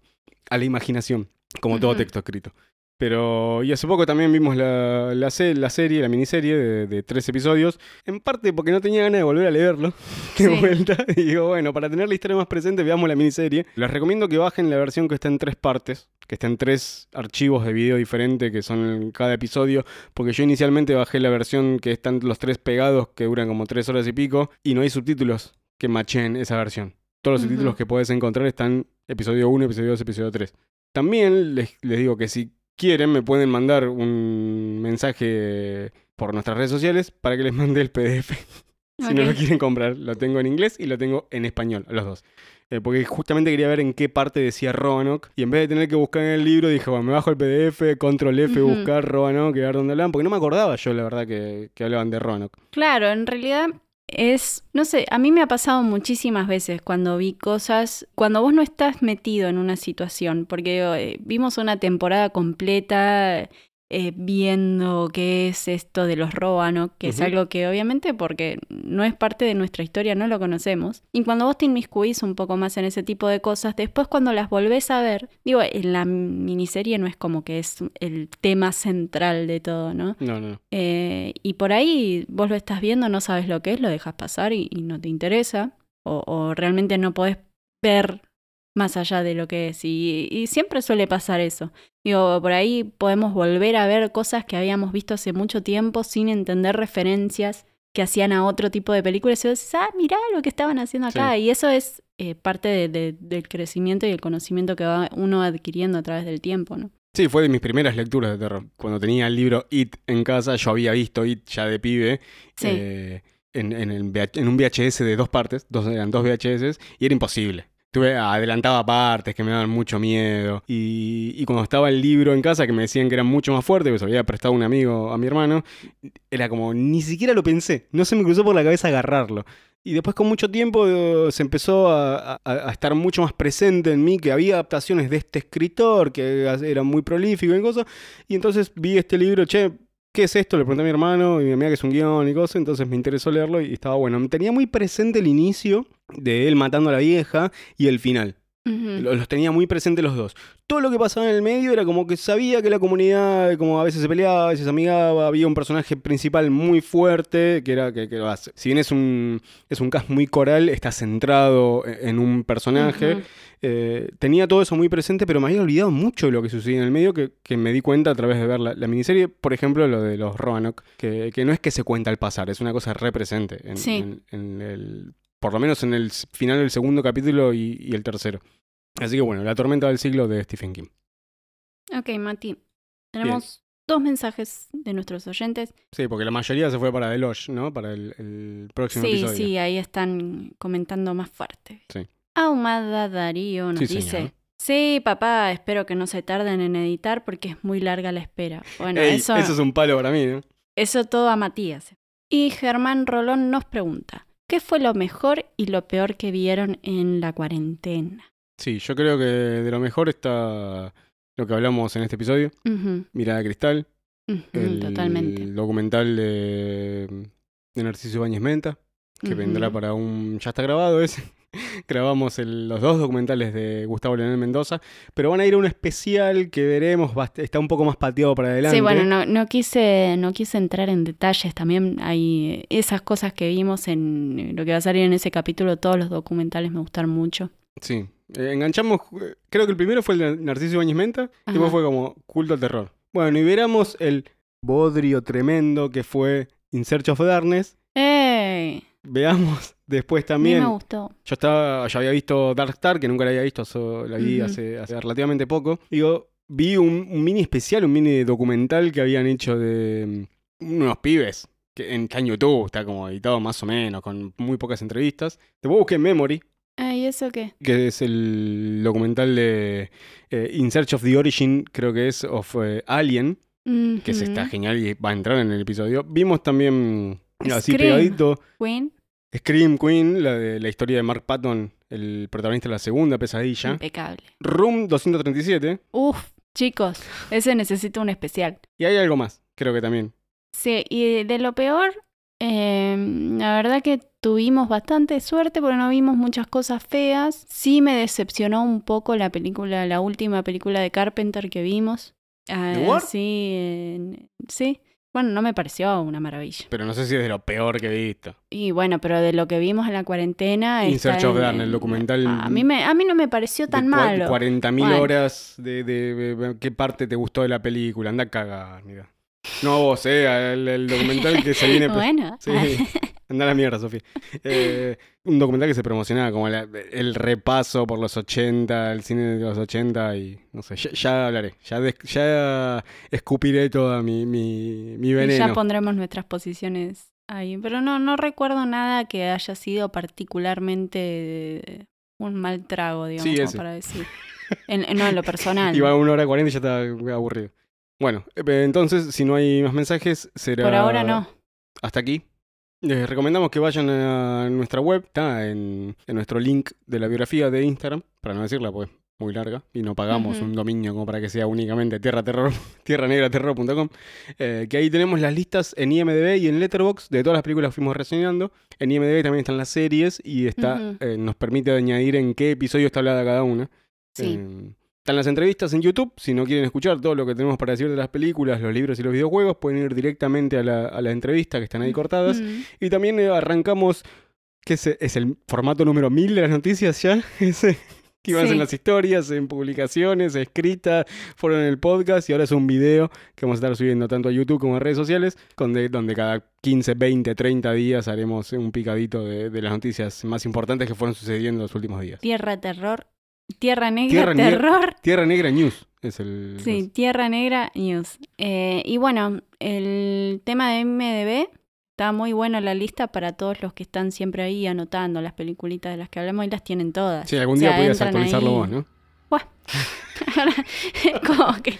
a la imaginación, como todo texto escrito. Pero, y hace poco también vimos la, la, se- la serie, la miniserie de, de tres episodios, en parte porque no tenía ganas de volver a leerlo de Sí. vuelta. Y digo, bueno, para tener la historia más presente, veamos la miniserie. Les recomiendo que bajen la versión que está en tres partes, que está en tres archivos de video diferentes que son en cada episodio, porque yo inicialmente bajé la versión que están los tres pegados, que duran como tres horas y pico, y no hay subtítulos que machen esa versión. Todos los subtítulos que puedes encontrar están episodio 1, episodio 2, episodio 3. También les, les digo que si quieren me pueden mandar un mensaje por nuestras redes sociales para que les mande el PDF. si no lo quieren comprar, lo tengo en inglés y lo tengo en español, los dos. Eh, porque justamente quería ver en qué parte decía Roanoke. Y en vez de tener que buscar en el libro, dije, bueno, me bajo el PDF, control F, Ujú. buscar Roanoke y ver dónde hablaban. Porque no me acordaba yo, la verdad, que, que hablaban de Roanoke. Claro, en realidad es, no sé, a mí me ha pasado muchísimas veces cuando vi cosas, cuando vos no estás metido en una situación, porque eh, vimos una temporada completa eh, viendo qué es esto de los Roanoke, que es algo que obviamente porque no es parte de nuestra historia, no lo conocemos. Y cuando vos te inmiscuís un poco más en ese tipo de cosas, después cuando las volvés a ver, digo, en la miniserie no es como que es el tema central de todo, ¿no? No, no, no. Eh, y por ahí vos lo estás viendo, no sabes lo que es, lo dejas pasar y, y no te interesa. O, o realmente no podés ver más allá de lo que es. Y, y siempre suele pasar eso. Digo, por ahí podemos volver a ver cosas que habíamos visto hace mucho tiempo sin entender referencias que hacían a otro tipo de películas. Y vos decís, ah, mirá lo que estaban haciendo acá. Y eso es eh, parte de- de- del crecimiento y el conocimiento que va uno adquiriendo a través del tiempo, ¿no? Sí, fue de mis primeras lecturas de terror. Cuando tenía el libro It en casa, yo había visto It ya de pibe. Sí. eh, en, en el VH en un VHS de dos partes, dos, eran dos VHS, y era imposible. Tuve, adelantaba partes que me daban mucho miedo. Y, cuando estaba el libro en casa, que me decían que era mucho más fuerte, que se había prestado un amigo a mi hermano, era como, ni siquiera lo pensé. No se me cruzó por la cabeza agarrarlo. Y después con mucho tiempo eh, se empezó a, a- a estar mucho más presente en mí que había adaptaciones de este escritor que era muy prolífico y cosas. Y entonces vi este libro, che, ¿qué es esto? Le pregunté a mi hermano y me amiga que es un guion y cosas. Entonces me interesó leerlo y estaba bueno. Tenía muy presente el inicio de él matando a la vieja y el final. Los tenía muy presentes los dos. Todo lo que pasaba en el medio era como que sabía que la comunidad, como a veces se peleaba, a veces amigaba, había un personaje principal muy fuerte, que era que, si bien es un, es un cast muy coral, está centrado e- en un personaje. Eh, tenía todo eso muy presente, pero me había olvidado mucho de lo que sucedía en el medio, que, que me di cuenta a través de ver la, la miniserie, por ejemplo, lo de los Roanoke, que, que no es que se cuenta al pasar, es una cosa represente en, Sí. en- en el, por lo menos en el final del segundo capítulo y, y el tercero. Así que bueno, La tormenta del siglo de Stephen King. Ok, Mati. Tenemos dos mensajes de nuestros oyentes. Sí, porque la mayoría se fue para The Lodge, ¿no? Para el, el próximo Sí, episodio. sí, ahí están comentando más fuerte. Sí. Ahumada Darío nos Sí, dice: señor. Sí, papá, espero que no se tarden en editar porque es muy larga la espera. Bueno, Ey, eso, eso es un palo para mí, ¿no? eso todo a Matías. Y Germán Rolón nos pregunta: ¿Qué fue lo mejor y lo peor que vieron en la cuarentena? Sí, yo creo que de lo mejor está lo que hablamos en este episodio, Mirada de Cristal, ujú, el Totalmente. documental de, de Narciso Ibáñez Menta, que vendrá para un... Ya está grabado ese. Grabamos el- los dos documentales de Gustavo Leonel Mendoza, pero van a ir a un especial que veremos, está un poco más pateado para adelante. Sí, bueno, no, no, quise, no quise entrar en detalles. También hay esas cosas que vimos en lo que va a salir en ese capítulo. Todos los documentales me gustaron mucho. Sí, Eh, enganchamos, eh, creo que el primero fue el de Narciso Ibáñez Menta, y después fue como culto al terror. Bueno, y veramos el bodrio tremendo que fue In Search of Darkness. Veamos después A mí también. me gustó. Yo estaba, ya había visto Dark Star, que nunca la había visto, so- la vi hace, hace relativamente poco. Digo, vi un, un mini especial, un mini documental que habían hecho de mm, unos pibes, que en, YouTube, está como editado más o menos, con muy pocas entrevistas. Después busqué Memory, Ay, ¿eso qué? que es el documental de eh, In Search of the Origin, creo que es, of eh, Alien, que se está genial y va a entrar en el episodio. Vimos también, así Scream. pegadito, Queen, Scream Queen, la de la historia de Mark Patton, el protagonista de la segunda pesadilla. impecable. Room 237, Uf, chicos, ese necesita un especial. y hay algo más, creo que también. Sí, y de lo peor, eh, la verdad que tuvimos bastante suerte porque no vimos muchas cosas feas. Sí me decepcionó un poco la película, la última película de Carpenter que vimos. Ah, sí, en- sí. Bueno, no me pareció una maravilla. Pero no sé si es de lo peor que he visto. Y bueno, pero de lo que vimos en la cuarentena. In Search of Darkness, el documental A mí, me, a mí no me pareció tan malo. 40.000 Bueno. horas de, de- de- qué parte te gustó de la película. Anda a cagar, mira. No vos, eh, el, el documental que se viene... Bueno, Sí, anda a la mierda, Sofía. Eh, un documental que se promocionaba como la- el repaso por los 80, el cine de los 80 y no sé, ya, ya hablaré, ya, des- ya escupiré toda mi, mi, mi y veneno. ya pondremos nuestras posiciones ahí. Pero no, no recuerdo nada que haya sido particularmente un mal trago, digamos, Sí, como ese. para decir. En- en- no, en lo personal. Iba a una hora 40 y ya estaba aburrido. Bueno, eh, entonces, si no hay más mensajes, será... Por ahora no. Hasta aquí. Les recomendamos que vayan a nuestra web, está en, en nuestro link de la biografía de Instagram, para no decirla, pues muy larga, y no pagamos un dominio como para que sea únicamente tierra terror, tierranegraterror.com, eh, que ahí tenemos las listas en IMDB y en Letterboxd de todas las películas que fuimos reseñando. En IMDB también están las series y está, eh, nos permite añadir en qué episodio está hablada cada una. Sí. Eh, están las entrevistas en YouTube. Si no quieren escuchar todo lo que tenemos para decir de las películas, los libros y los videojuegos, pueden ir directamente a la, a la entrevista que están ahí cortadas. Mm. Y también eh, arrancamos, que es, es el formato número 1000 de las noticias ya. Ese que iban Sí. en las historias, en publicaciones, escritas, fueron en el podcast y ahora es un video que vamos a estar subiendo tanto a YouTube como a redes sociales, donde, donde cada 15, 20, 30 días haremos un picadito de, de las noticias más importantes que fueron sucediendo en los últimos días. Tierra Terror Tierra Negra Tierra Negra- Terror. Tierra Negra News es el. Sí, Tierra Negra News. Eh, y bueno, el tema de MDB está muy bueno la lista para todos los que están siempre ahí anotando las peliculitas de las que hablamos y las tienen todas. Sí, algún O día sea, podías actualizarlo ahí. vos, ¿no? Como que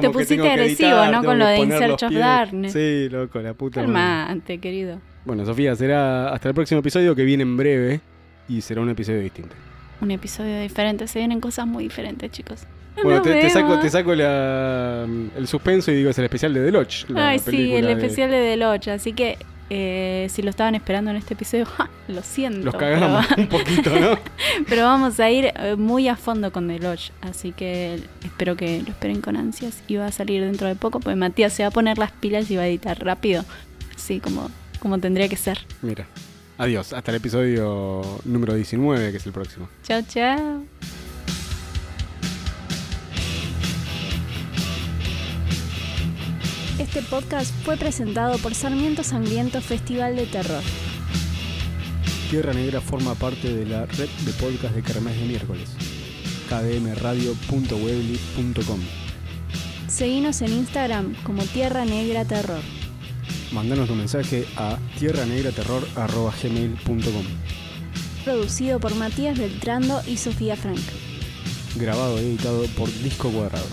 Te pusiste que agresivo, editar, ¿no? Con lo de poner In los Search of. Darkness. Sí, loco, la puta. calmate, querido. Bueno, Sofía, será hasta el próximo episodio que viene en breve y será un episodio distinto. Un episodio diferente. Se vienen cosas muy diferentes, chicos. Bueno, te, te saco, te saco la- el suspenso y digo, es el especial de The Lodge. Ay, sí, el de- especial de Deloach. Así que eh, si lo estaban esperando en este episodio, ¡ja! lo siento. Los cagamos Pero, un poquito, ¿no? pero vamos a ir eh, muy a fondo con Deloach. Así que espero que lo esperen con ansias. Y va a salir dentro de poco, porque Matías se va a poner las pilas y va a editar rápido. Así como, como tendría que ser. Mira. Adiós, hasta el episodio número 19, que es el próximo. Chao, chao. Este podcast fue presentado por Sarmiento Sangriento Festival de Terror. Tierra Negra forma parte de la red de podcast de Kermés de miércoles. kdmradio.webly.com Seguinos en Instagram como Tierra Negra Terror. Mandanos tu mensaje a tierranegraterror.gmail.com Producido por Matías Beltrando y Sofía Frank. Grabado y editado por Disco Cuadrado.